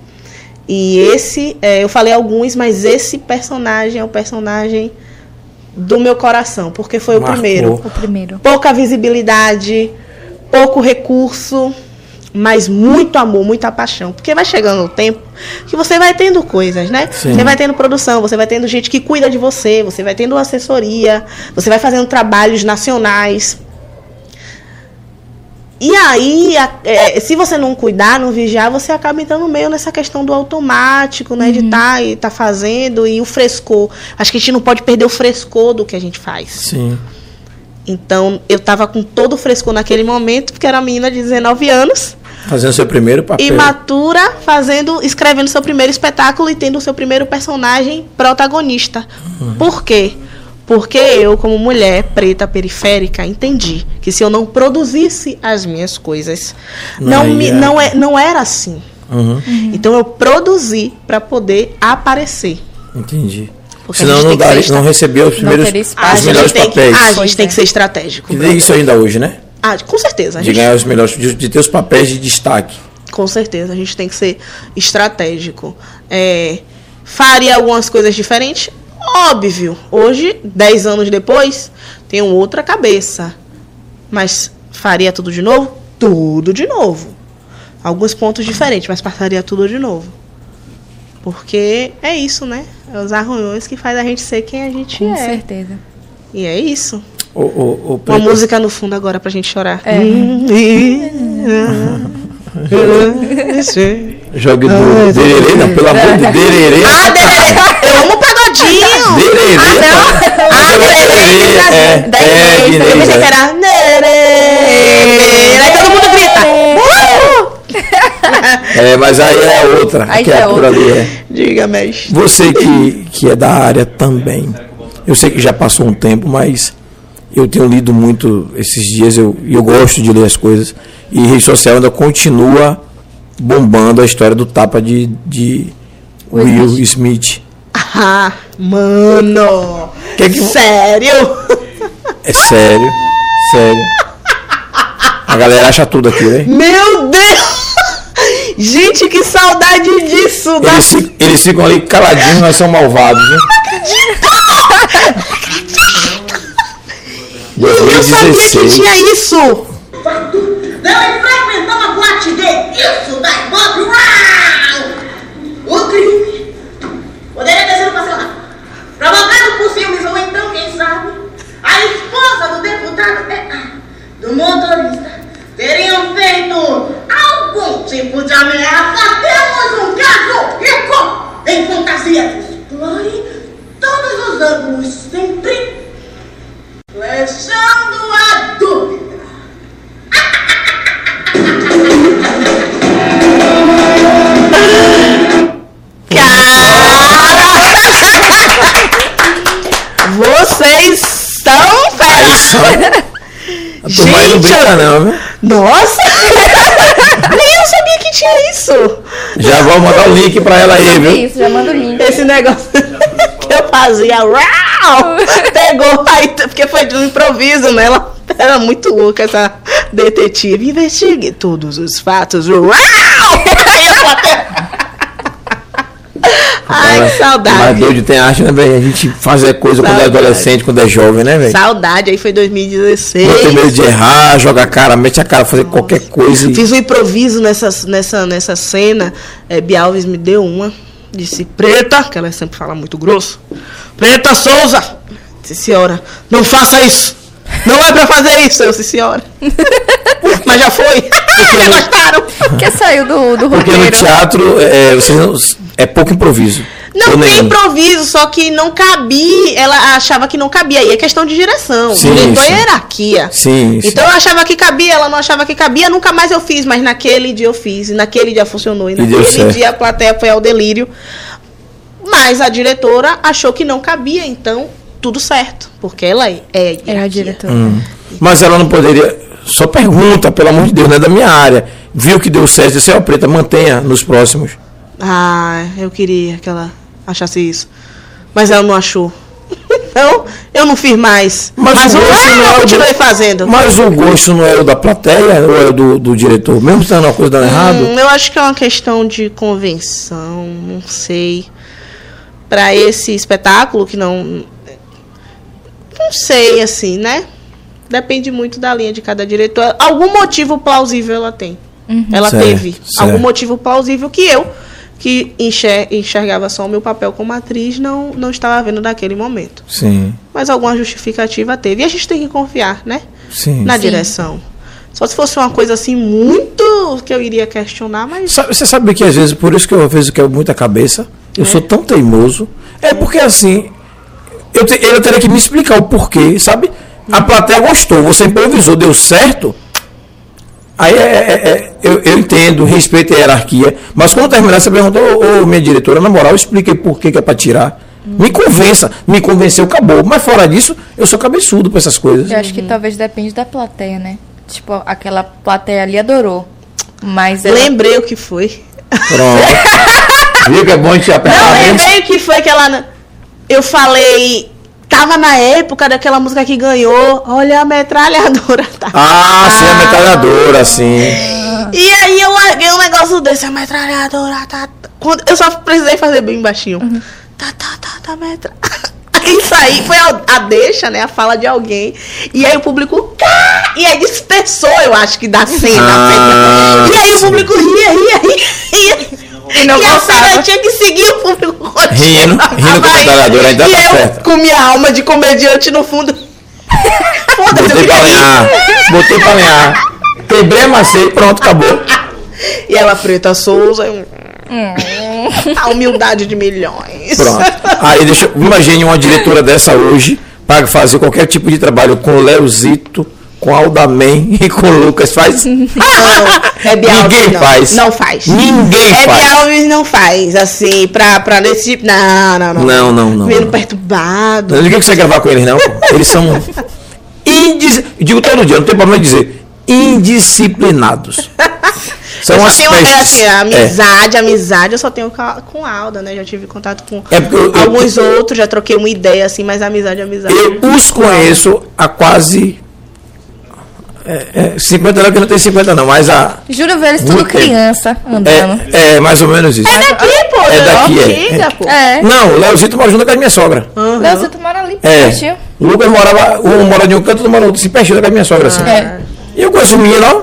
C: E esse, é, eu falei alguns, mas esse personagem é o personagem do meu coração, porque foi
B: Marcou.
C: o primeiro.
A: O primeiro.
C: Pouca visibilidade, pouco recurso, mas muito amor, muita paixão. Porque vai chegando o tempo que você vai tendo coisas, né?
B: Sim.
C: Você vai tendo produção, você vai tendo gente que cuida de você, você vai tendo assessoria, você vai fazendo trabalhos nacionais. E aí, é, se você não cuidar, não vigiar, você acaba entrando meio nessa questão do automático, né? De estar e tá fazendo e o frescor. Acho que a gente não pode perder o frescor do que a gente faz.
B: Sim.
C: Então, eu tava com todo o frescor naquele momento, porque era uma menina de 19 anos,
B: Fazendo seu primeiro papel.
C: imatura, fazendo, escrevendo seu primeiro espetáculo e tendo o seu primeiro personagem protagonista. Por quê? Porque eu, como mulher preta periférica, entendi que se eu não produzisse as minhas coisas,
B: Não
C: não, me, não, é, não era assim.
B: Uhum,
C: Então eu produzi para poder aparecer.
B: entendi.
C: Porque
B: Senão não,
C: ser
B: não recebeu os primeiros, os
A: espaço.
C: A gente,
B: melhores
C: tem que,
B: papéis.
C: a gente tem que ser estratégico.
B: Tem isso ainda hoje, né?
C: Ah, com certeza. A
B: De
C: gente
B: ganhar os melhores, de, de ter os papéis de destaque.
C: Com certeza, a gente tem que ser estratégico. É, faria algumas coisas diferentes? Óbvio. Hoje, 10 anos depois, tenho outra cabeça. Mas faria tudo de novo? Tudo de novo. Alguns pontos diferentes, mas passaria tudo de novo. Porque é isso, né? É os arranhões que faz a gente ser quem a gente
A: Com
C: é.
A: certeza.
C: E é isso.
B: O, o, o
C: Uma música no fundo agora pra gente chorar.
A: É.
B: Jogue do Dererê, não, pelo amor de Dererê.
C: Ah, Dererê! Eu amo pagodinho!
B: Dererê.
C: Ah, Dererê!
B: É,
C: Da
B: é,
C: igreja.
B: Guiné,
C: Eu pensei
B: é.
C: que era! Aí todo mundo grita!
B: É, mas aí é outra.
A: Aí
B: que
A: já é
B: por
A: outra.
B: ali é.
C: Diga, mestre.
B: Você que, que é da área também. Eu sei que já passou um tempo, mas eu tenho lido muito esses dias eu, e eu gosto de ler as coisas. E rede social ainda continua bombando a história do tapa de, de
A: Will
B: Will Smith.
C: Ah, mano!
B: Que que-
C: Sério?
B: É sério, sério. A galera acha tudo aqui, né?
C: Meu Deus! Gente, que saudade disso! Da...
B: Eles, fi- eles ficam ali caladinhos, nós somos malvados, né?
C: Eu sabia que
B: 2016.
C: tinha isso!
E: Não frequentar uma boate gay. Isso dá ibope. Uau! O crime poderia ter sido cancelado. Ou então, quem sabe, a esposa do deputado, é, ah, do motorista, teriam feito algum tipo de ameaça. Temos um caso rico em fantasia. Explore todos os ângulos, sempre deixando a dúvida.
B: A turma aí não
C: Gente,
B: brinca não, viu?
C: Nossa! Nem eu sabia que tinha isso!
B: Já vou mandar o link pra ela aí, viu?
A: Isso, já manda o link.
C: Esse negócio que eu fazia. Uau! Pegou, aí, porque foi de um improviso, né? Ela era muito louca, essa detetive. Investigue todos os fatos. Uau! Aí a plateia- Ai, que saudade.
B: Mas doido tem arte, né, velho? A gente fazer coisa quando é
C: Saudade.
B: adolescente, quando é jovem, né, velho?
C: Saudade, aí foi 2016.
B: Não tem medo de errar, jogar a cara, mete a cara, fazer qualquer coisa. E...
C: Fiz um improviso nessa, nessa, nessa cena. É, Bialves me deu uma. Disse, Preta, que ela sempre fala muito grosso. Preta Souza! Disse, senhora, não faça isso! Não é pra fazer isso! Eu disse, senhora. Mas já foi. já gostaram.
A: Que saiu do, do
B: Porque no
A: roteiro.
B: teatro é, você não- é pouco improviso.
C: Não
B: Ou
C: tem
B: nenhum.
C: improviso, só que não cabia. Ela achava que não cabia. Aí é questão de direção.
B: Sim,
C: Diretor
B: sim.
C: é hierarquia.
B: Sim, sim.
C: Então eu achava que cabia, ela não achava que cabia, nunca mais eu fiz, mas naquele dia eu fiz, e naquele dia funcionou, e naquele dia a plateia foi ao delírio. Mas a diretora achou que não cabia, então tudo certo, porque ela é, é
A: Era a diretora.
B: Hum. Mas ela não poderia. Só pergunta, pelo amor de Deus, não é da minha área. Viu que deu certo, disse, ó, preta, mantenha nos próximos.
C: Ah, eu queria que ela achasse isso. Mas ela não achou. Então, eu não fiz mais.
B: Mas
C: Mas,
B: o
C: o
B: gosto não é
C: eu
B: o
C: continuei
B: do-
C: fazendo.
B: Mas o gosto não é o da plateia ou é o do, do diretor? Mesmo estando uma coisa dando errado?
C: Hum, eu acho que é uma questão de convenção, não sei. Para esse espetáculo que não. Não sei, assim, né? Depende muito da linha de cada diretor. Algum motivo plausível ela tem. Ela
B: Certo,
C: teve.
B: certo.
C: Algum motivo plausível que eu, que enxer- enxergava só o meu papel como atriz, não, não estava vendo naquele momento.
B: Sim,
C: Mas alguma justificativa teve. E a gente tem que confiar, né?
B: sim.
C: Na direção. Só se fosse uma coisa assim muito que eu iria questionar, mas.
B: Sabe- Você sabe que às vezes, por isso que eu às vezes quero muita cabeça, eu sou tão teimoso. É porque assim, eu, te, eu teria que me explicar o porquê, sabe? A plateia gostou, você improvisou, deu certo. Aí é, é- é- eu, eu entendo, respeito a hierarquia. Mas quando terminar, você perguntou, ô, ô, minha diretora, na moral, expliquei por que, que é pra tirar. Me convença, me convenceu, acabou. Mas fora disso, eu sou cabeçudo pra essas coisas.
A: Eu acho que talvez depende da plateia, né? Tipo, aquela plateia ali adorou. Mas ela...
C: Lembrei o que foi.
B: Pronto. Viu que é bom a gente
C: Não,
B: apertar menos?
C: lembrei o que foi que ela. Eu falei. Tava na época daquela música que ganhou. Olha a metralhadora. Tá.
B: Ah, sim, a metralhadora, sim.
C: E aí eu larguei um negócio desse, a metralhadora, tá. tá. Quando, eu só precisei fazer bem baixinho. Tá, tá, tá, tá, metra. Aí saí, foi a, a deixa, né? A fala de alguém. E aí o público. "Cá!" E aí dispersou, eu acho que da cena.
B: Ah,
C: e aí o
B: sim.
C: público ria, ria, ria. ria.
A: E não
C: e a tinha que seguir o público.
B: Rindo, rindo com a metralhadora, ainda
C: E
B: tá
C: eu,
B: certo.
C: com minha alma de comediante no fundo. Foda-se, eu
B: Botei pra lenhar. Botei pra lenhar. Quebrei, amassei, pronto, acabou.
C: E ela, Preta Souza. eu- A humildade de milhões.
B: Pronto. Aí deixa. Imagine uma diretora dessa hoje para fazer qualquer tipo de trabalho com o Leozito, com Aldaman e com Lucas. Faz.
C: Não, Hebe Alves
B: Ninguém
C: não.
B: faz.
C: Não faz.
B: Ninguém
C: Hebe
B: faz.
C: Alves não faz, assim, pra, pra nesse tipo. Não, não, não.
B: Não, não, não. Não.
C: perturbado.
B: Não você quer gravar com eles, não. Eles são. Indis... Digo todo dia, não tem problema de dizer. Indisciplinados. São
C: eu só tenho é, assim,
B: É.
C: amizade, amizade, eu só tenho com Alda, né? Já tive contato com
B: É eu- eu-
C: alguns outros, já troquei uma ideia, assim, mas amizade, amizade.
B: Eu os conheço há quase. É, é, 50 anos que não tem 50 não, mas há.
A: Juro ver eles tudo criança andando.
B: É, é mais ou menos isso.
C: É daqui, pô.
B: É daqui, é.
C: pô.
A: É.
B: Não, o Leozito mora junto com a minha sogra.
C: Aham.
A: Leozito mora ali,
B: É.
A: pertinho.
B: O Lucas morava, um mora de um canto, outro mora outro, se pertinho com a minha sogra, assim.
A: É.
B: E eu conheço o menino, ó,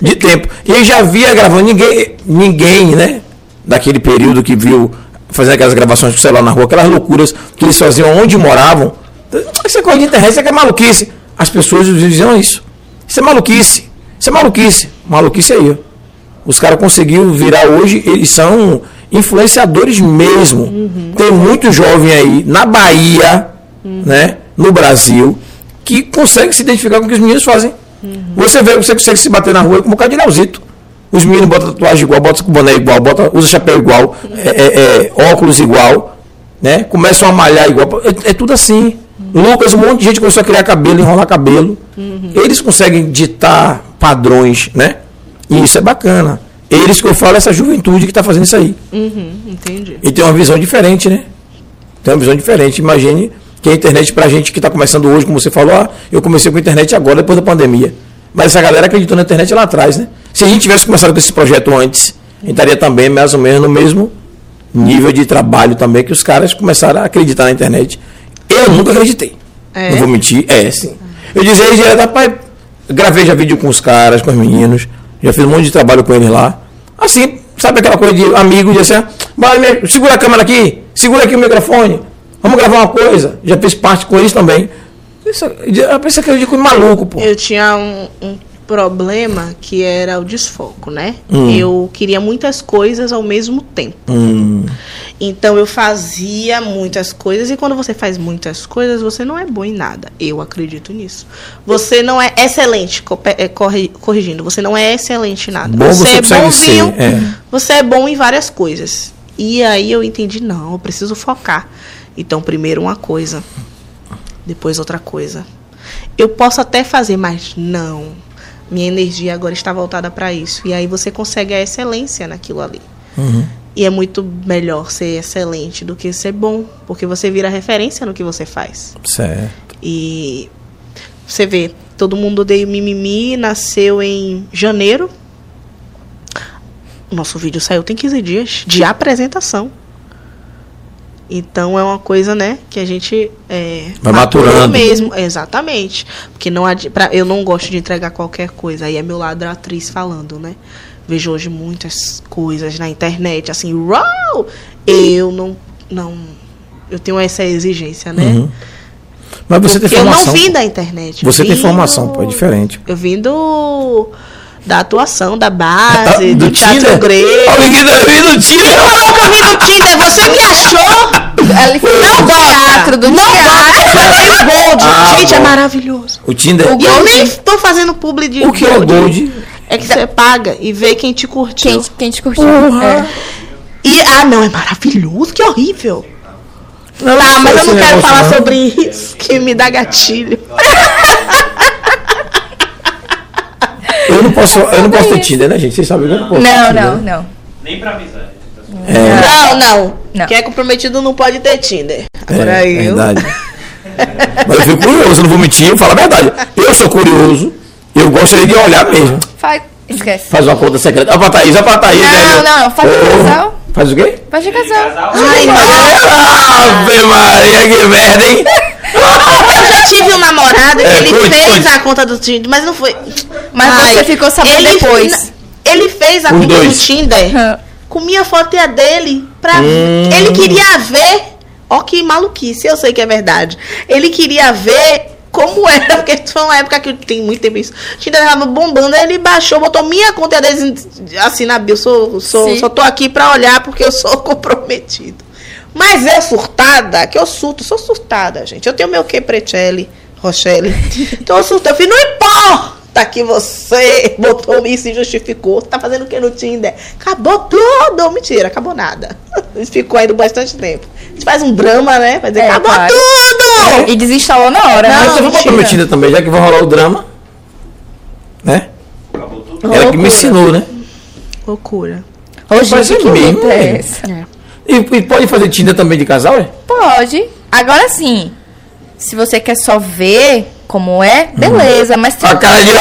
B: de tempo. E eu já via gravando, ninguém, ninguém, né, daquele período que viu fazendo aquelas gravações com o celular na rua, aquelas loucuras que eles faziam onde moravam. Isso é coisa de internet, isso é que é maluquice. As pessoas diziam isso. Isso é maluquice. Isso é maluquice. Maluquice aí. Os caras conseguiram virar hoje, eles são influenciadores mesmo. Tem muito jovem aí na Bahia, né, no Brasil, que consegue se identificar com o que os meninos fazem. Você vê, você consegue se bater na rua com um bocado de Leozito. Os meninos botam tatuagem igual, botam com boné igual, botam, usa chapéu igual, é, é, é, óculos igual, né? Começam a malhar igual. É, é tudo assim. Lucas, um monte de gente começou a criar cabelo, enrolar cabelo. Eles conseguem ditar padrões, né? E isso é bacana. Eles que eu falo, essa juventude que está fazendo isso aí.
C: Uhum, entendi.
B: E tem uma visão diferente, né? tem uma visão diferente. Imagine que a internet pra gente que está começando hoje, como você falou, ah, eu comecei com a internet agora, depois da pandemia. Mas essa galera acreditou na internet lá atrás, né? Se a gente tivesse começado com esse projeto antes, a gente estaria também mais ou menos no mesmo nível de trabalho também que os caras começaram a acreditar na internet. Eu nunca acreditei.
C: É?
B: Não vou mentir, é sim. Eu dizia direto, rapaz, gravei já vídeo com os caras, com os meninos, já fiz um monte de trabalho com eles lá. Assim, sabe aquela coisa de amigo, de assim, "Vai, me- segura a câmera aqui, segura aqui o microfone, vamos gravar uma coisa. Já fiz parte com eles também. Isso, eu pensei que eu de maluco, pô.
C: Eu tinha um, um problema que era o desfoco, né?
B: Hum.
C: Eu queria muitas coisas ao mesmo tempo.
B: Hum,
C: Então eu fazia muitas coisas e quando você faz muitas coisas, você não é bom em nada. Eu acredito nisso. Você não é excelente, é, corri- corrigindo, você não é excelente em nada.
B: Bom você
C: é
B: consegue
C: bonzinho,
B: é.
C: você é bom em várias coisas. E aí eu entendi, não, eu preciso focar. Então, primeiro uma coisa, depois outra coisa. Eu posso até fazer, mas não. Minha energia agora está voltada para isso. E aí você consegue a excelência naquilo ali.
B: uhum.
C: E é muito melhor ser excelente do que ser bom, porque você vira referência no que você faz.
B: Certo.
C: E você vê, todo mundo odeia mimimi, nasceu em janeiro. Nosso vídeo saiu tem 15 dias de apresentação. Então é uma coisa, né, que a gente é,
B: Vai maturando.
C: mesmo, exatamente. Porque não pra, eu não gosto de entregar qualquer coisa. Aí é meu lado atriz falando, né? Vejo hoje muitas coisas na internet, assim, uau! Eu não, não, eu tenho essa exigência, né?
B: Uhum. Mas você tem
C: Porque eu não
B: formação.
C: vim da internet.
B: Você tem formação,
C: do-
B: pô, é diferente.
C: Eu vim do. Da atuação, da base,
B: Ah,
C: do, teatro grego.
B: Olha que eu vim do Tinder.
C: Eu nunca vim do Tinder, você me achou?
A: Ele fez
C: Não
A: do
C: gosta.
A: teatro, do
C: não
A: teatro.
C: gosta. Eu fiz Gold.
B: Ah,
C: Gente, é
B: bom.
C: maravilhoso.
B: O Tinder.
C: E eu nem tô fazendo publi de
B: O que é o Gold?
C: É que você paga e vê quem te curtiu.
A: Quem, quem te curtiu?
B: Porra.
A: É.
C: E, ah, não, é maravilhoso, que horrível.
B: Não,
C: Tá, mas eu não quero falar
B: não.
C: sobre isso, que me dá gatilho.
B: Eu não posso, eu não posso ter Tinder, né, gente? Vocês sabem, eu não posso. ter
A: Não,
B: Tinder.
A: não, não.
I: Nem pra avisar.
B: É,
C: Não, não,
A: Não.
C: Quem é comprometido não pode ter Tinder. Agora
B: é,
C: eu.
B: verdade. Mas eu fico curioso, eu não vou mentir, eu falo a verdade. Eu sou curioso, eu gostaria de olhar mesmo.
A: Faz. Esquece.
B: Faz uma conta secreta. Olha pra Thaís, olha pra Thaís.
A: Não,
B: velho.
A: não, faz de
B: Ô,
A: casal.
B: Faz o quê?
A: Faz de casal.
C: Ai, não.
B: Ave Maria, que merda, hein?
C: Eu já tive um namorado que
B: É,
C: ele
B: conte,
C: fez
B: conte.
C: a conta do Tinder, mas não foi.
A: Mas você ficou sabendo
C: ele-
A: depois.
C: Ele fez a
B: Os
C: conta
B: dois.
C: do Tinder com minha foto e a dele. Pra...
B: Hum.
C: Ele queria ver. Ó, que maluquice, eu sei que é verdade. Ele queria ver como era, porque foi uma época que tem muito tempo isso. O Tinder tava bombando, aí ele baixou, botou minha conta e a dele assim na bio. Sou, sou,
A: Sim.
C: só tô aqui pra olhar porque eu sou comprometido. Mas é surtada, que eu surto, sou surtada, gente. Eu tenho meu que Precelli, Rochelle. Então eu surto, eu fiz, não importa que você botou isso e justificou. Você tá fazendo o que no Tinder? Acabou tudo! Mentira, acabou nada. Isso ficou aí bastante tempo. A gente faz um drama, né? Dizer,
A: É,
C: acabou
A: claro.
C: tudo!
A: E desinstalou na hora.
C: Não,
A: né?
B: Mas eu vou botar meu Tinder também, já que vai rolar o drama. Né?
I: Acabou tudo.
B: Ela que me
C: Loucura.
B: ensinou, né?
C: Loucura.
B: Mas
A: gente,
B: é
A: que
B: mesmo,
A: é
B: é. E, e pode fazer Tinder também de casal, é?
A: Pode. Agora sim, se você quer só ver como é, beleza. Mas se
B: A cara de.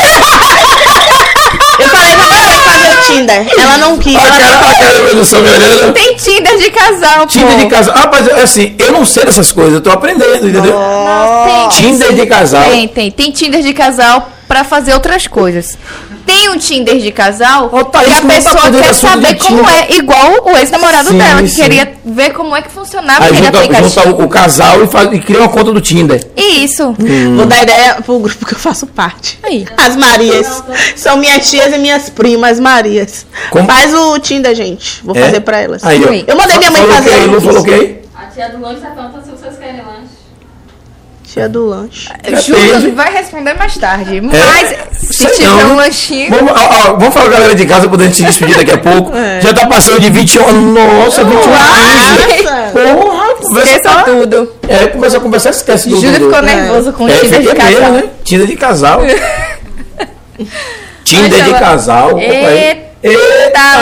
C: Eu falei pra você fazer o Tinder. Ela não quis.
B: A
C: Ela
B: cara, a cara da pessoa me olhando.
A: tem Tinder de casal,
B: Tinder
A: pô.
B: de casal. Ah, mas assim, eu não sei dessas coisas, eu tô aprendendo, entendeu?
A: Não, tem,
B: Tinder de casal.
A: Tem, tem. Tem Tinder de casal pra fazer outras coisas. Tem um Tinder de casal
B: Ô, Thaís,
A: que a
B: tá
A: pessoa quer saber como é, igual o ex-namorado dela, que
B: sim.
A: queria ver como é que funcionava
B: Aí
A: aquele
B: junta,
A: aplicativo.
B: junta o, o casal e, faz, e cria uma conta do Tinder.
A: Isso.
C: Vou dar ideia pro grupo que eu faço parte.
A: Aí.
C: As Marias. São minhas tias e minhas primas Marias.
B: Como?
C: Faz o Tinder, gente. Vou
B: É?
C: fazer pra elas.
B: Aí.
A: Ui.
C: Eu mandei minha mãe
B: Falou
C: fazer.
B: que aí,
C: eu
B: Lu
C: não
B: falou
C: fiz.
B: que aí?
D: A tia do lanche tá perguntando se vocês querem lanche.
C: Tia do lanche.
A: Juro, vai responder mais tarde. Mas se
B: É.
A: Tiver
B: não.
A: um lanchinho.
B: Vamos, ó, ó, vamos falar, galera de casa, podendo se despedir daqui a pouco.
C: É.
B: Já tá passando de 21 anos. Nossa, 21 anos.
C: Nossa.
B: Porra, conversa
A: Esqueça tudo.
B: É, começa a conversar, esquece do.
A: Júlio ficou
B: do-
A: nervoso com o
B: É,
A: Tinder de
B: mesmo,
A: casal.
B: né? Tinder de casal. Tinder de casal.
A: Eita,
B: Eita,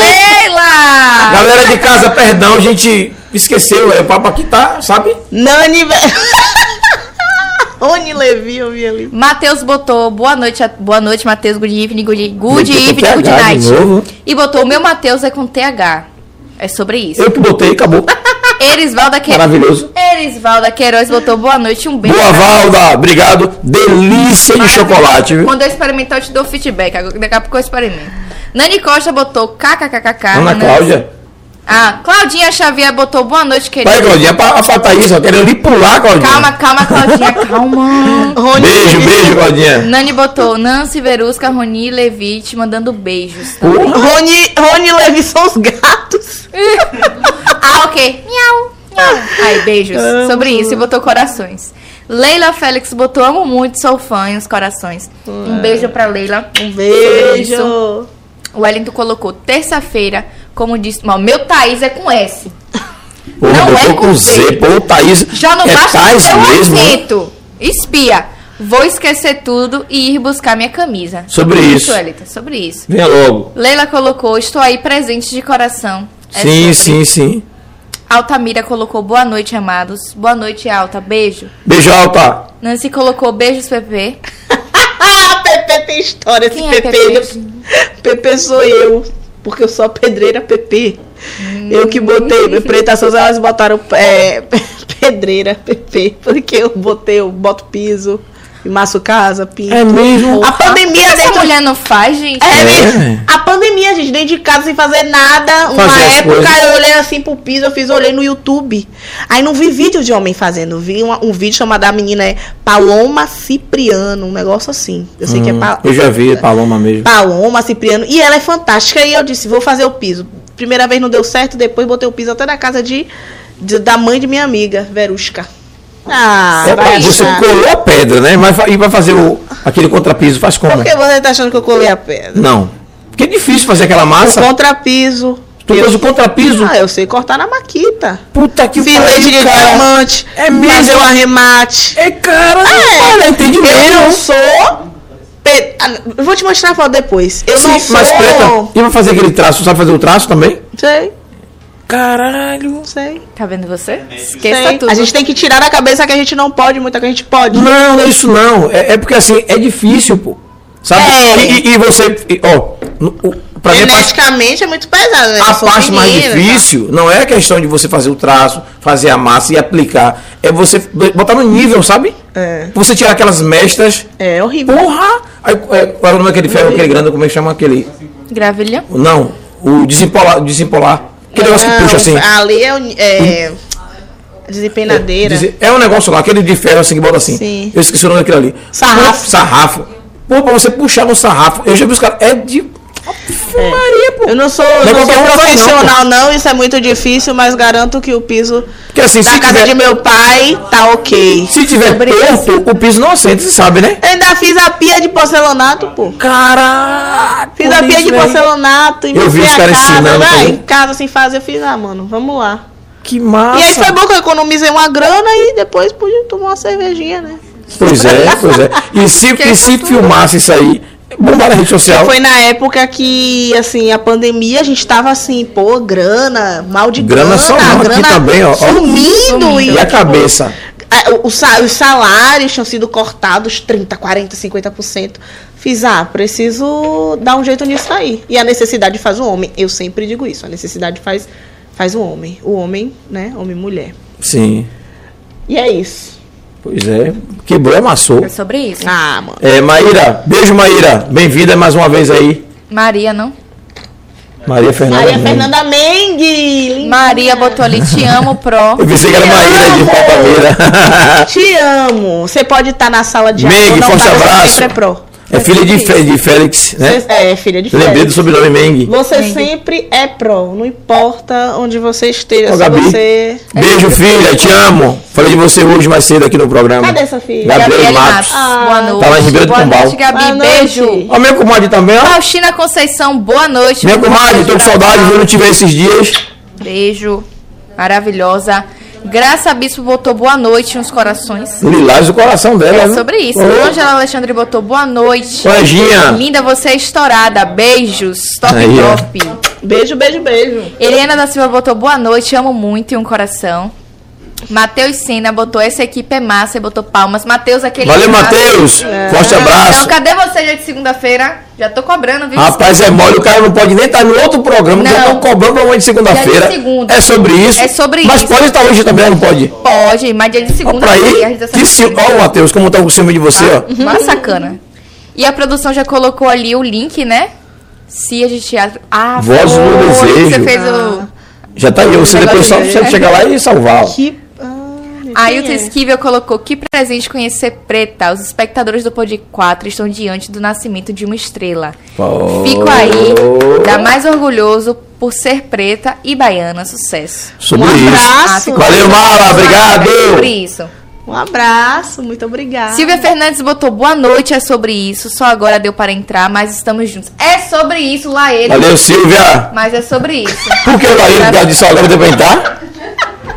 A: Leila!
B: Galera de casa, perdão, a gente esqueceu. É, o papo aqui tá, sabe?
C: Nani, velho. Rony Levi, eu vi ali.
A: Matheus botou boa noite, boa noite, Matheus, good evening, good, good evening, good
B: de
A: night.
B: novo.
A: E botou o meu Matheus é com TH. É sobre isso.
B: Eu que botei, acabou.
A: Erisvalda Queiroz.
B: Maravilhoso.
A: Erisvalda Queiroz botou boa noite, um beijo.
B: Boa, Valda. Obrigado. Delícia de chocolate, viu?
A: Quando eu experimentar, eu te dou feedback. Agora- Daqui a pouco eu experimento. Nani Costa botou kkkk.
B: Ana Cláudia.
A: Ah, Claudinha Xavier botou boa noite, querida.
B: Vai, Claudinha, pra- a falar isso, ó. Querendo lhe pular, Claudinha.
A: Calma, calma, Claudinha, calma.
C: Rony
B: Beijo, beijo, Claudinha.
A: Nani botou Nancy Verusca, Roni Levi te mandando beijos. Tá?
C: Rony, Rony Levi são os gatos.
A: Ah, ok. Miau, miau. Ai, beijos. Sobre isso, e botou corações. Leila Félix botou amo muito, sou fã, e os corações. Um beijo pra Leila.
C: Um beijo.
A: Wellington colocou terça-feira, como disse. Ó, meu Thaís é com S.
B: Pô,
A: Não é
B: com
A: com
B: Z.
A: Z.
B: Pô, Thaís.
A: Já não
B: é
A: basta
B: Thaís
A: o
B: mesmo. hein?
A: acento. Espia. Vou esquecer tudo e ir buscar minha camisa.
B: Sobre isso.
A: Wellington, sobre isso.
B: Venha logo.
A: Leila colocou, estou aí presente de coração. É
B: sim,
A: sobre.
B: sim, sim.
A: Altamira colocou, boa noite, amados. Boa noite, Alta. Beijo.
B: Beijo, Alta.
A: Nancy colocou, beijos, Pepe.
C: Pepe tem história.
A: Quem
C: esse
A: é
C: Pepe.
A: Pepe?
C: Pepe sou eu. Porque eu sou a pedreira Pepe. Eu que botei. No Empreitações elas botaram é, pedreira Pepe. Porque eu botei, eu boto piso, maço casa, pinto.
B: É mesmo?
C: A pandemia
A: Essa
C: dentro
A: mulher não faz, gente?
C: É,
B: É.
C: A pandemia, gente, dentro de casa sem fazer nada. Uma
B: Fazer
C: época eu olhei assim pro piso, eu fiz, olhei no YouTube. Aí não vi vídeo de homem fazendo. Vi uma- um vídeo chamado da menina é Paloma Cipriano, um negócio assim. Eu sei que é
B: Hum,
C: pa
B: Eu já vi a Paloma mesmo.
C: Paloma Cipriano. E ela é fantástica. E eu disse, vou fazer o piso. Primeira vez não deu certo, depois botei o piso até na casa de, de- da mãe de minha amiga, Verusca. Ah,
B: É,
C: vai
B: você
C: achar.
B: colou a pedra, né? Mas e pra fazer o, aquele contrapiso, faz como?
C: Por que você tá achando que eu colei a pedra?
B: Não. Porque é difícil fazer aquela
C: O
B: massa.
C: contrapiso.
B: Tu fez o contrapiso?
C: Ah, eu sei cortar na maquita.
B: Puta que
C: Filete de
B: cara.
C: diamante.
B: É mesmo?
C: Fazer um arremate.
B: É cara,
C: É,
B: cara, entendi
C: Eu não
B: mesmo.
C: sou. pe- ah, Eu vou te mostrar a foto depois. Eu não
B: Sim,
C: sou.
B: mas preta, e pra fazer aquele traço, sabe fazer o traço também?
C: Sei,
B: Caralho.
C: sei.
A: Tá vendo você? Esqueça
C: sei.
A: tudo.
C: A gente tem que tirar da cabeça que a gente não pode, muita que a gente pode.
B: Não, não é isso não. É, é porque assim, é difícil, pô. Sabe?
C: É.
B: E, e- você, e, ó, pra parte,
C: Geneticamente é muito pesado, né?
B: a parte mais
C: tá?
B: difícil não é a questão de você fazer o traço, fazer a massa e aplicar. É você botar no nível, sabe?
C: É.
B: Você tirar aquelas mestras.
C: É horrível.
B: Porra! Aí, é, qual é o nome daquele ferro, aquele grande, como é que chama aquele?
A: Gravilha.
B: Não, o desempolar. desempolar. Aquele negócio que puxa assim.
C: Ali é, é desempenadeira.
B: Dese- É um negócio lá, aquele de ferro assim que bota assim.
C: Sim.
B: Eu esqueci o nome daquele ali.
C: Sarrafo.
B: Sarrafo. Pô, pra você puxar no sarrafo. Eu já vi os caras. É de. Maria, pô.
C: Eu não sou,
B: Não é
C: não sou
B: um faz, não,
C: profissional, não, isso é muito difícil, mas garanto que o piso
B: Porque assim,
C: da casa
B: tiver,
C: de meu pai tá ok.
B: se tiver torto, o piso não assenta, você sabe, né?
C: Eu ainda fiz a pia de porcelanato, pô.
B: Caralho!
C: Fiz a pia de porcelanato e
B: Eu vi os
C: a
B: caras ensinando
C: vai, em casa sem fazer, eu fiz, ah, mano, vamos lá.
B: Que massa!
C: E aí foi bom que eu economizei uma grana e depois pude tomar uma cervejinha, né?
B: Pois é, pois é. E se, e se filmasse isso aí, bombar na rede social.
C: Foi na época que, assim, a pandemia, a gente tava assim, pô, grana, mal de
B: Grana
C: grana,
B: só não, aqui
C: grana
B: também, ó, ó.
C: sumindo.
B: E a cabeça?
C: É, o- o sa- os salários tinham sido cortados 30, 40, 50%. Fiz, ah, preciso dar um jeito nisso aí. E a necessidade faz o homem. Eu sempre digo isso, a necessidade faz, faz o homem. O homem, né? Homem e mulher.
B: Sim.
C: E é isso.
B: Pois é. Quebrou e amassou.
A: É sobre isso.
C: Ah, mano.
B: É, Maíra, beijo, Maíra. Bem-vinda mais uma vez aí.
A: Maria, não?
B: Maria Fernanda.
C: Maria
B: Mendes.
C: Fernanda Mengue.
A: Maria botou ali, te amo, pro.
B: Eu pensei que era Maíra de Palmeira.
C: Te amo. Você pode estar na sala de aula.
B: Mengue,
C: não
B: forte abraço.
C: sempre é pro.
B: É filha de, Fe- de Félix, né?
C: Você- É, filha de
B: Eu lembrei do
C: Félix.
B: sobrenome Mengue.
C: Você sempre é pró, não importa onde você esteja, se
B: Gabi.
C: você...
B: Beijo, filha, te amo. Falei de você hoje mais cedo aqui no programa.
C: Cadê essa filha?
B: Gabriel Matos.
A: Matos. Boa noite.
B: Tá lá em Ribeiro do
A: boa
B: Pombal.
A: noite, Gabi.
C: Boa noite.
A: Beijo.
B: Ó, minha comadre também, ó.
A: Faustina Conceição, boa noite.
B: Minha comadre, tô com saudade, viu? Não tive esses dias.
A: Beijo. Maravilhosa. Graça Bispo botou boa noite nos corações.
B: Lilás o coração dela.
A: É
B: né?
A: sobre isso.
B: Ô,
A: Angela Alexandre botou boa noite.
B: Anjinha.
A: Linda, você é estourada. Beijos. Top
B: Aí, ó.
A: top.
C: Beijo, beijo, beijo.
A: Helena da Silva botou boa noite, amo muito e um coração. Matheus Sena botou essa equipe é massa e botou palmas. Matheus, aquele.
B: Valeu. Matheus. Forte
A: Então,
B: abraço.
A: cadê você dia de segunda-feira? Já tô cobrando, viu?
B: Rapaz, é mole, o cara não pode nem estar no outro programa,
A: Não.
B: já estão cobrando pra uma de segunda-feira.
A: Segunda.
B: É sobre isso.
A: É sobre
B: Mas
A: isso.
B: pode estar hoje também, não pode?
A: Pode, mas dia de
B: Ó,
A: segunda
B: pra aí,
A: às 17
B: que ciúme. Ó, o Matheus, como tá com ciúme de você, ó.
A: Mas sacana. E a produção já colocou ali o link, né? Cia de teatro. Ah,
B: Voz do Desejo.
A: Você fez o.
B: Já tá aí, você depois só você chegar lá e salvar.
C: Que.
A: A Ailton Esquivel colocou que presente conhecer Preta. Os espectadores do Pod 4 estão diante do nascimento de uma estrela.
B: Pô.
A: Fico aí, da mais orgulhoso por ser preta e baiana. Sucesso.
B: Sobre
C: Um
B: isso.
C: abraço.
A: ficou
B: Valeu. Mala, obrigado.
A: É sobre isso.
C: Um abraço, muito obrigada.
A: Silvia Fernandes botou boa noite, é sobre isso. Só agora deu para entrar, mas estamos juntos. É sobre isso, lá ele.
B: Valeu, Silvia.
A: Mas é sobre isso.
B: Por que o Laíro tá de salgado deu pra entrar?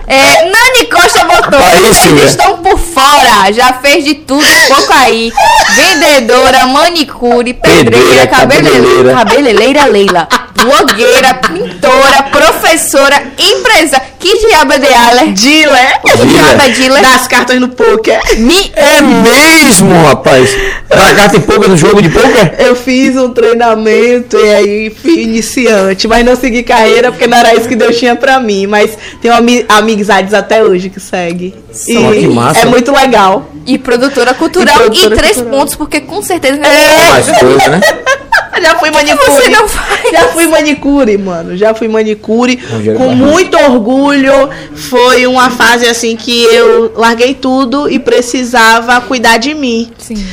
A: É, Nani Costa botou. Vocês
B: Silvia.
A: estão por fora. Já fez de tudo pouco aí. Vendedora, manicure,
B: Pedreira,
A: pedreira, cabeleireira.
B: cabeleireira
A: Leila. Blogueira, pintora, professora, empresa. Que diabo é de Aller?
C: Dealer.
A: Que diabo é dealer?
C: Das cartas no poker.
A: Me...
B: É mesmo, rapaz. Pra cá tem pouca no jogo de poker?
C: Eu fiz um treinamento e aí fui iniciante, mas não segui carreira porque não era isso que Deus tinha pra mim. Mas tenho ami amizades até hoje que segue. E
B: Só que massa.
C: é muito legal.
A: E produtora cultural.
C: E
A: E,
C: produtora
A: três
C: cultural.
A: pontos, porque com certeza...
B: Mais coisa, né?
C: Já fui manicure.
A: você não faz?
C: Já fui manicure, mano. Já fui manicure.
B: Rogério
C: Com muito orgulho. Foi uma fase assim que eu larguei tudo e precisava cuidar de mim.
A: Sim.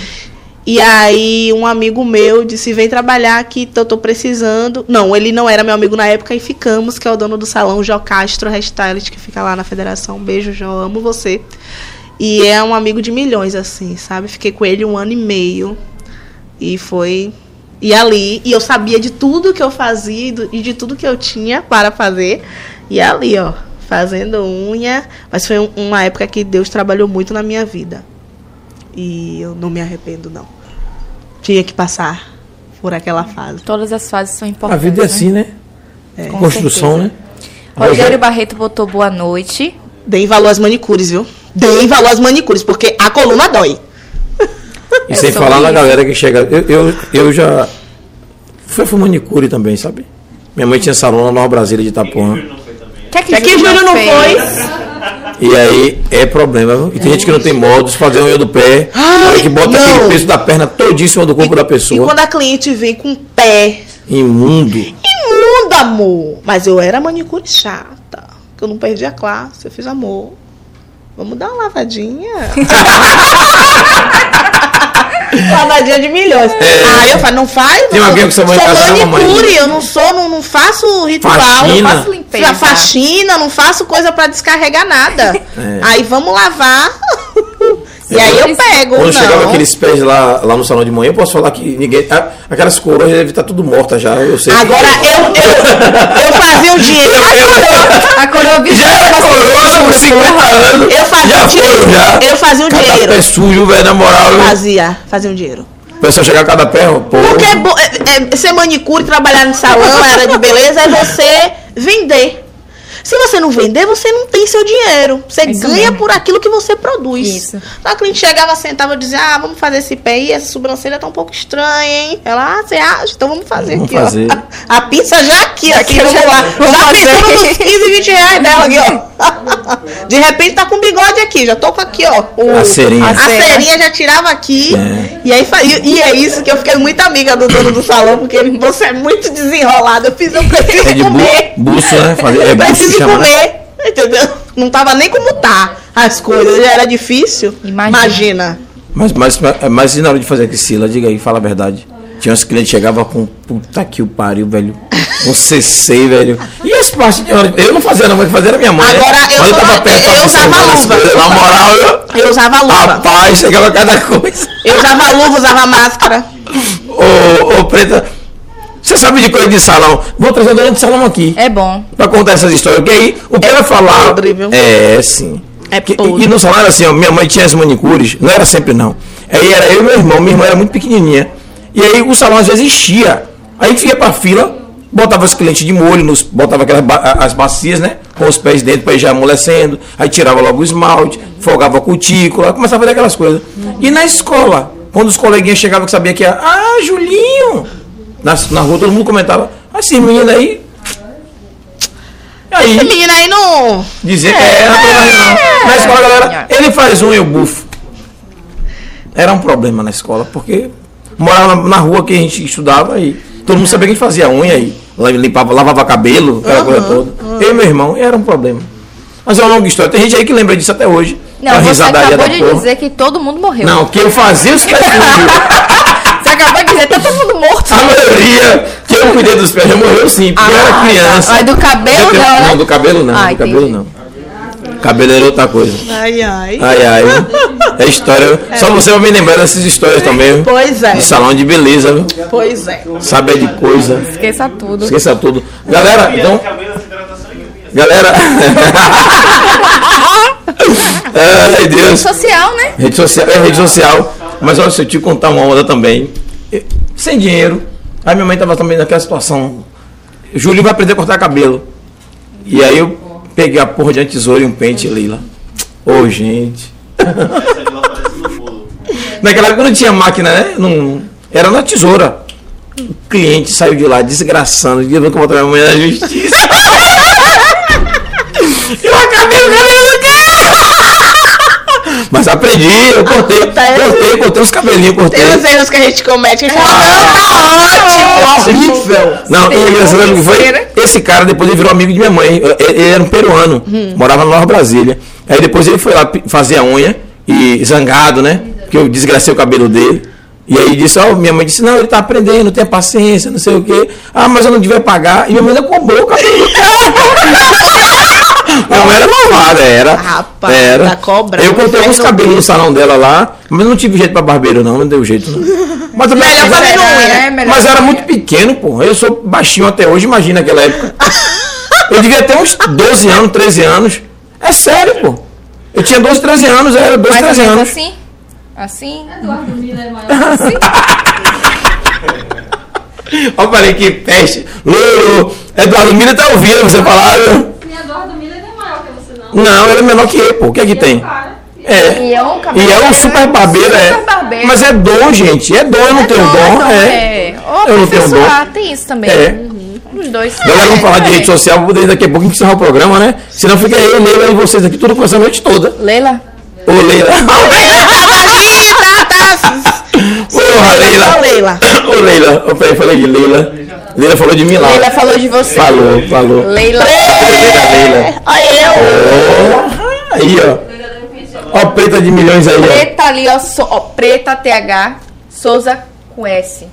C: E aí um amigo meu disse, vem trabalhar aqui, eu tô precisando. Não, ele não era meu amigo na época e ficamos, que é o dono do salão, Jó Castro Hairstylist, que fica lá na federação. Beijo, Jó, amo você. E é um amigo de milhões, assim, sabe? Fiquei com ele um ano e meio. E foi. E ali, e eu sabia de tudo que eu fazia e de tudo que eu tinha para fazer. E ali, ó, fazendo unha. Mas foi um- uma época que Deus trabalhou muito na minha vida. E eu não me arrependo, não. Tinha que passar por aquela fase.
A: Todas as fases são
B: A
A: importantes.
B: vida é assim, né?
A: Com
B: Construção, né?
A: Rogério Barreto botou boa noite.
C: Deem valor às manicures, viu? Deem valor às manicures, porque a coluna dói.
B: E sem
A: É sobre
B: falar na
A: isso.
B: galera que chega. Eu, eu, eu já. Fui, fui manicure também, sabe? Minha mãe tinha salão na Nova Brasília de Itapuã.
I: Não foi também.
A: Quer que,
C: É que Júlio não
A: fez?
C: foi.
B: E aí é problema. E tem gente que não tem modos, fazer unha do pé. olha que bota
C: não.
B: aquele peso da perna todíssima do corpo da
C: E
B: pessoa.
C: quando a cliente vem com o pé
B: Imundo.
C: imundo, amor. Mas eu era manicure chata. Que eu não perdi a classe. Eu fiz amor. Vamos dar uma lavadinha. lavadinha de milhões. Aí eu falo, não faz?
B: É. Tem alguém com sua mãe
C: sou manicure, eu não sou, não, não faço ritual.
B: Faxina.
C: Não
A: Faço limpeza.
C: faço faxina, não faço coisa pra descarregar nada.
B: É.
C: Aí vamos lavar. e aí eu pego,
B: Quando
C: não.
B: chegava aqueles pés lá, lá no salão de manhã, eu posso falar que ninguém. a- Aquelas coroas devem estar tudo mortas já. Eu sei.
C: Agora eu, eu, eu fazia o dinheiro.
A: A coroa
B: Já é coroa por 50 anos.
C: Eu fazia
B: já
C: o dinheiro.
B: já.
C: Eu fazia o
B: Cada
C: dinheiro.
B: pé sujo, velho, na moral. viu?
C: Fazia, fazia um dinheiro.
B: O pessoal chegar a cada pé, pô.
C: Porque é é- é- ser manicure, trabalhar no salão, área de beleza, é você vender. Se você não vender, você não tem seu dinheiro. Você
A: É isso
C: ganha
A: mesmo.
C: por aquilo que você produz.
A: Isso.
C: Então a cliente chegava, sentava e dizia: Ah, vamos fazer esse pé aí, essa sobrancelha tá um pouco estranha, hein? Ela, ah, você acha? Então vamos fazer
B: Vamos
C: aqui,
B: fazer.
C: ó. A pinça já aqui, aqui,
A: eu
C: vamos
A: já-
C: lá.
A: vamos
C: já
A: fazer.
C: pensando nos 15, 20 reais dela aqui, ó. De repente tá com bigode aqui, já tô com aqui, ó. o-
B: A cerinha.
C: A
A: A cera.
C: cerinha já tirava aqui.
B: É.
C: E aí e, e é isso que eu fiquei muito amiga do dono do salão, porque ele, você é muito desenrolado. Eu fiz, eu preciso
B: É de bu
C: comer.
B: buço, né? Fazer, é
C: Eu
B: chama, né?
C: comer. Entendeu? Não tava nem como tá as coisas, já era difícil.
A: Imagina.
C: Imagina.
B: Mas, mas, mas e na hora de fazer a Priscila, diga aí, fala a verdade. Tinha uns clientes que chegavam com puta que o pariu, velho. Um CC, velho. E as partes de hora? Eu não fazia, não, mas fazia era minha mãe. né?
C: Agora, eu
B: Mas
C: só-
B: tava perto
C: eu usava luva.
B: Na moral, eu.
C: Eu usava luva.
B: Rapaz, chegava cada coisa.
C: Eu usava luva, usava máscara.
B: Ô, ô, Preta, Você sabe de coisa de salão? Vou trazer a dona de salão aqui.
A: É bom.
B: Pra contar essas histórias. Porque aí, o que ela falar.
C: podre, viu?
B: É, sim.
C: É
B: Que-
C: podre.
B: e, e no salão era assim, ó, minha mãe tinha as manicures, não era sempre não. Aí era eu e meu irmão, minha irmã era muito pequenininha. E aí o salão às vezes enchia. Aí a gente ia pra fila, botava os clientes de molho, nos, botava aquelas ba- as bacias, né? Com os pés dentro pra ir já amolecendo. Aí tirava logo o esmalte, folgava a cutícula, começava a fazer aquelas coisas. E na escola, quando os coleguinhas chegavam que sabia que era, ah, Julinho! Na, na rua todo mundo comentava, ah, esse menino aí. Aí,
C: Esse menino aí não.
B: Dizer que é, tem mais não. Na escola, galera, ele faz um e eu bufo. Era um problema na escola, porque morava na, na rua que a gente estudava e todo mundo sabia que a gente fazia unha e limpava, lavava cabelo, aquela coisa toda. Eu e meu irmão, era um problema. Mas é uma longa história. Tem gente aí que lembra disso até hoje.
A: Não, você
B: risadaria
A: acabou de
B: porra.
A: dizer que todo mundo morreu.
B: Não, que eu fazia os pés
A: acabou de dizer, tá todo mundo morto.
B: A maioria que eu cuidei dos pés já morreu sim, porque eu era criança.
A: Mas do cabelo não, né?
B: Não, do cabelo não.
A: Ah,
B: do cabelo
A: entendi.
B: não. Cabelo era outra coisa.
C: Ai, ai.
B: Ai, ai. É história. Só você vai me lembrar dessas histórias também.
C: Pois é.
B: De salão de beleza, viu?
C: Pois é.
B: Saber de coisa.
A: Esqueça tudo.
B: Esqueça tudo. Galera, então. Galera. Ai, Deus.
A: Social, né?
B: Rede social, é rede social. Mas olha, se eu te contar uma onda também. Sem dinheiro. Aí minha mãe tava também naquela situação. Júlio vai aprender a cortar cabelo. E aí eu peguei a porra de uma tesoura e um pente. Ô, gente.
I: De lá parece no bolo.
B: Naquela época não tinha máquina, né? Não, era na tesoura. O cliente saiu de lá desgraçando, dizendo eu vou botar minha mãe na justiça. eu acabei o cara! Mas aprendi, eu cortei, cortei, cortei os cabelinhos, cortei.
C: Tem os erros que a gente comete que a gente fala, não, tá ótimo, horrível.
B: Não, e engraçado que foi? Esse cara depois ele virou amigo de minha mãe. Ele, era um peruano, morava na Nova Brasília. Aí depois ele foi lá fazer a unha e zangado, né? Porque eu desgracei o cabelo dele. E aí disse, ó, minha mãe disse, não, ele tá aprendendo, tenha paciência, não sei o quê. Ah, mas eu não devia pagar. E minha mãe ainda cobrou o cabelo mãe era malvada, era.
C: Rapaz,
B: era.
C: tá cobrando.
B: Eu cortei uns
C: Faz
B: cabelos no salão dela lá, mas não tive jeito pra barbeiro, não, não deu jeito, não. Mas também
C: Melhor
B: mas-
C: fazer unha,
A: né? Melhor
B: mas era muito pequeno, pô. Eu sou baixinho até hoje, imagina naquela época. Eu devia ter uns 12 anos, 13 anos. É sério, pô. Eu tinha 12, 13 anos, era 12,
A: Mais ou
B: 13
A: menos
B: anos.
A: assim? Assim?
D: Eduardo Miller é maior.
B: Eu falei que peste. Lulu, Eduardo Mira tá ouvindo você falar. viu?
D: E Eduardo Miller não é maior que você, não.
B: É menor que eu, pô. O que é que tem?
D: Cara,
B: É.
A: E é um cabelo.
B: E é um super barbeiro, é.
A: Super barbeiro.
B: Mas é dom, gente. É dom, eu não tenho dom. É.
A: é. Ou
B: Eu não tenho
A: tem isso também.
B: É.
A: Uhum. Os dois.
B: Galera, vamos
A: É,
B: falar de
A: é.
B: rede social poder daqui a pouco encerrar o programa, né? Senão fica eu, Leila e vocês aqui tudo com essa noite toda.
A: Leila?
B: Ô, Leila. Porra, Leila.
C: Leila.
B: Ô, Leila. Ô, peraí, falei de Leila. Leila falou de mim lá.
A: Leila falou de você.
B: Falou, falou.
A: Leila.
B: Leila, Leila.
C: Olha eu.
B: Ó, Aí, ó. Ó, preta de milhões aí, ó.
A: Preta ali, ó, so- ó, Preta TH Souza com S.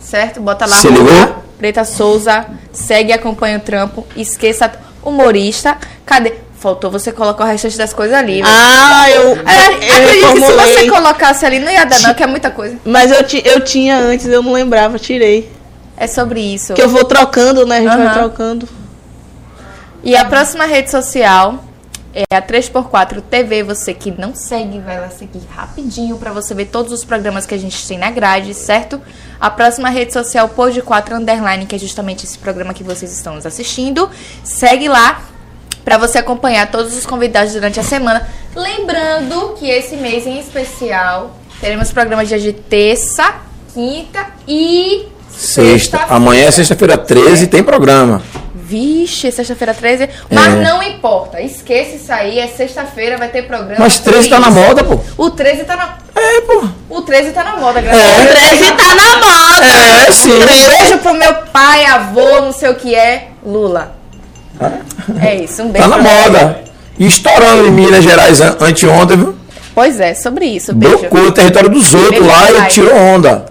A: Certo? Bota lá.
B: Você ligou?
A: Preta Souza. Segue e acompanha o trampo. Esqueça humorista. Cadê? Faltou você colocar o restante das coisas ali. velho.
C: Ah, eu,
A: É,
C: eu
A: acredito que se você colocasse ali, não ia dar, não, que é muita coisa.
C: Mas eu, ti- eu tinha antes, eu não lembrava, tirei.
A: É sobre isso.
C: Que eu vou trocando, né? A gente vai trocando.
A: E a próxima rede social é a 3x4 TV. Você que não segue, vai lá seguir rapidinho pra você ver todos os programas que a gente tem na grade, certo? A próxima rede social, Pôr de 4 Underline, que é justamente esse programa que vocês estão nos assistindo. Segue lá pra você acompanhar todos os convidados durante a semana. Lembrando que esse mês em especial teremos programas de terça, quinta e
B: Sexta. Amanhã é sexta-feira 13 tem programa.
A: Vixe, sexta-feira 13. Mas
B: É.
A: não importa. Esqueça isso aí. É sexta-feira, vai ter programa.
B: Mas 13 tá na moda, pô.
A: O 13 tá na.
B: É, pô.
A: O 13 tá na moda, graças
B: É.
C: O
A: Deus.
C: 13 tá na moda.
B: É, sim.
A: Um beijo pro meu pai, avô, não sei o que é. Lula. É isso, um beijo.
B: Tá na moda. E estourando em Minas Gerais an- anteontem, viu?
A: Pois é, sobre isso. Beijo.
B: Blocou o território dos outros
A: Beijo,
B: lá
A: pai.
B: e tirou onda.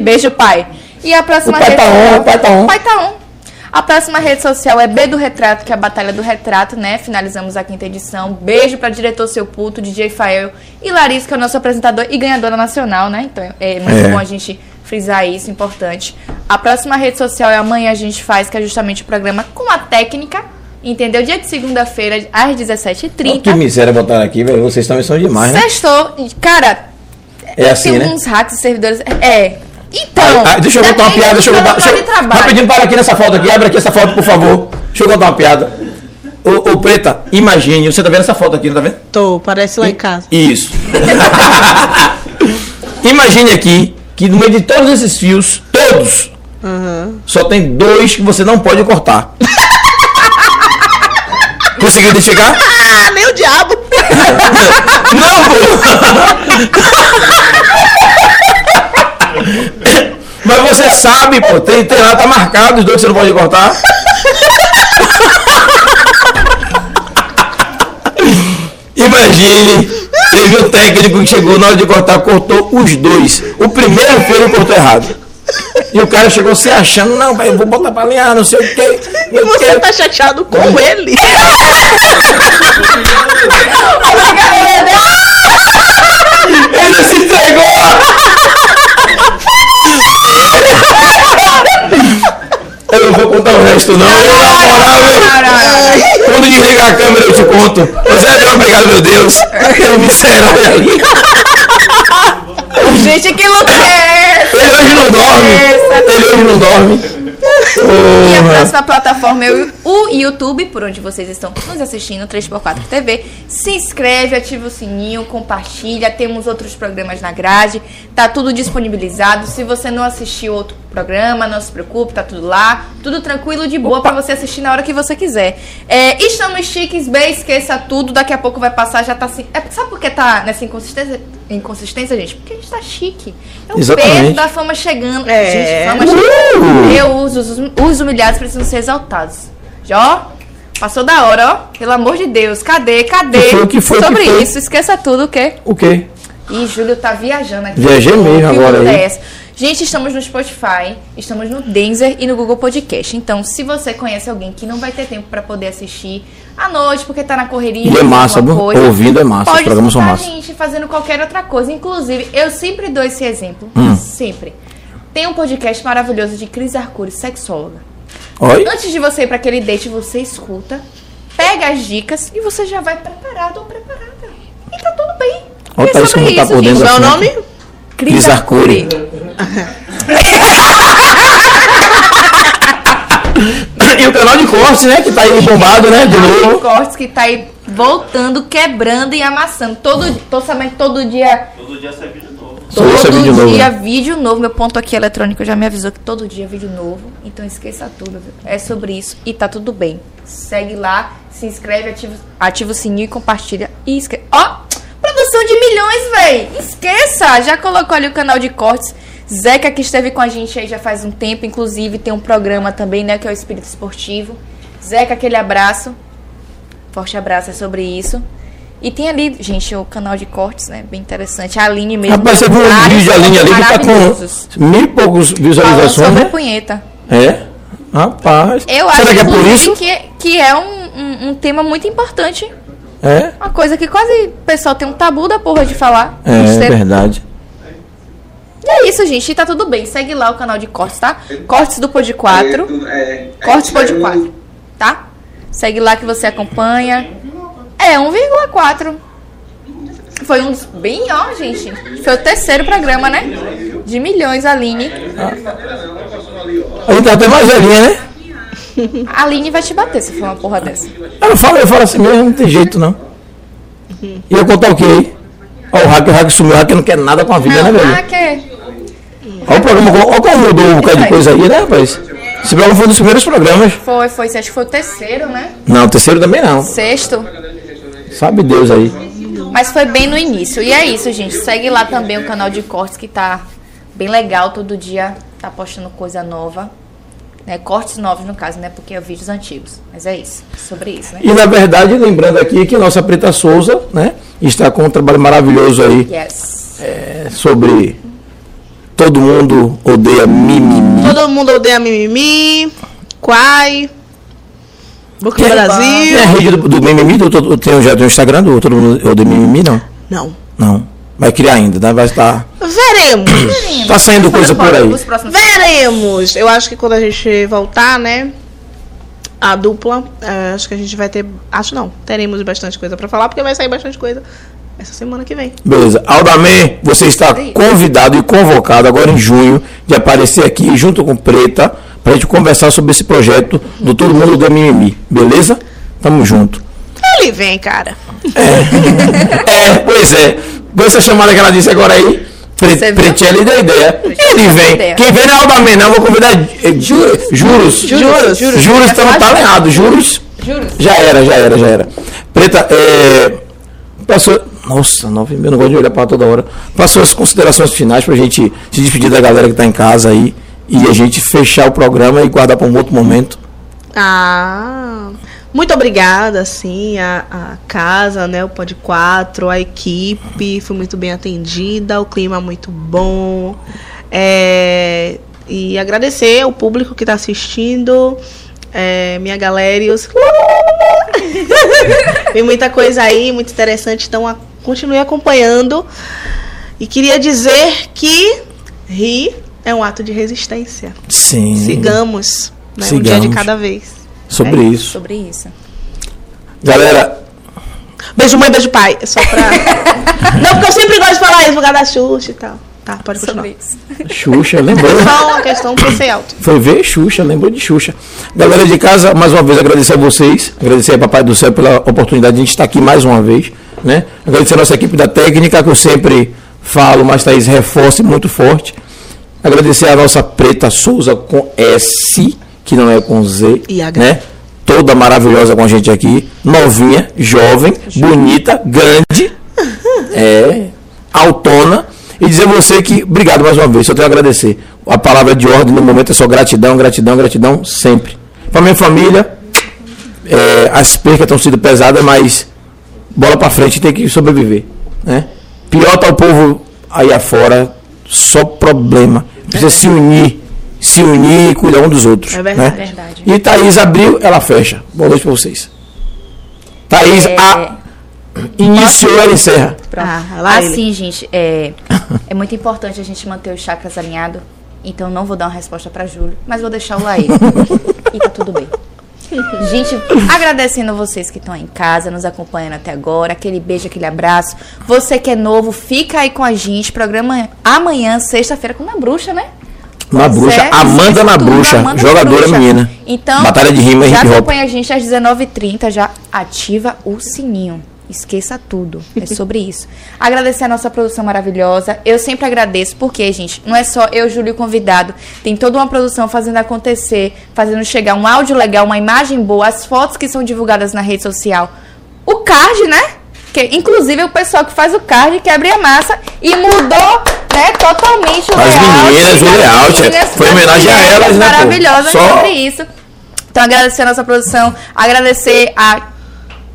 A: Beijo, pai. E a próxima
B: O pai
A: rede
B: tá on, o pai tá on.
A: O pai tá on. A próxima rede social é B do Retrato, que é a Batalha do Retrato, né? Finalizamos a quinta edição. Beijo pra diretor Seu Puto, DJ Fael e Larissa, que é o nosso apresentador e ganhadora nacional, né? Então é muito
B: É.
A: bom a gente frisar isso, importante. A próxima rede social é amanhã a gente faz, que é justamente o programa com a técnica. Entendeu? Dia de segunda-feira, às
B: Oh, que
A: 17h30.
B: miséria botaram aqui, velho. Vocês também são demais, né?
A: Sextou. Cara,
B: É assim,
A: tem
B: né?
A: uns hacks de servidores. É. Então.
B: Ah, deixa eu contar uma piada, deixa eu contar. Deixa rapidinho, para aqui nessa foto aqui, abre aqui essa foto, por favor. Deixa eu contar uma piada. Ô, ô Preta, imagine, você tá vendo essa foto aqui, não tá vendo?
C: Tô, parece lá em casa.
B: Isso. imagine aqui que no meio de todos esses fios, todos, só tem dois que você não pode cortar. Conseguiu identificar?
C: Ah, nem o diabo!
B: Não, pô! Mas você sabe, pô, tem, tem lá, tá marcado os dois que você não pode cortar. Imagine, teve um técnico que chegou na hora de cortar, cortou os dois. O primeiro fio ele cortou errado. E o cara chegou se achando, não, pai, eu vou botar pra alinhar, não sei o quê.
C: E você
B: quero.
C: tá chateado com ele?
B: Ele se entregou! Eu não vou contar o resto, não. Eu, eu- Quando desligar a câmera, eu te conto. Você é meu obrigado, meu Deus. Aquele miserável ali.
A: Gente, que louco é essa?
B: Ele hoje não dorme. Ele hoje não dorme.
A: E a próxima plataforma é o o YouTube, por onde vocês estão nos assistindo, 3x4 TV. Se inscreve, ativa o sininho, compartilha. Temos outros programas na grade. Tá tudo disponibilizado. Se você não assistiu outro programa, não se preocupe, tá tudo lá. Tudo tranquilo, de boa, pra você assistir na hora que você quiser. É, estamos chiques, bem, esqueça tudo. Daqui a pouco vai passar, já tá assim. É, sabe por que tá nessa inconsistência, inconsistência, gente? Porque a gente tá chique. É o
B: Exatamente.
A: peso da fama chegando.
C: É.
A: Gente, fama chegando. Eu uso, os, os humilhados precisam ser exaltados. Já, ó, passou da hora, ó. Pelo amor de Deus, cadê, cadê?
B: Que foi, que foi, que
A: Sobre
B: foi?
A: isso, esqueça tudo, o quê?
B: O quê?
A: Ih, Júlio tá viajando aqui.
B: Viajei mesmo
A: Que
B: agora
A: onda
B: aí.
A: É? Gente, estamos no Spotify, estamos no Denzer e no Google Podcast. Então, se você conhece alguém que não vai ter tempo pra poder assistir à noite, porque tá na correria,
B: E é massa,
A: coisa,
B: Ouvindo é massa, os
A: Pode
B: programas são massa.
A: a gente fazendo qualquer outra coisa. Inclusive, eu sempre dou esse exemplo.
B: Hum.
A: Sempre. Tem um podcast maravilhoso de Cris Arcuri, sexóloga.
B: Oi?
A: Antes de você ir pra aquele date, você escuta, pega as dicas e você já vai preparado ou preparada. E tá tudo bem. É
B: como tá
A: isso,
B: por dentro
C: Meu
B: assunto.
C: nome?
B: Cris Arcuri. E o canal de corte, né? Que tá aí bombado, né? De novo.
A: Cortes que tá aí voltando, quebrando e amassando. Todo, tô sabendo que todo dia.
I: Todo dia sai vídeo novo.
B: É
A: Todo
B: vídeo novo,
A: dia
B: né?
A: vídeo novo. Meu ponto aqui eletrônico já me avisou que todo dia é vídeo novo. Então esqueça tudo. viu? É sobre isso e tá tudo bem. Segue lá, se inscreve, ativa, ativa o sininho e compartilha. E esquece. Ó! Produção de milhões, véi! Esqueça! Já colocou ali o canal de cortes. Zeca que esteve com a gente aí já faz um tempo, inclusive tem um programa também, né, que é o Espírito Esportivo. Zeca, aquele abraço. Forte abraço, é sobre isso. E tem ali, gente, o canal de cortes, né? Bem interessante. A Aline mesmo.
B: Rapaz, você viu um vídeo da linha ali que tá com mil e poucos
A: Falando
B: visualizações,
A: sobre
B: né?
A: punheta.
B: É? Rapaz.
A: Eu acho
B: Será que é por isso?
A: que, que é um, um, um tema muito importante.
B: É?
A: Uma coisa que quase o pessoal tem um tabu da porra de falar.
B: É,
A: Besteira.
B: verdade.
A: E é isso, gente. E tá tudo bem. Segue lá o canal de cortes, tá? Cortes do Pod 4.
F: É,
A: Cortes Pod 4. Tá? Segue lá que você acompanha. É, 1,4. Foi um dos. Bem, ó, gente. Foi o terceiro programa, né? De milhões, Aline.
B: A gente tá até mais velhinha, né?
A: A Aline vai te bater se for uma porra dessa.
B: Ela fala, eu falo assim mesmo, não tem jeito não. E eu contar o quê? Ó, o hack, o hack sumiu, o hack não quer nada com a vida, né,
A: Não,
B: velho?
A: ah, que.
B: Olha o programa, olha como mudou um bocado de coisa aí, né, rapaz? Esse programa foi um dos primeiros programas.
A: Foi, foi. Acho que foi o terceiro, né?
B: Não, o terceiro também não.
A: Sexto.
B: Sabe Deus aí.
A: Mas foi bem no início. E é isso, gente. Segue lá também o canal de cortes que tá bem legal. Todo dia tá postando coisa nova. Né? Cortes novos, no caso, né? Porque é vídeos antigos. Mas é isso. Sobre isso, né?
B: E na verdade, lembrando aqui que nossa Preta Souza, né, está com um trabalho maravilhoso aí
A: Yes.
B: é, sobre todo mundo odeia mimimi.
C: Todo mundo odeia mimimi, Quai, Boca do
B: Tem
C: Brasil.
B: a rede do, do mimimi, do, do, tem, já tem o Instagram do Todo Mundo Odeia Mimimi, não?
C: Não.
B: Não. Vai criar ainda, né? Vai estar.
C: Veremos.
B: Tá saindo coisa por aí.
C: Veremos. Eu acho que quando a gente voltar, né? A dupla, eh, acho que a gente vai ter. Acho não, teremos bastante coisa pra falar, porque vai sair bastante coisa essa semana que vem.
B: Beleza. Aldamé, você está convidado e convocado agora em junho de aparecer aqui junto com Preta pra gente conversar sobre esse projeto do Todo Mundo do Mimimi. Beleza? Tamo junto.
C: Ele vem, cara.
B: É, pois é. Com essa chamada que ela disse agora aí? Pretelli deu ideia. Ele vem. Quem vem não é Aldamé, não. Vou convidar. eh, Juros. Juros.
C: Juros.
B: Juros. Juros estamos tá alinhado. Juros.
A: Juros.
B: Já era, já era, já era. Preta, é. Passou. Nossa, nove mil, não gosto de olhar para toda hora. Passou as considerações finais pra gente se despedir da galera que tá em casa aí. E a gente fechar o programa e guardar para um outro momento.
C: Ah, muito obrigada, assim, a, a casa, né, o Pod 4, a equipe, foi muito bem atendida, o clima muito bom. É, e agradecer ao público que está assistindo, é, minha galera e os... Tem muita coisa aí, muito interessante, então a- continue acompanhando. E queria dizer que rir é um ato de resistência.
B: Sim.
C: Sigamos, né, um dia de
B: Sigamos.
C: cada vez.
B: Sobre
A: É
B: isso.
A: Sobre isso.
B: Galera,
C: Beijo mãe, beijo pai. É só pra. Não, porque eu sempre gosto de falar isso causa da Xuxa e tal. Tá, pode continuar.
A: Sobre isso.
B: Xuxa, lembrou?
C: Só uma questão pra ser alto.
B: Foi ver Xuxa, lembrou de Xuxa. Galera de casa, mais uma vez agradecer a vocês, agradecer a Papai do Céu pela oportunidade de a gente estar aqui mais uma vez, né? Agradecer a nossa equipe da técnica, que eu sempre falo, mas Thaís reforça muito forte. Agradecer a nossa Preta Souza com S, que não é com Z,
C: E
B: né? Toda maravilhosa com a gente aqui, novinha, jovem, bonita, grande, é, autona. E dizer a você que, obrigado mais uma vez, só tenho a agradecer. A palavra de ordem no momento é só gratidão, gratidão, gratidão, sempre. Para minha família, é, as percas estão sendo pesadas, mas bola para frente tem que sobreviver. Né? Pior tá o povo aí afora, só problema. Precisa se unir, se unir e cuidar um dos outros.
C: É verdade.
B: né?
A: Verdade.
B: E Thaís abriu, ela fecha. Boa noite para vocês. Thaís,
A: É,
B: a, iniciou, ela encerra.
A: Pronto.
C: Ah, lá ele.
A: assim, gente, é, é muito importante a gente manter os chakras alinhados. Então não vou dar uma resposta pra Júlio, mas vou deixar o Laí. e tá tudo bem. Gente, agradecendo vocês que estão aí em casa, nos acompanhando até agora. Aquele beijo, aquele abraço. Você que é novo, fica aí com a gente. Programa amanhã, sexta-feira, com a bruxa, né?
B: Na
A: Pois
B: bruxa,
A: é,
B: Amanda na bruxa,
A: Amanda na
B: jogadora
A: bruxa.
B: menina.
A: Então,
B: Batalha de rima
A: já acompanha a gente às 19h30, já ativa o sininho. Esqueça tudo. É sobre isso. Agradecer a nossa produção maravilhosa. Eu sempre agradeço, porque, gente, não é só eu, Júlio, e convidado. Tem toda uma produção fazendo acontecer, fazendo chegar um áudio legal, uma imagem boa, as fotos que são divulgadas na rede social. O card, né? Que, inclusive, é o pessoal que faz o card que abre a massa e mudou, né, totalmente o
B: As
A: layout
B: meninas, o layout, é.
A: meninas,
B: Foi homenagem a elas, né, pô?
A: Maravilhosas
B: Só-
A: sobre isso. Então, agradecer a nossa produção, agradecer a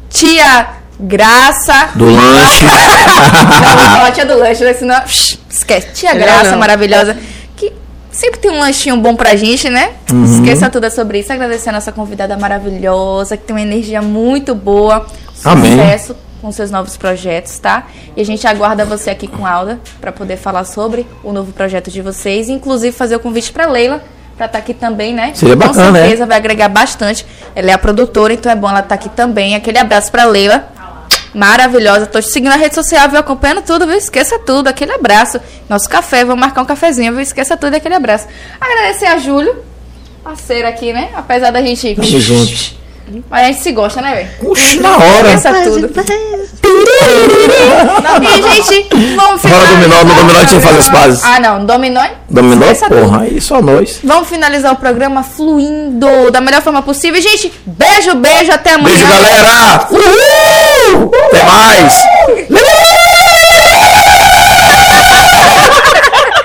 A: tia Graça.
B: Do lanche.
A: Não, não, a tia do lanche, né? Senão, psh, esquece. Tia
C: Não,
A: Graça,
C: não.
A: maravilhosa. Que sempre tem um lanchinho bom pra gente, né?
B: Uhum.
A: Esqueça tudo sobre isso. Agradecer a nossa convidada maravilhosa, que tem uma energia muito boa.
B: Amém.
A: Sucesso com seus novos projetos, tá? E a gente aguarda você aqui com a Alda pra poder falar sobre o novo projeto de vocês, inclusive fazer o convite pra Leila pra estar aqui também, né?
B: Seria
A: com
B: bacana, né?
A: certeza vai agregar bastante. Ela é a produtora, então é bom ela estar aqui também. Aquele abraço pra Leila. Maravilhosa. Tô te seguindo na rede social, viu? Acompanhando tudo, viu? Esqueça tudo. Aquele abraço. Nosso café, vamos marcar um cafezinho, viu? Esqueça tudo e aquele abraço. Agradecer a Júlio, parceiro aqui, né? Apesar da gente.
B: Tamo junto.
A: Mas a gente se gosta, né, velho?
B: Puxa, na hora.
A: Pensa tudo. E, gente, vamos finalizar.
B: Bora dominó, no dominó a gente faz as pazes.
A: Ah, não, dominó?
B: Dominó, porra, aí só nós.
A: Vamos finalizar o programa fluindo da melhor forma possível. Gente, beijo, beijo, até amanhã.
B: Beijo, galera! Uhul! Até mais!